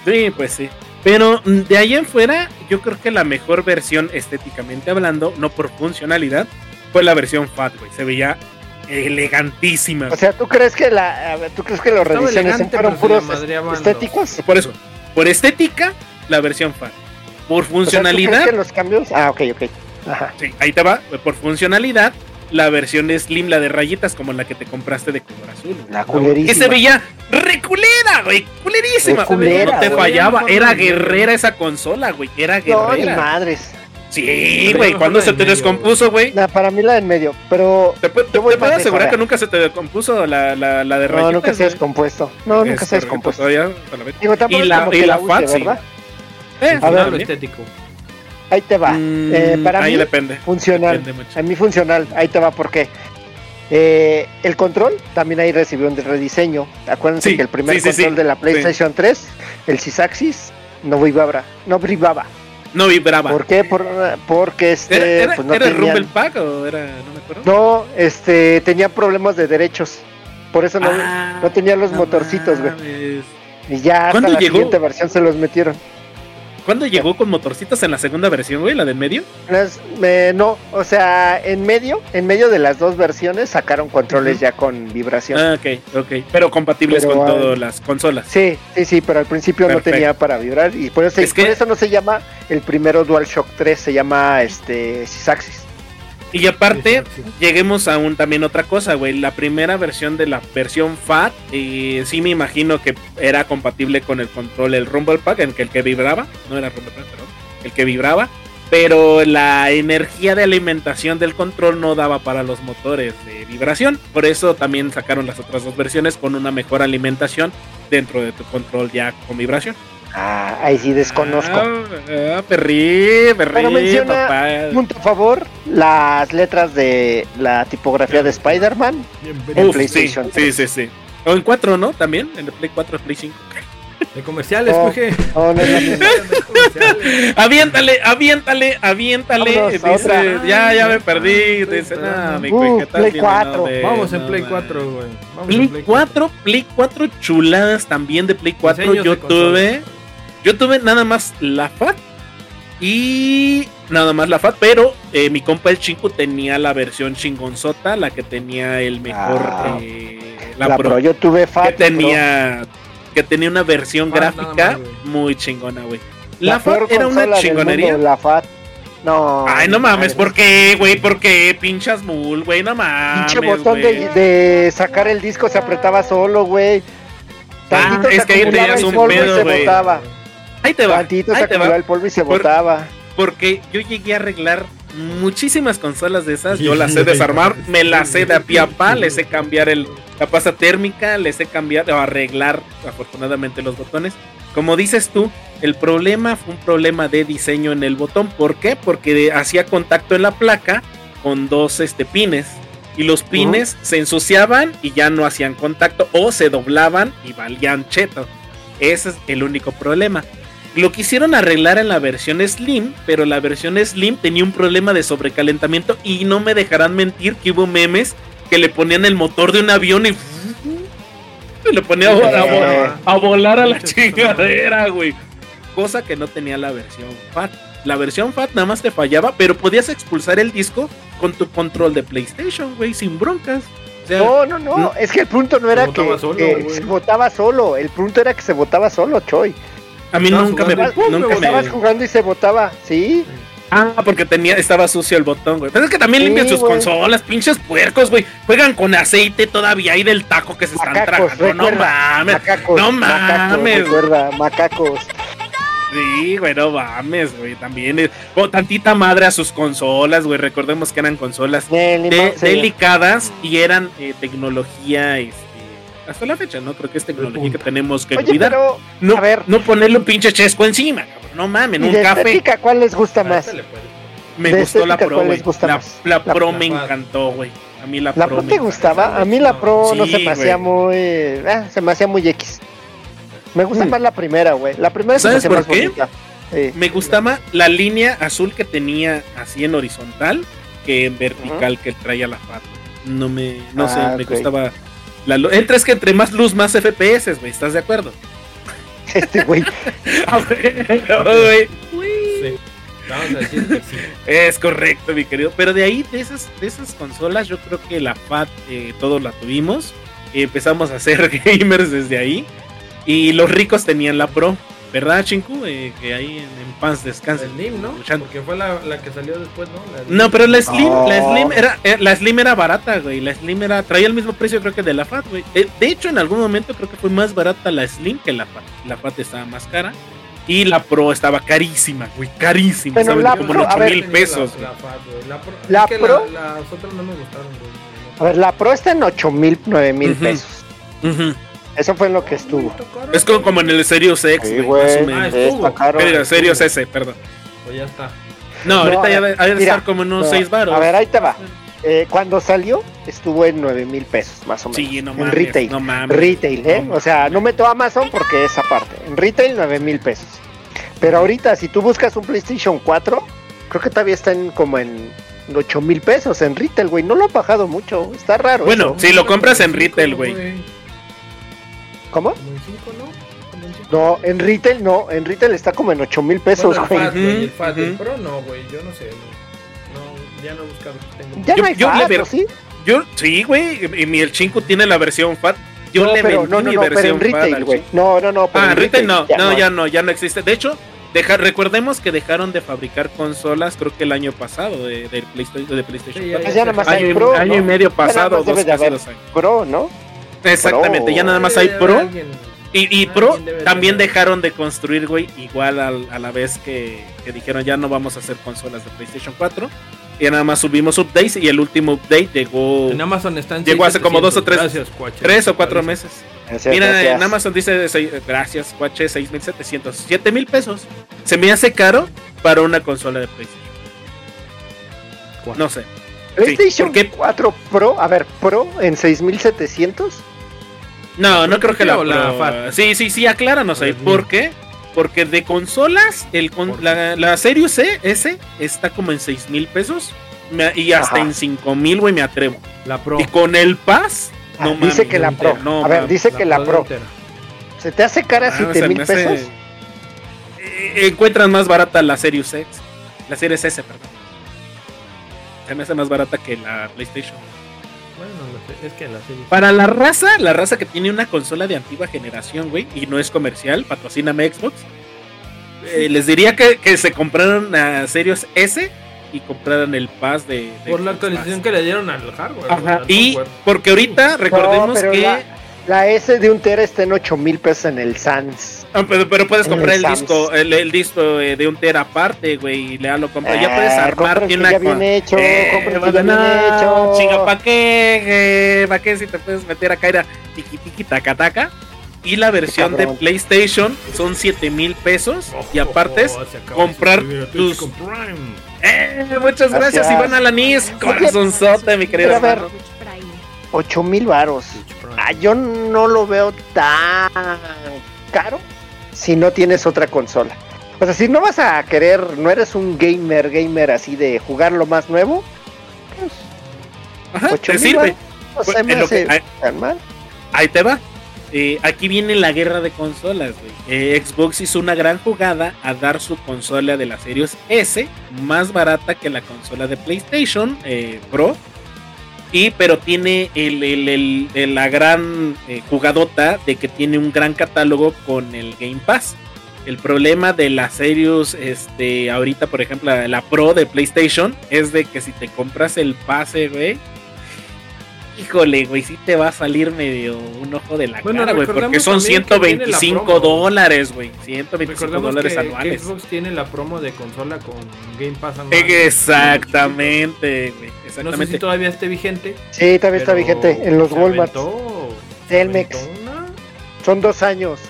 Sí, pues sí. Pero mm, de ahí en fuera, yo creo que la mejor versión estéticamente hablando, no por funcionalidad, fue la versión Fat, güey. Se veía elegantísima. O sea, ¿tú crees que la, tú crees que los reediciones fueron puros estéticos? por eso, por estética, la versión Fat. Por O sea, ¿tú crees funcionalidad, que los cambios? Ah, ok, ok. Ajá. sí, ahí te va. Por funcionalidad, la versión Slim, la de rayitas, como la que te compraste de color azul. güey. La Que culerísima. se veía reculera, güey. Culerísima. No te güey. fallaba. Era no, guerrera esa consola, güey. Era No, guerrera. madres. sí, güey. la se te medio, descompuso, güey. Nah, para mí la en medio, pero Te, puedo asegurar que nunca se te descompuso la, la, la de no, rayitas. nunca se ha descompuesto. No, nunca se ha descompuesto. todavía la. Digo, Y la- y que la use, Fat, sí. Eh, A ver, estético. Ahí te va. Mm, Eh, para ahí mí, depende. funcional. Depende. A mí funcional. Ahí te va, ¿por qué? Eh, el control también ahí recibió un rediseño. Acuérdense Sí, que el primer sí, control sí. de la PlayStation 3, el Sysaxis, no vibraba. No vibraba. No vibraba. ¿Por qué? Por- porque este, ¿Era, era, pues no era el tenían- Rumble Pack o era.? No me acuerdo. No, este, tenía problemas de derechos. Por eso no, Ah, no tenía los no motorcitos, güey. Y ya hasta ¿Cuándo la llegó? siguiente versión se los metieron. ¿Cuándo llegó con motorcitos en la segunda versión, güey? ¿La del medio? Las- me- no, o sea, en medio, en medio de las dos versiones sacaron controles Ujú. ya con vibración. Ah, ok, ok. Pero compatibles Pero, con ah, todas las consolas. Sí, sí, sí, pero al principio Perfecto. no tenía para vibrar y por eso, Es que- por eso no se llama el primero DualShock 3, se llama este Sysaxis. Y aparte, lleguemos a un también otra cosa, güey. La primera versión de la versión FAT, eh, sí me imagino que era compatible con el control, el Rumble Pack, en que el que vibraba, no era Rumble Pack, perdón, el que vibraba, pero la energía de alimentación del control no daba para los motores de vibración. Por eso también sacaron las otras dos versiones con una mejor alimentación dentro de tu control ya con vibración. Ah, ahí sí desconozco. Ah, ah, perrí, perrí, Pero menciona papá. Punto a favor, las letras de la tipografía de Spider-Man. Bienvenido. en PlayStation sí, 3. sí, sí. O en 4, ¿no? También, en el Play 4, Play 5. De comerciales, No. Jorge. No, no comerciales. Aviéntale, aviéntale, aviéntale. Vámonos Dice, ya, ya me perdí. Dice, no, mi Uh. Play Bien, 4. no, de- Vamos en no, Play man. 4, güey. Play 4, Play 4 chuladas también de Play 4. Diseños Yo de consola. Yo tuve nada más la FAT y nada más la FAT, pero eh, mi compa el Chingu tenía la versión chingonzota, la que tenía el mejor, Ah. eh, La, la, pro. Pro, yo tuve Fat. que tenía, que tenía una versión Fat gráfica más, muy chingona, güey. La, La, FAT era una chingonería. mundo, la Fat. No. Ay, no mames, madre. ¿por qué, güey? ¿Por qué? Pinchas mul, güey, no mames. Pinche botón de, sacar el disco se apretaba solo, güey. Ah, es se que ahí tenías el un pedo, güey. Ahí te va, Tantito ahí se te va. el polvo y se Por- botaba. Porque yo llegué a arreglar muchísimas consolas de esas. Yo las sé desarmar, me las sé de a pie a pa, les sé cambiar el, la pasta térmica, les sé cambiar o arreglar afortunadamente los botones. Como dices tú, el problema fue un problema de diseño en el botón. ¿Por qué? Porque hacía contacto en la placa con dos este, pines. Y los pines se ensuciaban y ya no hacían contacto o se doblaban y valían cheto. Ese es el único problema. Lo quisieron arreglar en la versión Slim, pero la versión Slim tenía un problema de sobrecalentamiento y no me dejarán mentir que hubo memes que le ponían el motor de un avión y, y le ponía a, a vo- a volar a la chingadera, güey. Cosa que no tenía la versión FAT. La versión FAT nada más te fallaba, pero podías expulsar el disco con tu control de PlayStation, güey, sin broncas. sea, No, no, no, no. es que el punto no era Se que, solo, que se votaba solo, el punto era que se votaba solo, Choy. A mí nunca me, Estabas- nunca me- Estabas jugando y se votaba, ¿sí? Ah, porque tenía, estaba sucio el botón, güey. Pero es que también Sí, limpian sus consolas, pinches puercos, güey. Juegan con aceite todavía ahí del taco que se están Macacos, tragando. No mames. Macacos, no macacos, mames. recuerda, macacos. Sí, güey, no mames, güey. También. eh, O tantita madre a sus consolas, güey. Recordemos que eran consolas de- delicadas y eran eh, tecnología, este. Hasta la fecha, ¿no? Creo que es tecnología que tenemos que Oye, cuidar. pero, no, a ver. no ponerle un pinche chesco encima, cabrón. No mames, ¿y un de café. estética cuál les gusta más? Puedes. Me de gustó la Pro, ¿cuál güey. les gusta La, más? la La- Pro la me encantó, güey. A mí la, ¿La Pro Pro me te gustaba? A mí la Pro no se me hacía muy... eh, se me hacía muy X. Me gusta Mm. más la primera, güey. La primera se me ¿Sabes hacía por más qué? bonita. Sí. Me gustaba la línea azul que tenía así en horizontal que en vertical que traía la FAT. No me, no Ah, sé, me ok. gustaba. La entre es que entre más luz, más FPS, güey. ¿Estás de acuerdo? Este güey. Güey, Sí. Vamos a decir que sí. es correcto, mi querido. Pero de ahí, de esas, de esas consolas, yo creo que la FAT eh, todos la tuvimos. empezamos a ser gamers desde ahí. Y los ricos tenían la Pro. ¿Verdad, Chinku? Eh, que ahí en, en paz La descanse. Slim, ¿no? Luchando. Porque fue la, la que salió después, ¿no? La. No, pero la Slim, la Slim era, eh, la Slim era barata, güey. La Slim era, traía el mismo precio creo que de la Fat, güey. Eh, de hecho, en algún momento creo que fue más barata la Slim que la Fat. La Fat estaba más cara. Y la Pro estaba carísima, güey, carísima. Pero ¿sabes? la Como Pro, en a 8 ver, mil pesos. La, la Fat, güey. La Pro. La es que Pro- la- las otras no me gustaron, güey. A ver, la Pro está en 8 mil, 9 mil pesos. Ujú. Eso fue lo que estuvo. Es como, como en el Series X, Sí, güey, güey. más o Ah, estuvo. Pero S, perdón. Pues ya está. No, No, ahorita a ya ha de mira, estar como en unos no, 6 baros. A ver, ahí te va. Eh, cuando salió, estuvo en 9 mil pesos, más o menos. Sí, no en mames. retail. No mames. Retail, ¿eh? No, o sea, no meto Amazon porque esa parte. En retail, 9 mil pesos. Pero ahorita, si tú buscas un PlayStation 4, creo que todavía está en como en 8 mil pesos en retail, güey. No lo han bajado mucho. Está raro. Bueno, eso. si lo compras en retail, güey. ¿Cómo? Como en 5, ¿no? En cinco. No, en retail no. En retail está como en 8 mil pesos, Bueno, el güey. Fat, güey, el Fat, el. Pro no, güey. Yo no sé. No, ya no he buscado. Tengo... Ya Yo- no hay yo le Fat, veo- ¿o sí? Yo, sí, güey. Y mi el Chinco tiene la versión Fat. Yo no, le pero, vendí no, no, mi no, pero versión en Fat retail, al güey. No, no, no. pero Ah, en retail no, no, ya no, ya no existe. De hecho, deja- recordemos que dejaron de fabricar consolas, creo que el año pasado de, de PlayStation, de PlayStation Sí, 4. Ya nada más año, hay y- Pro, año y ¿no? medio pasado, casi dos años. Pro, ¿no? Exactamente, ya nada más hay Pro. alguien- Y, y Alguien Pro también dejaron de construir, güey, igual al- a la vez que, que dijeron ya no vamos a hacer consolas de PlayStation 4. Y nada más subimos updates y el último update llegó En Amazon están Llegó hace como dos o tres- Gracias, Cuache. tres o cuatro meses. Gracias, Mira, gracias. en Amazon dice, seis- gracias, Cuache, 6.700, 7 mil pesos. Se me hace caro para una consola de PlayStation. No sé. PlayStation ¿por qué? 4 Pro, a ver, Pro en 6700. No, no creo que la, la Fat? Sí, sí, sí, acláranos ahí. ¿Por qué? Porque de consolas, el con- ¿Por la, la Series C, S, está como en 6 mil pesos. Me- y hasta Ajá. en 5 mil, güey, me atrevo. La Pro. Y con el Pass, Ah, no dice que la Pro. no a ver, dice que la Pro. entera. ¿Se te hace cara Ah, 7 se mil hace- pesos? Eh, encuentran más barata la Series X. La Series S, perdón. Se me hace más barata que la PlayStation. Bueno, no sé, es que la serie. Para la raza, la raza que tiene una consola de antigua generación, güey, y no es comercial, patrocíname Xbox. eh, les diría que, que se compraron a Series S y compraran el Pass de. de Por la actualización Pass. que le dieron al hardware. Ajá, al y software. porque ahorita recordemos que. la- La S de un Tera está en 8 mil pesos en el Sans. Ah, pero, pero puedes En comprar el disco, el, el disco eh, de un tera aparte, güey, y ya lo compras. ya puedes Ah, armar compra el una que ya con- bien hecho, Eh, compra que ya a- bien hecho. Chinga, ¿pa' qué? ¿Para qué si te puedes meter acá? Era tiki tiki taca taca. Y la versión de. PlayStation son 7 mil pesos. y aparte es Oh, comprar a tus- Twitch con Prime. Eh, muchas gracias, Gracias. Iván Alanis. Corazonzote, mi querido a ver, hermano. 8 mil varos. Ah, yo no lo veo tan caro si no tienes otra consola. O sea, si no vas a querer, no eres un gamer, gamer así de jugar lo más nuevo, pues Ajá, 8 te mil sirve. varos no Pues, me que- ahí- tan mal. Ahí te va. Eh, aquí viene la guerra de consolas. Eh, Xbox hizo una gran jugada a dar su consola de la Series S más barata que la consola de PlayStation eh, Pro. Y pero tiene el, el- el- la gran eh, jugadota de que tiene un gran catálogo con el Game Pass. El problema de la Series, este, ahorita, por ejemplo, la, la Pro de PlayStation, es de que si te compras el pase, güey. Híjole, güey, sí te va a salir medio un ojo de la Bueno, cara, güey, porque son también que viene la 125 promo. dólares, güey. 125 Recordemos dólares que, que anuales. Xbox tiene la promo de consola con Game Pass anual. Exactamente, güey. No sé Exactamente. si todavía esté vigente. Sí, todavía está vigente en los Walmart. Telmex. Son dos años.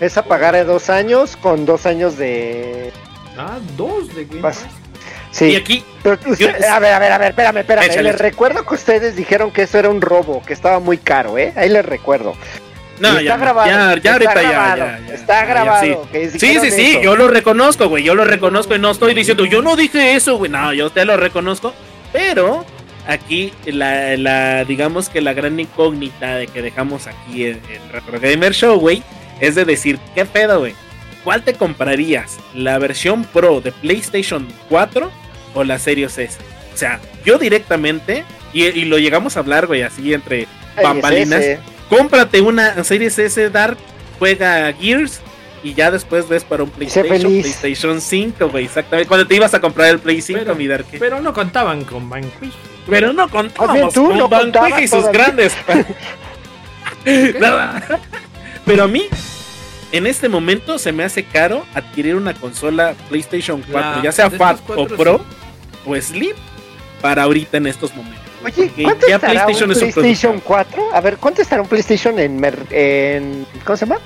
Es a pagar de dos años con dos años de. Ah, dos de Game Pas- Pass. Sí. Y aquí, Pero usted- a ver, a ver, a ver, espérame, espérame. Échale, les recuerdo que ustedes dijeron que eso era un robo, que estaba muy caro, ¿eh? Ahí les recuerdo. no, ya, está grabado. ya, ya ahorita ya, grabado, ya, ya. Está grabado. sí. Sí, sí, yo lo reconozco, güey. Yo lo reconozco y no estoy diciendo, yo no dije eso, güey. No, yo te lo reconozco. Pero aquí, la, la, digamos que la gran incógnita de que dejamos aquí en, en Retro Gamer Show, güey, es de decir, ¿qué pedo, güey? ¿Cuál te comprarías? ¿La versión Pro de PlayStation 4 o la Series S? O sea, yo directamente, y, y lo llegamos a hablar, güey, así entre bambalinas. cómprate una Series S Dark, juega Gears y ya después ves para un PlayStation. PlayStation 5, güey, exactamente. Cuando te ibas a comprar el Play 5, Pero- mi Dark. Pero no contaban con Vanquish. Pero no contábamos tú con no Vanquish contabas y sus todavía. grandes. Nada. Pero a mí, en este momento, se me hace caro adquirir una consola PlayStation 4, La- ya sea Fat o Pro sí. O Slim, para ahorita en estos momentos. Oye, ¿cuánto ya estará PlayStation un es un PlayStation producto. 4? A ver, ¿cuánto estará un PlayStation en, mer- en ¿cómo se llama?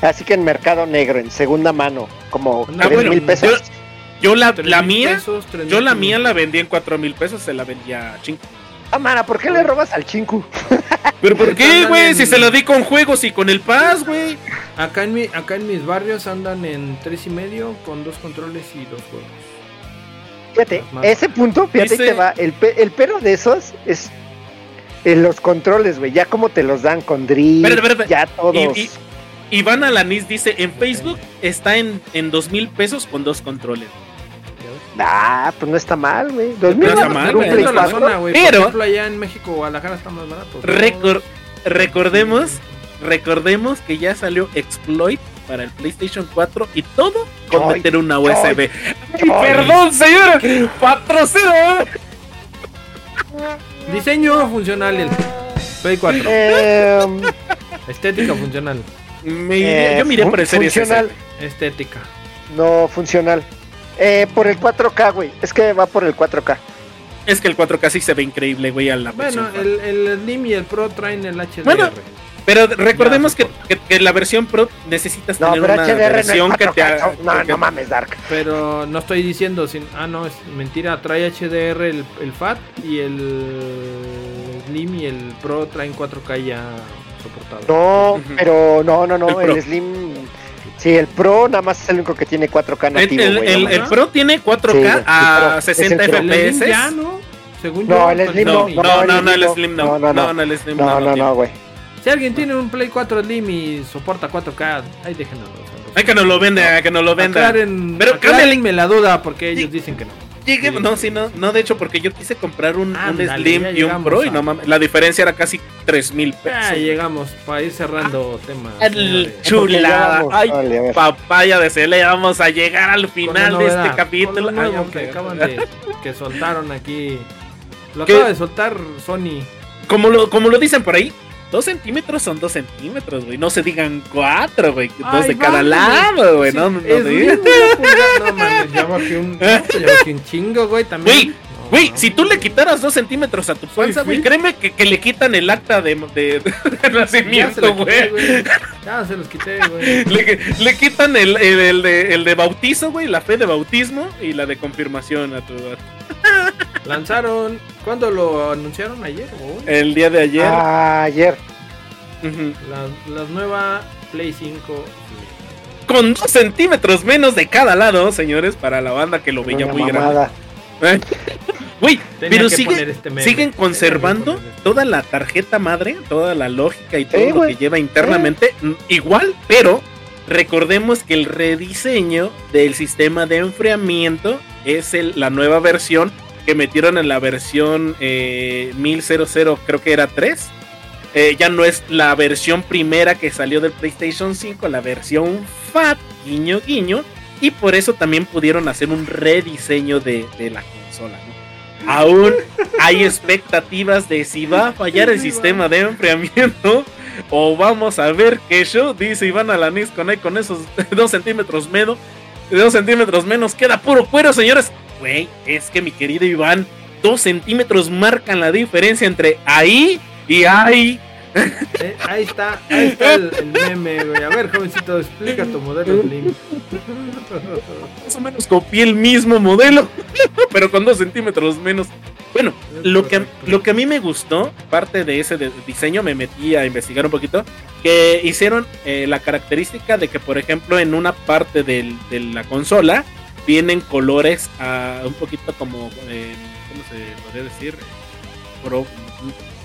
Así que en mercado negro, en segunda mano, como Ah, bueno, mil pesos. Yo la, mía, pesos, yo la mía la vendí en 4 mil pesos, se la vendía a Chinco. Ah, mana, ¿por qué le robas al chinku? ¿Pero por qué, güey? Si se lo di con juegos y con el Paz, güey. Acá en, mi, acá en mis barrios andan en tres y medio con dos controles y dos juegos. Fíjate, ese punto, fíjate Dice- que va. El, pe- el pero de esos es en los controles, güey. Ya como te los dan con drill, ya todos. Y- y- Iván Alanis dice, en Facebook está en, en 2 mil pesos con dos controles. Ah, pues no está mal, güey. Dos mil No está baros mal, por un güey. Play Dependiendo de la 4. zona, güey. Pero- Por ejemplo, allá en México, Guadalajara está más barato. Recor- recordemos, recordemos que ya salió Exploit para el PlayStation 4 y todo con Ay, meter una USB. Ay, ay. perdón, señor, patrocino. Diseño funcional el Play 4. Eh, Estética funcional. Me- eh, yo miré fun- por el Series S. funcional, Estética. no funcional. Eh, por el 4K, güey. Es que va por el 4K. Es que el 4K sí se ve increíble, güey, a la Bueno, versión. el, el Slim y el Pro traen el HDR. Bueno, Pero recordemos Ya, que, que- que la versión Pro necesitas No, tener pero una HDR no es versión que 4K. te haga. No, que- no mames, Dark. Pero no estoy diciendo sin. Ah, no, es mentira. Trae HDR el, el FAT y el Slim y el Pro traen 4K ya soportado. No, pero no, no, no. El. El, Slim. Sí, el Pro nada más es el único que tiene 4K El, nativo, el- güey. el- no el. Pro tiene 4K Sí, a Pro. Es 60 el Pro. El Slim FPS. ya, ¿no? Según No, yo. el Slim No, no, no, no, no, el no, Slim no. no. No, no, No, no, el Slim No, no. no, no, güey. Si alguien tiene un Play 4 Slim y soporta 4K, ahí déjenlo. Hay que nos lo venda, que nos lo venda. Aclaren, Pero aclárenme la duda porque ellos dicen que no. Llegué- no, sí, no, no, de hecho, porque yo quise comprar un, Slim y un Pro y no mames, la diferencia era casi 3 mil Ya pesos. llegamos para ir cerrando temas. El chulada. Ay, vale, papaya de Cele, vamos a llegar al final de este capítulo. Ay, que acaban de que soltaron aquí. Lo ¿Qué? acaba de soltar Sony. Como lo, como lo dicen por ahí, 2 centímetros son 2 centímetros, güey. No se digan 4, güey. Dos Ay, de cada vale. lado, güey. Sí, no, no, es no digas. No mames, ya bajé un, un chingo, güey, también. Güey, No, Güey, no, si tú le quitaras 2 centímetros a tu panza, güey, créeme que, que le quitan el acta de, de- de nacimiento, güey. Ya se los quité, güey. Le, le quitan el, el, el de, el de bautizo, güey, la fe de bautismo y la de confirmación a tu Lanzaron. ¿Cuándo lo anunciaron? ¿Ayer o hoy? el día de ayer. Ah, ayer. La, la nueva Play 5. Con 2 centímetros menos de cada lado, señores, para la banda que lo veía Una muy grande. mamada. ¿Eh? Güey, pero sigue, este siguen conservando este. toda la tarjeta madre, toda la lógica y todo Sí, lo que lleva internamente igual, pero recordemos que el rediseño del sistema de enfriamiento es el- la nueva versión que metieron en la versión eh, 1000 creo que era 3. Eh, ya no es la versión primera que salió del PlayStation 5, la versión FAT, guiño guiño, y por eso también pudieron hacer un rediseño de, de la consola. ¿no? Aún hay expectativas de si va a fallar el sistema de enfriamiento o vamos a ver qué show, dice Iván Alanis con, ahí, con esos 2 centímetros menos, 2 centímetros menos, queda puro cuero, señores. Güey, es que mi querido Iván, 2 centímetros marcan la diferencia entre ahí y ahí. Eh, ahí está, ahí está el, el meme, güey. A ver, jovencito, explica tu modelo Slim. Más o menos copié el mismo modelo, pero con 2 centímetros menos. Bueno, lo que, lo que a mí me gustó, parte de ese de- diseño, me metí a investigar un poquito, que hicieron eh, la característica de que, por ejemplo, en una parte del- de la consola vienen colores ah, un poquito como, eh, ¿cómo se podría decir? Pro-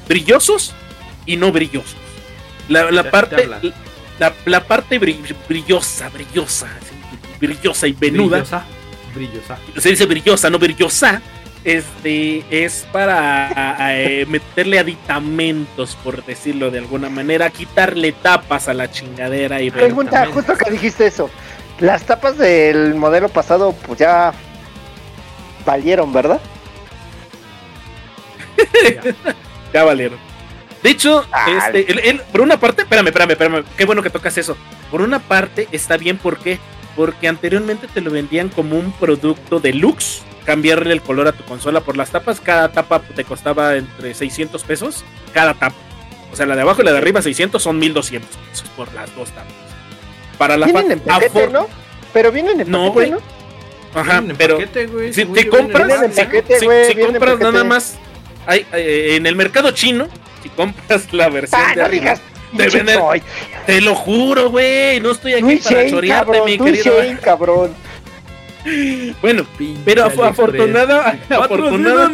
brillosos y no brillosos. La, la Te- te parte, la, la parte bri- brillosa, brillosa, brillosa y venuda Brillosa. Brillosa. se dice brillosa, no brillosa, este, es para a- a, eh, meterle aditamentos, por decirlo de alguna manera, quitarle tapas a la chingadera y ver- Pregunta, justo que dijiste eso. Las tapas del modelo pasado, pues ya valieron, ¿verdad? ya valieron. De hecho, este, él- él- por una parte, espérame, espérame, espérame, qué bueno que tocas eso. Por una parte está bien, ¿por qué? Porque anteriormente te lo vendían como un producto deluxe, cambiarle el color a tu consola por las tapas. Cada tapa te costaba entre 600 pesos, cada tapa. O sea, la de abajo y la de arriba 600 son 1200 pesos por las dos tapas. Para la Vienen en paquete, ¿no? Pero vienen en No, paquete, güey. ¿no? Ajá, en pero paquete, si te compras, en si, paquete, compras nada más, hay, eh, en el mercado chino, si compras la versión Ah, de no arriba, Troy. te lo juro, güey, no estoy aquí Luis para Shane, chorearte, cabrón. mi Luis querido. Shane, cabrón. Bueno, Pinche pero af- afortunada, afortunada,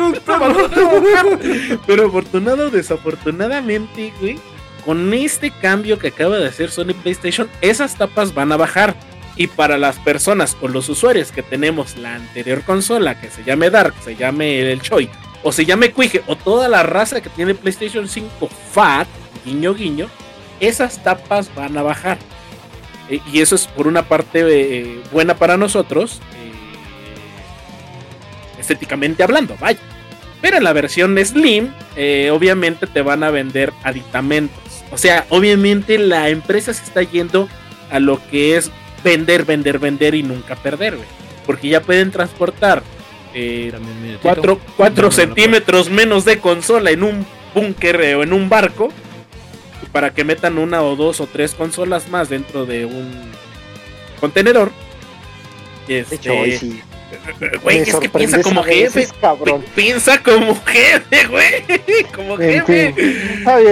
pero afortunado o desafortunadamente, güey, con este cambio que acaba de hacer Sony PlayStation, esas tapas van a bajar. Y para las personas o los usuarios que tenemos la anterior consola, que se llame Dark, se llame el Choi, o se llame Quige, o toda la raza que tiene PlayStation 5 Fat, guiño guiño, esas tapas van a bajar. Eh, y eso es por una parte eh, buena para nosotros, eh, estéticamente hablando, vaya. Pero en la versión Slim, obviamente te van a vender aditamentos. O sea, obviamente la empresa se está yendo a lo que es vender, vender, vender y nunca perder, güey. Porque ya pueden transportar eh, También mi netito. 4, No, no, no, centímetros menos de consola en un búnker eh, o en un barco para que metan una o dos o tres consolas más dentro de un contenedor. De Este, hecho, hoy sí. Güey, es que piensa como veces, jefe. Piensa como jefe, güey. Como jefe.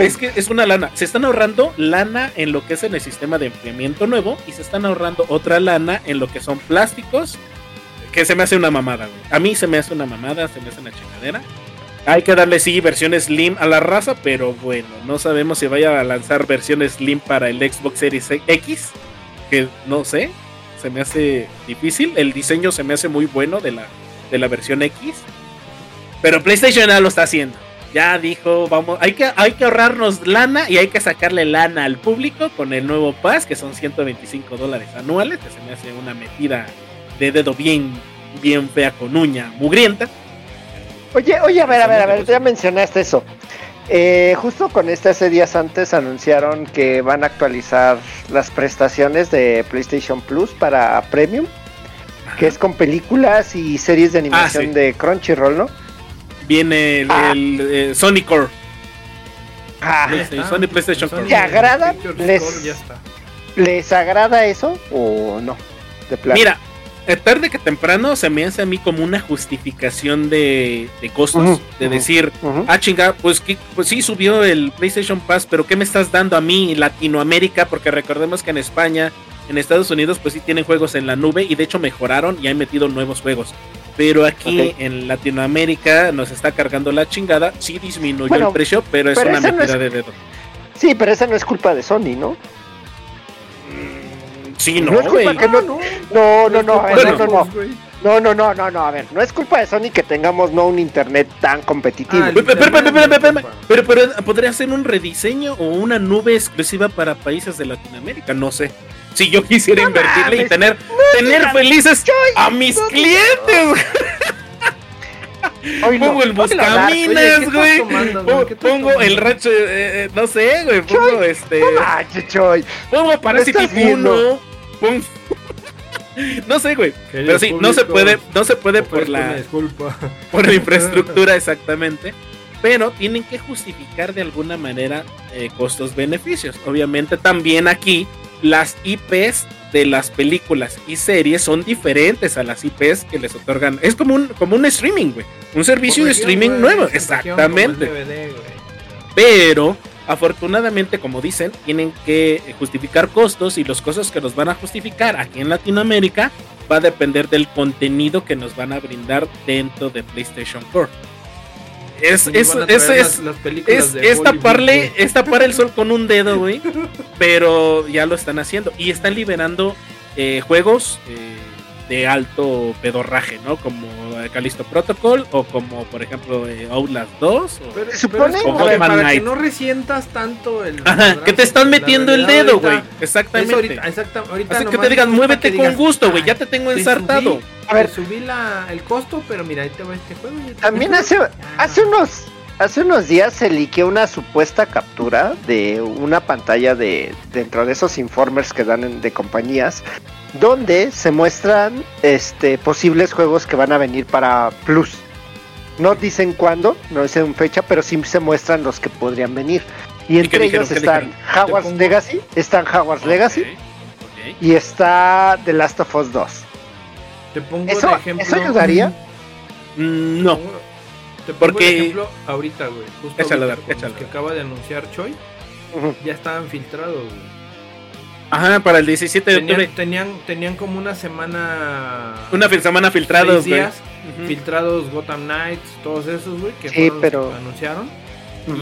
Es que es una lana. Se están ahorrando lana en lo que es en el sistema de enfriamiento nuevo y se están ahorrando otra lana en lo que son plásticos. Que se me hace una mamada, güey. A mí se me hace una mamada, se me hace una chingadera. Hay que darle, sí, versión Slim a la raza, pero bueno, no sabemos si vaya a lanzar versión Slim para el Xbox Series X. Que no sé, se me hace difícil. El diseño se me hace muy bueno de la, de la versión X. Pero PlayStation ya lo está haciendo. Ya dijo, vamos, hay que, hay que ahorrarnos lana y hay que sacarle lana al público con el nuevo Pass, que son 125 dólares anuales, que se me hace una metida de dedo bien, bien fea con uña mugrienta. Oye, oye, a ver, a ver, a ver, ya mencionaste eso. Eh, justo con este hace días antes anunciaron que van a actualizar las prestaciones de PlayStation Plus para Premium, que es con películas y series de animación Ah, sí. de Crunchyroll, ¿no? Viene el, Ah. el, eh, Sony Core. Ah, Ya PlayStation, está. Sony PlayStation Sony Core. ¿Te agrada? Les- Core, ya está. ¿Les agrada eso o no? De. Mira, tarde que temprano se me hace a mí como una justificación de, de costos, de decir. Ah, chinga, pues, ¿qué- pues sí subió el PlayStation Pass, pero ¿qué me estás dando a mí, Latinoamérica? Porque recordemos que en España, en Estados Unidos, pues sí tienen juegos en la nube y de hecho mejoraron y han metido nuevos juegos. Pero aquí en Latinoamérica nos está cargando la chingada. Sí disminuyó Bueno, el precio, pero es pero una ese no metida es- de dedo. Sí, pero esa no es culpa de Sony, ¿no? Sí, No no, es güey. culpa que no, no, no, no, a ver, Bueno, no, no, no. No, no, no, no, no, a ver, no es culpa de Sony que tengamos no un internet tan competitivo. Ah, Pero, pero, pero, pero, pero, no pero, pero, pero, podría ser un rediseño o una nube exclusiva para países de Latinoamérica, no sé. Si yo quisiera No invertirle y tener, tener digas, felices a mis no clientes, Hoy no, pongo el ponlo a hablar. Oye, ¿qué buscaminas, güey. Pongo, ¿Qué estás pongo el rancho, eh, eh, no sé, güey. Pongo este. No manches, Choy. Pongo Parasite estás viendo? 1. Pongo. No sé, güey. Pero sí, no se puede, no se puede por la, disculpa. por la infraestructura exactamente. Pero tienen que justificar de alguna manera eh, costos-beneficios. Obviamente también aquí las IPs de las películas y series son diferentes a las IPs que les otorgan. Es como un, como un streaming, güey. Un servicio de streaming nuevo. Exactamente. DVD. Pero afortunadamente, como dicen, tienen que justificar costos y los costos que nos van a justificar aquí en Latinoamérica va a depender del contenido que nos van a brindar dentro de PlayStation Core. Es, Y nos es, es, es, las- es, taparle, es tapar el sol con un dedo, güey. Pero ya lo están haciendo. Y están liberando eh, juegos eh, de alto pedorraje, ¿no? Como Callisto Protocol o como, por ejemplo, eh, Outlast 2. o- Pero, Se supone- O para Knight. que no resientas tanto el. Ajá, que te están metiendo el dedo, güey. Exactamente. ahorita, exacta- ahorita Así que te digan, muévete con gusto, güey. "Ay, Ya te tengo te ensartado. subí- A ver. subí la, el costo, pero mira, ahí te va este juego. y- También hace, hace unos hace unos días se liqueó una supuesta captura de una pantalla de dentro de esos informers que dan en- de compañías donde se muestran este posibles juegos que van a venir para Plus. No dicen cuándo, no dicen fecha, pero sí se muestran los que podrían venir. Y entre ellos ¿Qué están pongo- Legacy, están Hogwarts Legacy y está The Last of Us 2. Te pongo ¿Eso- de ejemplo. eso ayudaría? Mm, No. Te pongo Porque- de ejemplo ahorita, güey. Justo Échalo, ahorita Dar, que acaba de anunciar Choi, ya estaban filtrados, güey. Ajá, para el 17 de Tenían, octubre. tenían, tenían como una semana. Una semana filtrados, días filtrados Gotham Knights, todos esos, güey, que Sí, fueron los pero- que anunciaron.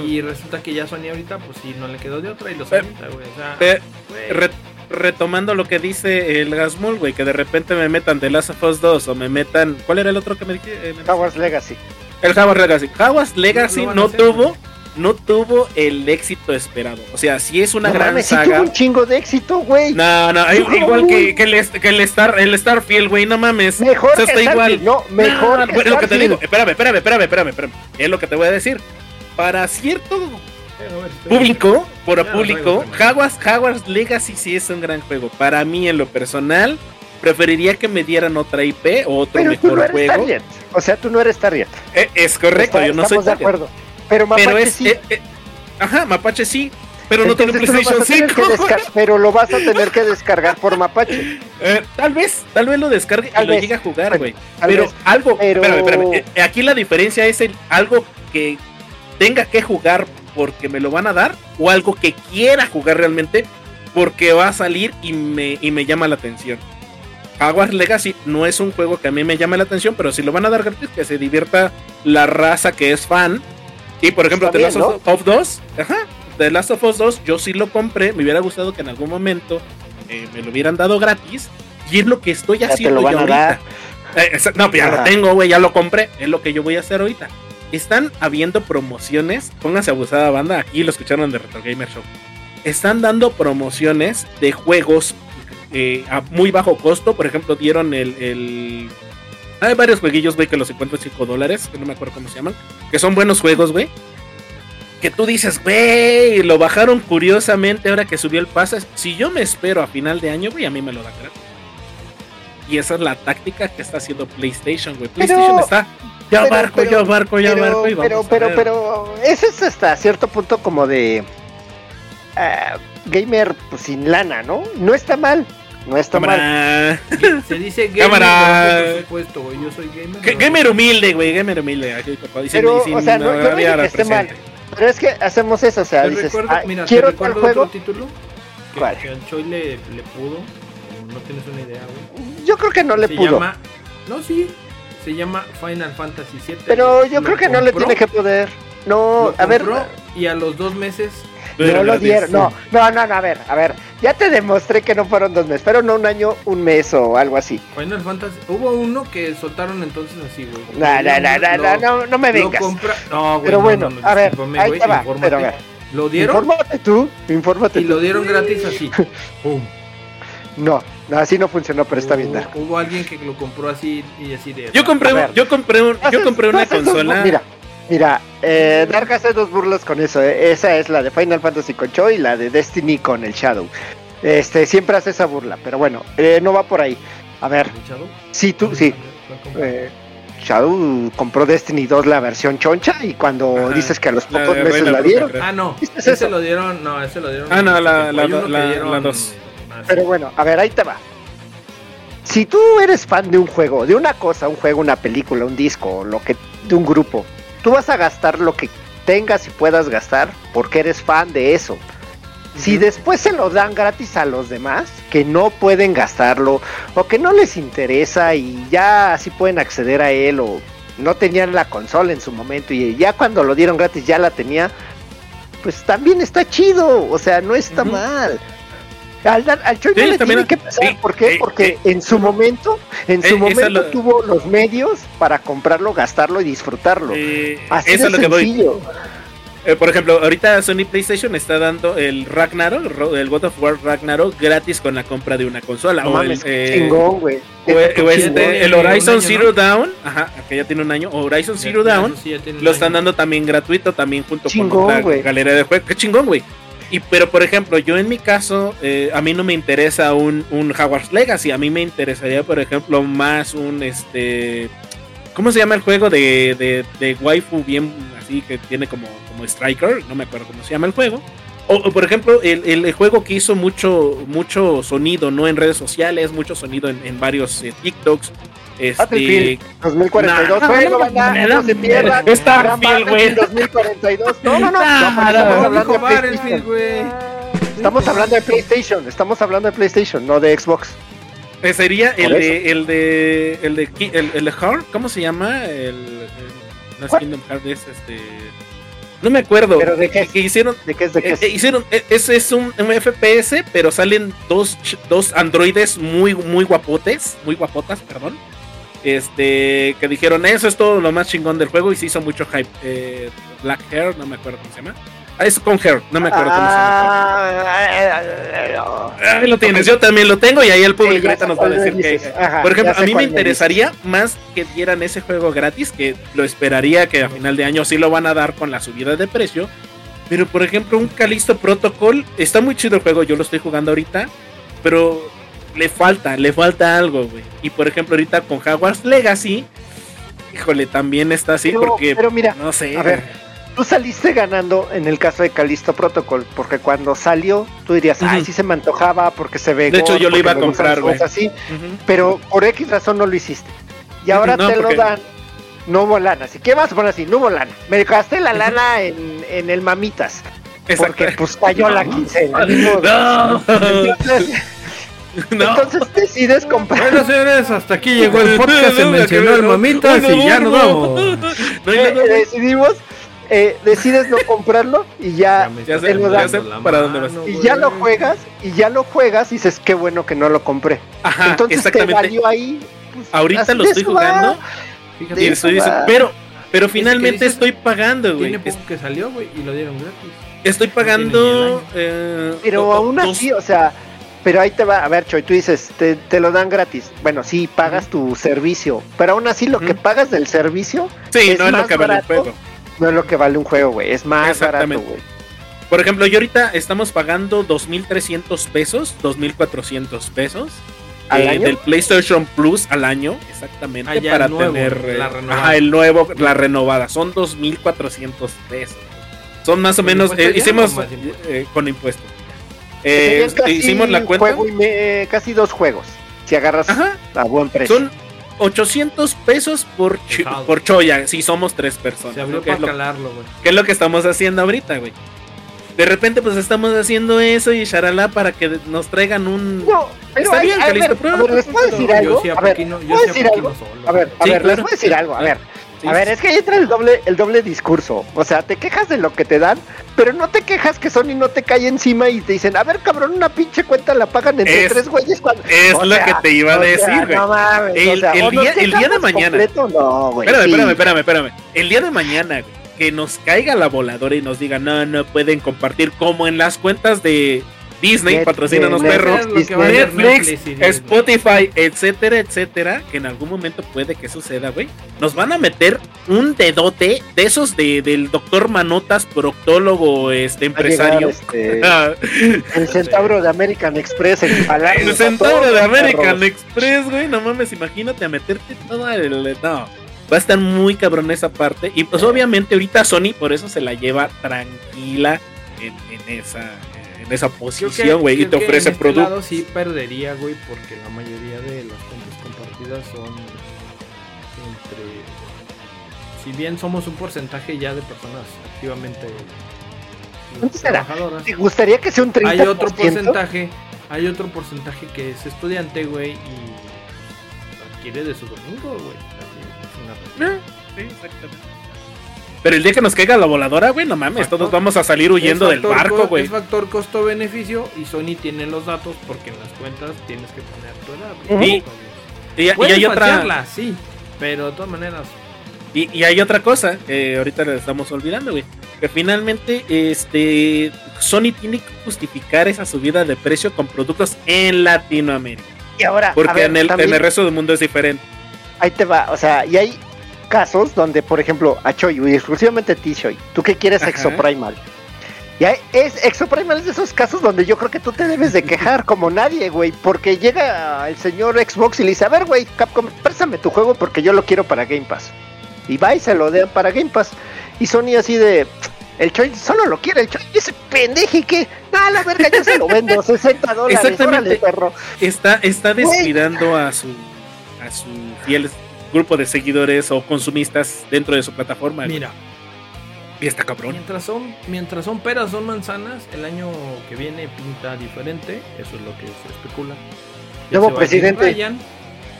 Y resulta que ya Sony ahorita, pues sí, no le quedó de otra y los avienta, güey. O sea, re- retomando lo que dice el Gasmul, güey, que de repente me metan The Last of Us 2 o me metan. ¿Cuál era el otro que me dije? Eh, Legacy. El Hogwarts Legacy. Hogwarts Legacy no tuvo. No tuvo el éxito esperado. O sea, sí es una No gran mames, sí saga. tuvo un chingo de éxito, güey. No, no, igual que, que el, que el Star, el Starfield, güey, no mames. Mejor O sea, está igual. no, mejor No, que es lo que te digo. Espérame, espérame, espérame, espérame, espérame. Es lo que te voy a decir. Para cierto público, por público. Hogwarts, Hogwarts Legacy sí es un gran juego. Para mí, en lo personal, preferiría que me dieran otra IP o otro Pero tú no mejor eres juego. Target. O sea, tú no eres Target. Eh, es correcto, Está- yo no soy estamos de target. acuerdo. Pero Mapache Pero es. sí. eh, eh, ajá, Mapache sí. Pero no tiene PlayStation vas a tener 5. que descar- pero lo vas a tener que descargar por Mapache. Tal vez, tal vez lo descargue Tal y lo llegue a jugar, güey. Pero vez. algo, Pero- espérame, espérame. Aquí la diferencia es el algo que tenga que jugar porque me lo van a dar o algo que quiera jugar realmente porque va a salir y me, y me llama la atención. Hogwarts Legacy no es un juego que a mí me llame la atención, pero si lo van a dar gratis, que se divierta la raza que es fan. Y por ejemplo, The Last of, of 2, ajá, The Last of Us 2, yo sí lo compré, me hubiera gustado que en algún momento eh, me lo hubieran dado gratis. Y es lo que estoy Ya te haciendo lo van yo a ahorita. dar. Eh, no, pues ya Ajá. lo tengo, güey, ya lo compré. Es lo que yo voy a hacer ahorita. Están habiendo promociones. Pónganse abusada banda. Aquí lo escucharon de Retro Gamer Show. Están dando promociones de juegos eh, a muy bajo costo. Por ejemplo, dieron el. el- Hay varios jueguillos, güey, que los encuentro en 5 dólares. Que no me acuerdo cómo se llaman. Que son buenos juegos, güey. Que tú dices, güey, lo bajaron curiosamente ahora que subió el pase. Si yo me espero a final de año, güey, a mí me lo dan gratis. Y esa es la táctica que está haciendo PlayStation, güey. Pero- PlayStation está. Ya pero- barco, pero- ya barco, ya barco. Y vamos pero, a pero, ver. pero, ese es hasta cierto punto como de ah, gamer pues, sin lana, ¿no? No está mal, no está mal. Cámara. Se dice gamer Cámara. de bajo presupuesto, güey. Yo soy gamer. G- no- Gamer humilde, güey. Gamer humilde. Aquí, por y sin- Pero, o sea, no, yo no digo que esté mal, pero es que hacemos eso, o sea, Te dices, recuerdo, ah, mira, quiero tal recuerdo juego, otro título que, ¿Cuál? que al Choi le, le pudo. No tienes una idea, güey. yo creo que no le se pudo, llama. No, sí. Se llama Final Fantasy VII. pero yo creo que no le compró, tiene que poder. No, lo a ver, compró Y a los dos meses Pero no lo dieron. No, no, no, no, a ver, a ver. Ya te demostré que no fueron dos meses, fueron un año, un mes o algo así. Final Fantasy. Hubo uno que soltaron entonces así, güey. No, no, no, no, no, no, no me vengas. compra- No, güey. Pero no, bueno, no, no, a ver, ahí güey, te va, infórmate. pero a ver. Lo dieron Infórmate tú, infórmate y tú. lo dieron gratis así. Pum. No, no, así no funcionó, pero está bien. Hubo- Dark. Hubo alguien que lo compró así y así de. Yo compré, ver. yo compré, un, yo compré una consola. Mira, mira, eh, Dark hace dos burlas con eso. eh. Esa es la de Final Fantasy con Cho y la de Destiny con el Shadow. Este, siempre hace esa burla, pero bueno, eh, no va por ahí. A ver, ¿Shadow? si tú, sí, eh, Shadow compró Destiny 2 la versión choncha y cuando Ajá, dices que a los pocos meses Reina la dieron. Ah, no. ¿Viste Ese eso? lo dieron. No, ese lo dieron. Ah, no, la- la la- dieron la dos. Pero bueno, a ver, ahí te va. Si tú eres fan de un juego, de una cosa, un juego, una película, un disco, lo que de un grupo, tú vas a gastar lo que tengas y puedas gastar porque eres fan de eso. Si después se lo dan gratis a los demás que no pueden gastarlo o que no les interesa y ya así pueden acceder a él o no tenían la consola en su momento y ya cuando lo dieron gratis ya la tenía, pues también está chido, o sea, no está mal. Al, al Choy Sí, no le tiene que pasar, sí, ¿por qué? eh, Porque eh, en su momento, en eh, su esa momento lo- tuvo los medios para comprarlo, gastarlo y disfrutarlo. Eh, Así eso de es lo que voy. sencillo. Eh, por ejemplo, ahorita Sony PlayStation está dando el Ragnarok, el el God of War Ragnarok gratis con la compra de una consola. No o el, mames, eh, chingón, güey. o, Neta, o qué este, el Horizon año, Zero Dawn, ajá, que ya tiene un año, Horizon Zero Ya, Dawn, eso sí lo están año. dando también gratuito, también junto Chingón, con la güey. galería de juegos. Qué chingón, güey. Y pero por ejemplo, yo en mi caso, eh, a mí no me interesa un, un Hogwarts Legacy, a mí me interesaría, por ejemplo, más un este. ¿Cómo se llama el juego de, de, de waifu bien así que tiene como, como Striker? No me acuerdo cómo se llama el juego. O, por ejemplo, el, el- el juego que hizo mucho, mucho sonido, ¿no? En redes sociales, mucho sonido en, en varios eh, TikToks. Este, Battlefield 2042. Nah, bueno, no, banda, me no da- se pierdan. es Starfield, Gran Battlefield güey. 2042. No, no, no. Nah, no, porque no, estamos hablando de PlayStation. güey. Estamos hablando de PlayStation. Estamos hablando de PlayStation, no de Xbox. Eh, Sería el ¿Por de, el de el de el, el de Heart, ¿cómo se llama? El, el- no es ¿Cuál? Kingdom Hearts, es este no me acuerdo. ¿Pero de qué es? que hicieron ¿De qué es de qué es? eh, hicieron eh, ese es un, un FPS, pero salen dos dos androides muy muy guapotes, muy guapotas, perdón. Este que dijeron, "Eso es todo lo más chingón del juego" y se hizo mucho hype. Eh, Black Hair, no me acuerdo cómo se llama. Ah, es con Hair, no me acuerdo cómo se llama. Ah, Ahí lo tienes, yo también lo tengo y ahí el público ahorita nos va a decir que. Ajá, Por ejemplo, a mí me dices. interesaría más que dieran ese juego gratis, que lo esperaría que a final de año sí lo van a dar con la subida de precio. Pero por ejemplo, un Calisto Protocol, está muy chido el juego, yo lo estoy jugando ahorita, pero le falta, le falta algo, güey. Y por ejemplo, ahorita con Hogwarts Legacy, híjole, también está así Pero- porque pero mira, no sé. a ver, Tú saliste ganando en el caso de Calisto Protocol, porque cuando salió tú dirías, ay, sí se me antojaba porque se ve. De hecho, yo lo porque iba a comprar, güey. pero por X razón no lo hiciste. Y ahora No, te porque- lo dan, no hubo lana. Así que vamos a poner así, no hubo lana. Me gasté la lana en, en el mamitas, porque Exacto. pues cayó la quincena. No, Entonces, no. entonces decides comprar. Bueno, señores, hasta aquí llegó el podcast. Se No, mencionó el no, mamitas no, y ya no, nos vamos. Eh, luego- decidimos, eh, decides no comprarlo y ya, ya sé, ya para dónde vas. y ya lo juegas y ya lo juegas y dices qué bueno que no lo compré. Ajá, Entonces te valió ahí. pues, Ahorita lo estoy va. jugando Fíjate, y estoy diciendo, pero, pero finalmente dices, estoy pagando, güey. tiene poco que salió, güey, y lo dieron gratis. Estoy pagando. eh, Pero aún dos- así, o sea, pero ahí te va, a ver, Choy, tú dices, te, te lo dan gratis. Bueno, sí, pagas tu servicio, pero aún así lo que pagas del servicio Sí, es no es lo más que vale barato. juego. no es lo que vale un juego, güey, es más barato, Exactamente. güey. Por ejemplo, yo ahorita estamos pagando 2.300 pesos, 2.400 pesos. ¿Al eh, año? Del PlayStation Plus al año, exactamente, Ah, ya para el nuevo, tener eh, la renovada. ajá, el nuevo, la renovada. Son 2.400 pesos. Son más o ¿Con menos, eh, hicimos o más impuesto? eh, con impuestos. Eh, serían casi hicimos la cuenta. juego y me- casi dos juegos, si agarras Ajá. a buen precio. Son 800 pesos por, Pesado. por choya, si somos tres personas. Se abrió ¿no? que, es para lo, calarlo, güey. que es lo que estamos haciendo ahorita, güey. De repente, pues estamos haciendo eso y charalá para que nos traigan un. No, pero Está hay- bien, a, Calisto, ver, pero- a ver, ¿les puedo decir Yo algo? A ver. A ver, a Sí, ver, les voy a decir algo, a ver. Sí, A ver, es que ahí entra el doble, el doble discurso. O sea, te quejas de lo que te dan, Pero no te quejas que Sony no te cae encima y te dicen, a ver, cabrón, una pinche cuenta la pagan entre Es- tres güeyes cuando. Es O lo sea, que te iba a o sea, decir, güey. no mames, o El- sea, el o día- el día de mañana. completo, no, güey. Espérame, sí. espérame, espérame, espérame. El día de mañana, güey, que nos caiga la voladora y nos diga, no, no pueden compartir como en las cuentas de Disney, patrocínanos perros, Netflix. Spotify, etcétera, etcétera, que en algún momento puede que suceda, güey. Nos van a meter un dedote de esos de, del doctor Manotas, proctólogo, este empresario. este, el centauro de American Express, el, el centauro de American Express, güey. No mames, imagínate a meterte toda el. No. Va a estar muy cabrón esa parte. Y pues obviamente ahorita Sony por eso se la lleva tranquila en, en esa en esa posición, güey. Y te ofrece este productos. sí perdería, güey, porque la mayoría de las cuentas compartidas son entre. Si bien somos un porcentaje ya de personas activamente ¿Cuánto será? trabajadoras, ¿Te gustaría que sea un 30%? hay otro porcentaje, hay otro porcentaje que es estudiante, güey, y adquiere de su domingo, güey. Eh, sí, exactamente. Pero el día que nos caiga la voladora, güey, no mames, Factor- todos vamos a salir huyendo del barco, co- güey. Es factor costo-beneficio y Sony tiene los datos porque en las cuentas tienes que poner tu edad. Güey. Y, hay otra. sí, pero de todas maneras. Y, y hay otra cosa que ahorita le estamos olvidando, güey. Que finalmente, este, Sony tiene que justificar esa subida de precio con productos en Latinoamérica. Y ahora, Porque ver, en, el, también en el resto del mundo es diferente. ahí te va, o sea, y hay casos donde, por ejemplo, a Choy, y exclusivamente a ti, Choy, tú que quieres Ajá. Exoprimal. Y hay, es, Exoprimal es de esos casos donde yo creo que tú te debes de quejar como nadie, güey, porque llega el señor Xbox y le dice, a ver, güey, Capcom, préstame tu juego porque yo lo quiero para Game Pass. Y va y se lo den para Game Pass. Y Sony así de, el Choy solo lo quiere, el Choy, ese pendeje que, ah, la verga, yo se lo vendo, 60 dólares, Exactamente. órale, perro. Está, está descuidando a su, a su fiel grupo de seguidores o consumistas dentro de su plataforma. güey. Mira, Y está cabrón. mientras son, mientras son peras, son manzanas, el año que viene pinta diferente, eso es lo que se especula. Ya Nuevo se va presidente. Jim Ryan,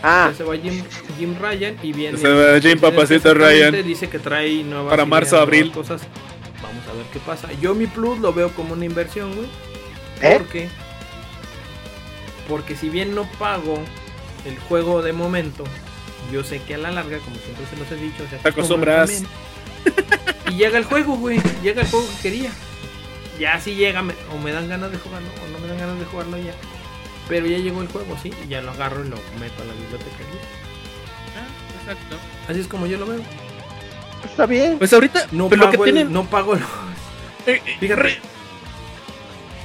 Ah, ya se va Jim, Jim Ryan y viene. Se va Jim Papacito Ryan. Dice que trae nuevas Para marzo, abril. Cosas. Vamos a ver qué pasa. Yo mi plus lo veo como una inversión, güey. ¿Eh? Porque, porque si bien no pago el juego de momento, yo sé que a la larga, como siempre se los he dicho, se Te acostumbras. también. Y llega el juego, güey. Llega el juego que quería. Ya si llega, me- o me dan ganas de jugarlo, o no me dan ganas de jugarlo ya. Pero ya llegó el juego, sí, y ya lo agarro y lo meto a la biblioteca. ¿sí? Exacto. Así es como yo lo veo. está bien. Pues ahorita, No lo pago, que el- tienen. no pago eh, eh, Fíjate.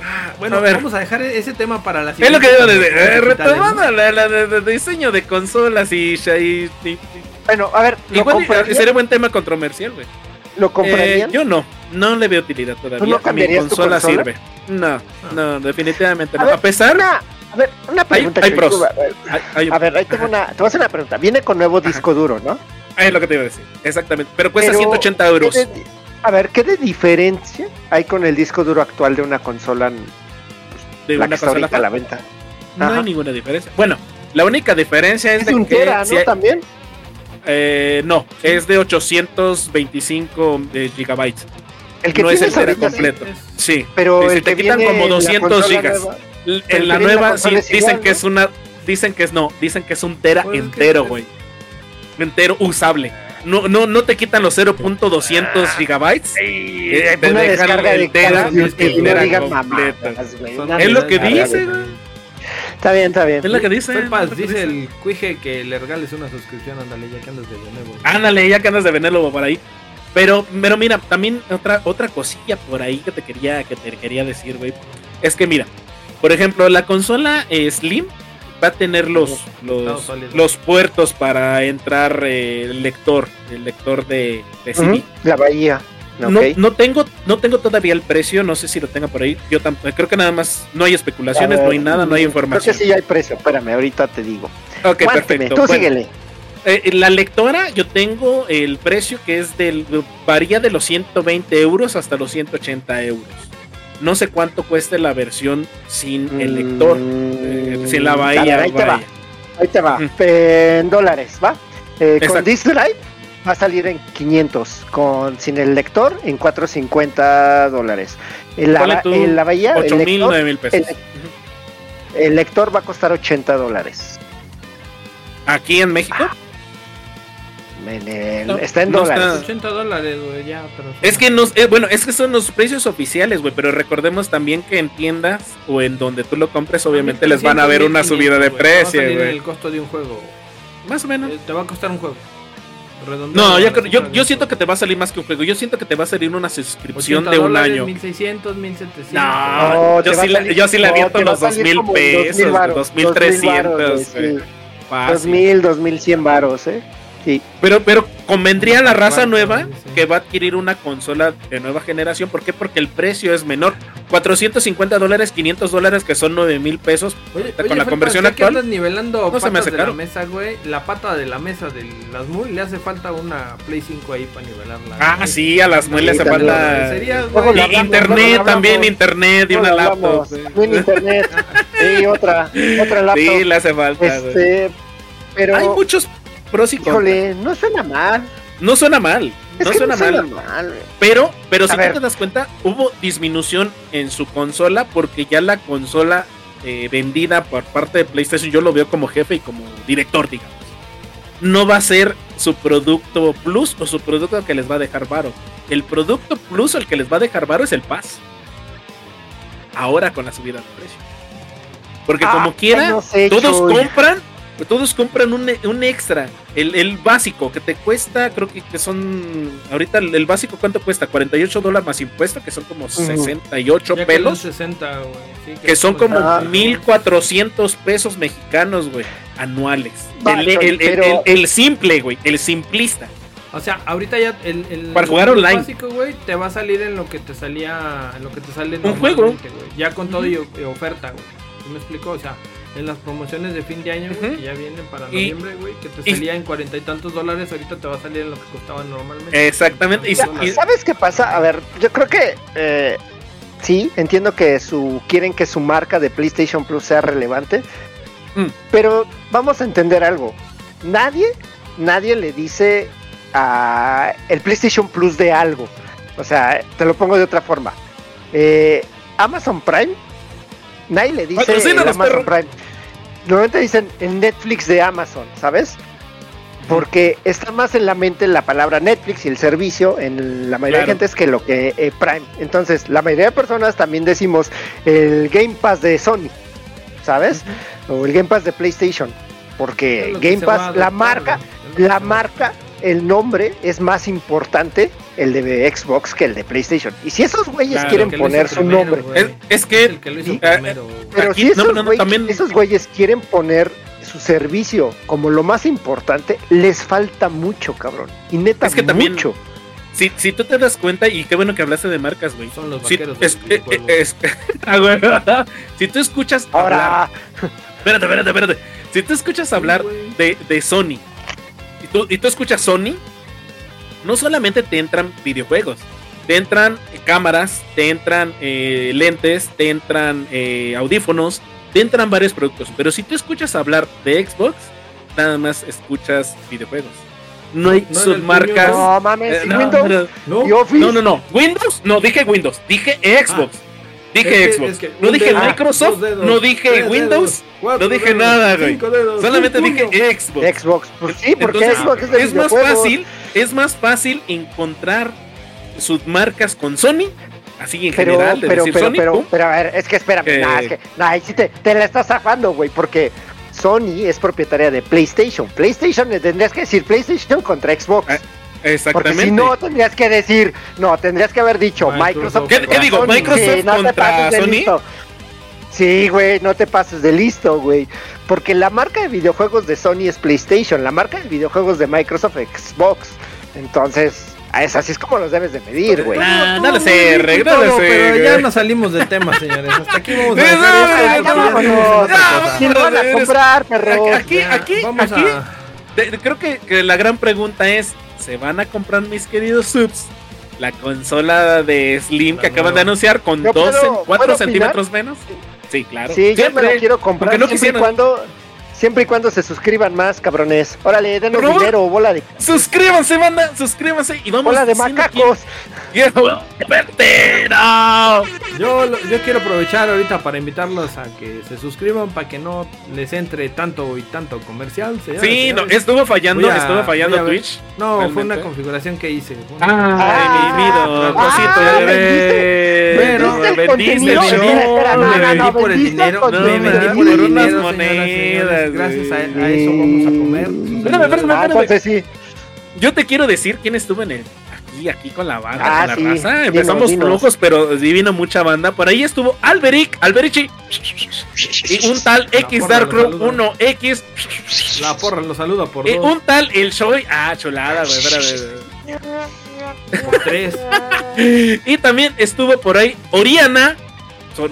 Ah, bueno, A ver. vamos a dejar ese tema para la Es lo que siguiente digo, de, eh, retomando la, la de, de diseño de consolas y, y- y- Bueno, a ver, ¿lo igual comprarías? sería buen tema controversial, güey. ¿Lo Eh, comprarían? yo no, no le veo utilidad todavía. ¿Tú no Mi tu consola, consola? sirve. No, no, definitivamente A no. ver, A pesar, Una, a ver, una pregunta. hay Chuy, pros. a ver, hay- hay- A ver, ahí tengo una, te voy a hacer una pregunta. Viene con nuevo disco duro, ¿no? es lo que te iba a decir. Exactamente. Pero cuesta Pero, 180 euros. ¿qué de- a ver, ¿qué de diferencia hay con el disco duro actual de una consola, De la una que está consola ahorita a la venta? No Ajá. hay ninguna diferencia. Bueno, la única diferencia es, Es de un que tera, si ¿no? hay- También. eh, no, es de 825 eh, gigabytes. El que no es el tera completo. Sí, pero el te que quitan viene como en la 200 consola gigas. nueva- en la nueva sí, dicen igual, que ¿no? es una dicen que es no, dicen que es un tera Pues entero, es- güey. Entero usable. No, no, no te quitan los 0.200 gigabytes. Eh, te una dejan descarga el de tera, el y no digan mamadas, güey, Es lo que dice, güey. Está bien, está bien. Es lo que dice. Lo que dice el cuije que le regales una suscripción, ándale, ya que andas de nuevo. Ándale, ya que andas de venderlo por ahí. Pero, pero mira, también otra, otra cosilla por ahí que te quería, que te quería decir, güey. Es que mira, por ejemplo, la consola eh, Slim va a tener los, los, los puertos para entrar eh, el lector, el lector de, de CD. La bahía. No, no tengo, no tengo todavía el precio, no sé si lo tenga por ahí. Yo tampoco, creo que nada más no hay especulaciones, ver, no hay nada, no hay Creo información. que sí hay precio. Espérame, ahorita te digo. Ok, perfecto. Tú Bueno, síguele. eh, la lectora, yo tengo el precio que es del. varía de los 120 euros hasta los 180 euros. No sé cuánto cueste la versión sin el lector, eh, Mm, sin la ver, bahía. ahí te va. Ahí te va. Mm. En dólares, ¿va? Eh, con. Disk Drive va a salir en 500 con sin el lector en 450 dólares. En la, en la bahía el 8 mil, lector, 9 mil pesos. el- el lector va a costar 80 dólares. Aquí en México. En el- No, está en no dólares. está- 80 dólares, güey, ya, pero... Es que nos, eh, bueno, es que son los precios oficiales, güey, pero recordemos también que en tiendas o en donde tú lo compres, obviamente les van a ver una subida de precio, güey. el costo de un juego. Más o menos. Eh, Te va a costar un juego. Redondeado No, yo, la creo- yo, yo siento que te va a salir más que un juego. Yo siento que te va a salir una suscripción 80 de un año. 1600, 1700. No, No, yo, sí la- yo sí le no, aviento te va a los dos salir mil como en 2000 pesos, varos, dos mil 2000 varos, trescientos, güey, güey. sí. Fácil. 2000, 2100 varos, ¿eh? Sí. Pero, pero convendría a la raza nueva que va a adquirir una consola de nueva generación. ¿Por qué? Porque el precio es menor. 450 dólares, 500 dólares, que son 9 mil pesos. Oye, con oye, la Felpa, conversión que actual, andas nivelando no se me hace de caro. la mesa, güey. La pata de la mesa de las muy le hace falta una Play 5 ahí para nivelarla. Ah, güey. sí, a las muelas le también. falta. Sería, güey, Y internet también, internet y una laptop. También internet. Sí, otra, otra laptop. Sí, le hace falta. güey. este, pero, Hay muchos pros y contras. híjole, no suena mal. No suena mal. Es no que suena no suena mal. Pero, pero A si ver. tú te das cuenta, hubo disminución en su consola porque ya la consola eh, vendida por parte de PlayStation, yo lo veo como jefe y como director, digamos. No va a ser su producto plus o su producto que les va a dejar varo. El producto plus o el que les va a dejar varo es el Pass. Ahora con la subida de precio. Porque Ah, como quiera, no sé, todos Chuy. compran, todos compran un, un extra. El, el básico que te cuesta, creo que, que son. Ahorita el, el básico, ¿cuánto cuesta? 48 dólares más impuesto, que son como 68 ya pelos. quedó en 60, güey. Sí, Que son como Ah. 1400 pesos mexicanos, güey, anuales. Va, El, el- el- pero- el- el simple, güey, el simplista. O sea, ahorita ya el, el Para jugar el online. básico, güey, te va a salir en lo que te salía, en lo que te sale Un juego. Ya con todo y, y oferta, güey. ¿Sí me explico? O sea, en las promociones de fin de año, güey, que ya vienen para noviembre, güey, que te y- salía en cuarenta y tantos dólares, ahorita te va a salir en lo que costaba normalmente. Exactamente. Y- ¿Sabes qué pasa? A ver, yo creo que eh, sí, entiendo que su quieren que su marca de PlayStation Plus sea relevante, Mm. pero vamos a entender algo. Nadie, nadie le dice a el PlayStation Plus de algo. O sea, te lo pongo de otra forma. Eh, Amazon Prime, nadie le dice Patrocínanos, Amazon. Prime. Normalmente dicen el Netflix de Amazon, ¿sabes? Porque está más en la mente la palabra Netflix y el servicio en la mayoría Claro. de gente es que lo que eh, Prime. Entonces, la mayoría de personas también decimos el Game Pass de Sony, ¿sabes? O el Game Pass de PlayStation. Porque Game Pass, la marca, la marca, el nombre es más importante el de Xbox que el de PlayStation. Y si esos güeyes Claro, quieren poner su primero, nombre, güey. es, es que Es el que lo hizo Sí. primero, pero Aquí- si esos, no, no, no, güeyes, también- esos güeyes quieren poner su servicio como lo más importante, les falta mucho, cabrón. Y neta, Es que también- mucho. si, si tú te das cuenta, y qué bueno que hablaste de marcas, güey. Son los Si, vaqueros es- eh, eh, es- Ah, si tú escuchas hablar, Ahora, espérate, espérate, espérate. Si tú escuchas hablar de, de Sony y tú, y tú escuchas Sony, no solamente te entran videojuegos, te entran eh, cámaras, te entran eh, lentes, te entran eh, audífonos, te entran varios productos. Pero si tú escuchas hablar de Xbox, nada más escuchas videojuegos. No hay No, submarcas. no mames, eh, no, Windows ¿No? no, no, no. Windows, no dije Windows, dije Xbox. Dije Ah. Es que- Xbox. es que no dije dedo, Microsoft, dedos, no dije Windows, dedos, cuatro no dije dedos, nada, güey. solamente dije. Xbox. Xbox. Pues sí, porque Entonces, Xbox es de es más fácil, es más fácil encontrar sus marcas con Sony, así en Pero, general, de pero, decir pero, Sony, pero, pero, a ver, es que espérame, Eh. nah, es que, nah, ahí sí te, te la estás zafando, güey, porque Sony es propietaria de PlayStation. PlayStation le tendrías que decir PlayStation contra Xbox. Ah, porque exactamente. si no, tendrías que decir, no, tendrías que haber dicho Microsoft. Microsoft. ¿Qué- qué digo? Sony. ¿Microsoft Sí, no te contra pases de Sony? listo. Sí, güey, no te pases de listo, güey. Porque la marca de videojuegos de Sony es PlayStation, la marca de videojuegos de Microsoft es Xbox. Entonces, a es así es como los debes de medir, güey. Nah, no sé, Reg, no todo, sé, Pero ya nos salimos del tema, señores. Hasta aquí vamos a dejar no, no, no, no, no, no, van a comprar, perro. Aquí, aquí, aquí, creo que la gran pregunta es, ¿se van a comprar mis queridos subs? La consola de Slim que La acaban de anunciar con Yo 12, puedo- 4 ¿puedo centímetros menos. Sí, claro. Sí, yo me la quiero comprar siempre y cuando Siempre y cuando se suscriban más, cabrones. Órale, denos favor. dinero, bola de, Suscríbanse, banda, suscríbanse y vamos bola de macacos. ¡No! Yo, lo- yo quiero aprovechar ahorita para invitarlos a que se suscriban para que no les entre tanto y tanto comercial. Sí, no, estuvo fallando, a- estuvo fallando. Twitch. No, fue una configuración que hice. una- Ay, mi vida, Ah, cosito de bebé. pero- ¿Vendiste no, me no, vendí no, señores. Gracias a, eso vamos a comer. Espérame, espérame, Ah, entonces sí. Yo te quiero decir quién estuvo en el aquí, aquí con la banda, Ah, con la sí, raza. dinos, Empezamos dinos. flojos, pero divino mucha banda. Por ahí estuvo Alberic, Alberici y un tal X porra, Dark lo Room saludo. 1X La porra lo saluda por y dos, un tal El Shoy. Ah, chulada, güey. espérame. por tres. Y también estuvo por ahí Oriana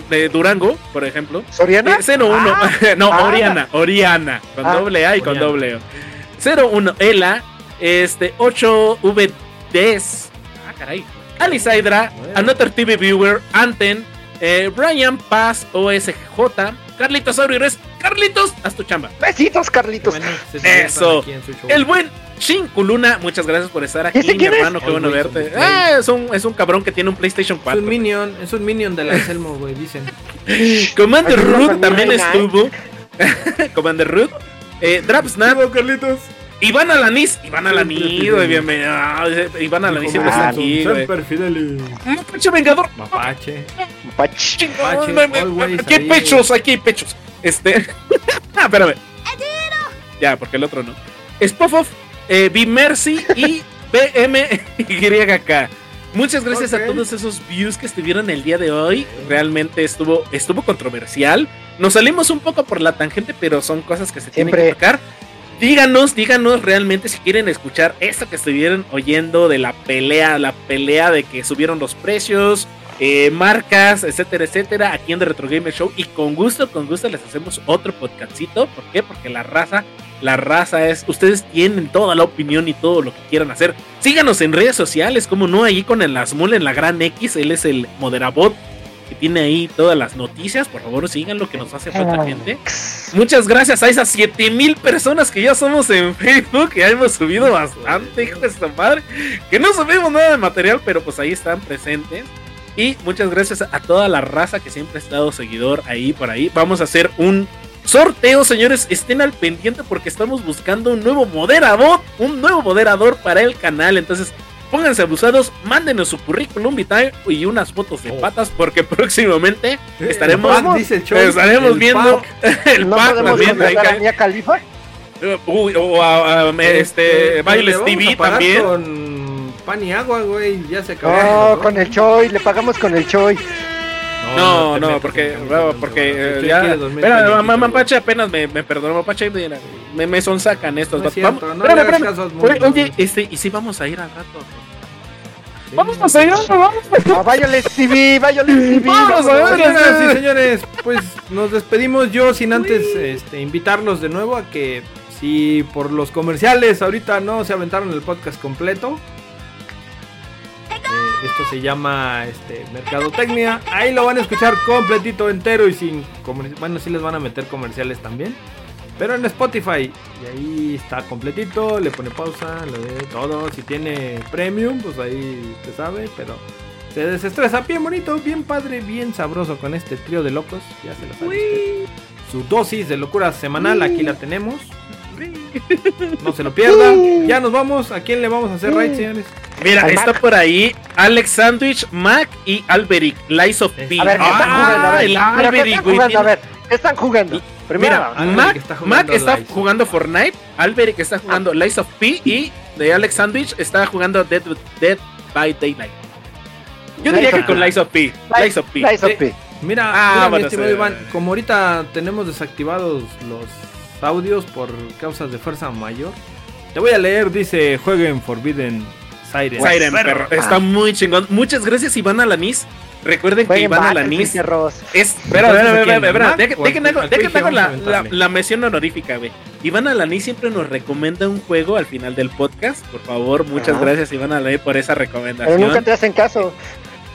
de Durango, por ejemplo. ¿Soriana? Eh, 01. no, Ah. Oriana, Oriana. Con Ah. doble A y con doble O. 01 Ela. Este, 8VDs. Ah, caray. Alice Hydra. Bueno. Another TV Viewer. Anten. eh, Brian Paz OSJ. Carlitos Aurires. Carlitos, haz tu chamba. Besitos, Carlitos. Bueno, Eso. aquí en su show. El buen Chinculuna, muchas gracias por estar aquí, ¿Ese mi quién es? hermano. Qué bueno verte. Ah, es un, es un cabrón que tiene un PlayStation Es 4. un minion, es un minion de la Selmo, güey, dicen. Commander Root también estuvo. Commander Root. Eh, Drapsnap. Carlitos. Iván Alanis. Iván Alanis, güey, bienvenido. Ah, Iván Alanis siempre está aquí, güey. Mapache Vengador. Mapache. Mapache, Aquí hay pechos, aquí hay pechos. Este. ah, espérame. Ya, porque el otro no. Spofoff, eh, Be Mercy y BMYK. Muchas gracias a todos esos views que estuvieron el día de hoy. Realmente estuvo, estuvo controversial. Nos salimos un poco por la tangente, pero son cosas que se tienen que tocar. Díganos, díganos realmente si quieren escuchar esto que estuvieron oyendo de la pelea, la pelea de que subieron los precios, eh, marcas, etcétera, etcétera, aquí en The Retro Gamer Show. Y con gusto, con gusto les hacemos otro podcastito. ¿Por qué? Porque la raza, la raza es, ustedes tienen toda la opinión y todo lo que quieran hacer. Síganos en redes sociales, como no, ahí con el Asmul en la gran X, él es el moderabot que tiene ahí todas las noticias. Por favor, síganlo que nos hace falta gente. Muchas gracias a esas 7000 personas que ya somos en Facebook. Ya hemos subido bastante, hijo de esta madre. Que no subimos nada de material, pero pues ahí están presentes. Y muchas gracias a toda la raza que siempre ha estado seguidor ahí por ahí. Vamos a hacer un sorteo, señores. Estén al pendiente porque estamos buscando un nuevo moderador. Un nuevo moderador para el canal. Entonces, pónganse abusados. Mándenos su currículum vitae y unas fotos de Oh. patas. Porque próximamente estaremos, El pack, dice el show. estaremos El viendo pack. el ¿No pack también. a? Uy, o a, a- este, pues, Bailes le vamos TV a también. Con pan y agua, güey. Ya se acabó. No, con el Choi, le pagamos con el Choi. No, no, metas porque, no, porque no, eh, ya. Chucky de 2000 Espera. Mapache apenas me, me perdonó, Mapache. Me, me sonsacan estos. No cierto, Vamos, no espérame, le hagas espérame. Oye, no. este, y si vamos a ir al rato. Sí. Vamos a ir, vamos. A Violet TV, Violet TV. Vamos a ver. Y señores, pues nos despedimos yo sin antes este, invitarlos de nuevo a que si por los comerciales ahorita no se aventaron el podcast completo. Esto se llama este, Mercadotecnia. Ahí lo van a escuchar completito, entero y sin Bueno, sí les van a meter comerciales también. Pero en Spotify. Y ahí está completito. Le pone pausa, lo ve todo. Si tiene premium, pues ahí te sabe. Pero se desestresa bien bonito, bien padre, bien sabroso con este trío de locos. Ya se lo sabe usted. Su dosis de locura semanal, aquí la tenemos. No se lo pierda. Ya nos vamos. ¿A quién le vamos a hacer raid, señores? Mira, Al está Mac. por ahí Alex Sandwich, Mac y Alberic, Lies of P. A ver, ¿qué están Ah, jugando? A ver, el Mira, ¿qué Alberic, están güey. jugando? A tiene- ver, ¿qué están jugando? Primero, Mira, Alberic Mac está jugando Mac está Lies. jugando Fortnite, Alberic está jugando Lies of P y de Alex Sandwich está jugando Dead, Dead by Daylight. Yo diría que of con P. Lies of P. Lies of P. Lies of Eh, P. Mira, Ah, mira, mi bueno, estimado sí. Iván, como ahorita tenemos desactivados los audios por causas de fuerza mayor, te voy a leer, dice, jueguen Forbidden Siren. Siren, perro. Está Ah. muy chingón. Muchas gracias, Iván Alanis. Recuerden que Iván Alanis perros. es. Espera, espera, espera, ¿Al espera. Mac Deja- o al- Déjenme hago- la, mención honorífica, güey. Iván Alanis siempre nos recomienda un juego al final del podcast. Por favor, muchas Ajá. gracias, Iván Alanis, por esa Pero recomendación. nunca te hacen caso.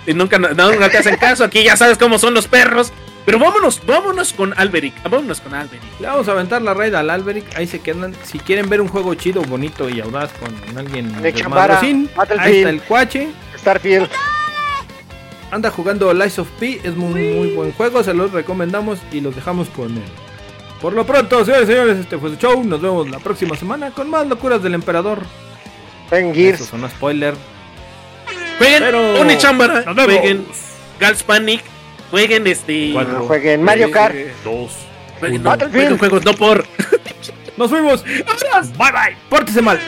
Y nunca, no, nunca te hacen caso. Aquí ya sabes cómo son los perros. Pero vámonos, vámonos con Alberic. Vámonos con Alberic. Le vamos a aventar la raid al Alberic. Ahí se quedan. Si quieren ver un juego chido, bonito y audaz con alguien De Chambara, Battlefield. ahí está el cuache. Starfield. Anda jugando Lies of P. Es muy, muy buen juego. Se los recomendamos y los dejamos con él. Por lo pronto, señores y señores, este fue su show. Nos vemos la próxima semana con más locuras del emperador. Eso Gears. son spoiler. Jueguen Pero- Oni Chambara, jueguen Gals Panic, jueguen este. Cuatro. Jueguen Mario Kart. Dos. Jueguen, Battlefield. jueguen juegos, no por. Nos fuimos. Bye bye. Pórtese mal.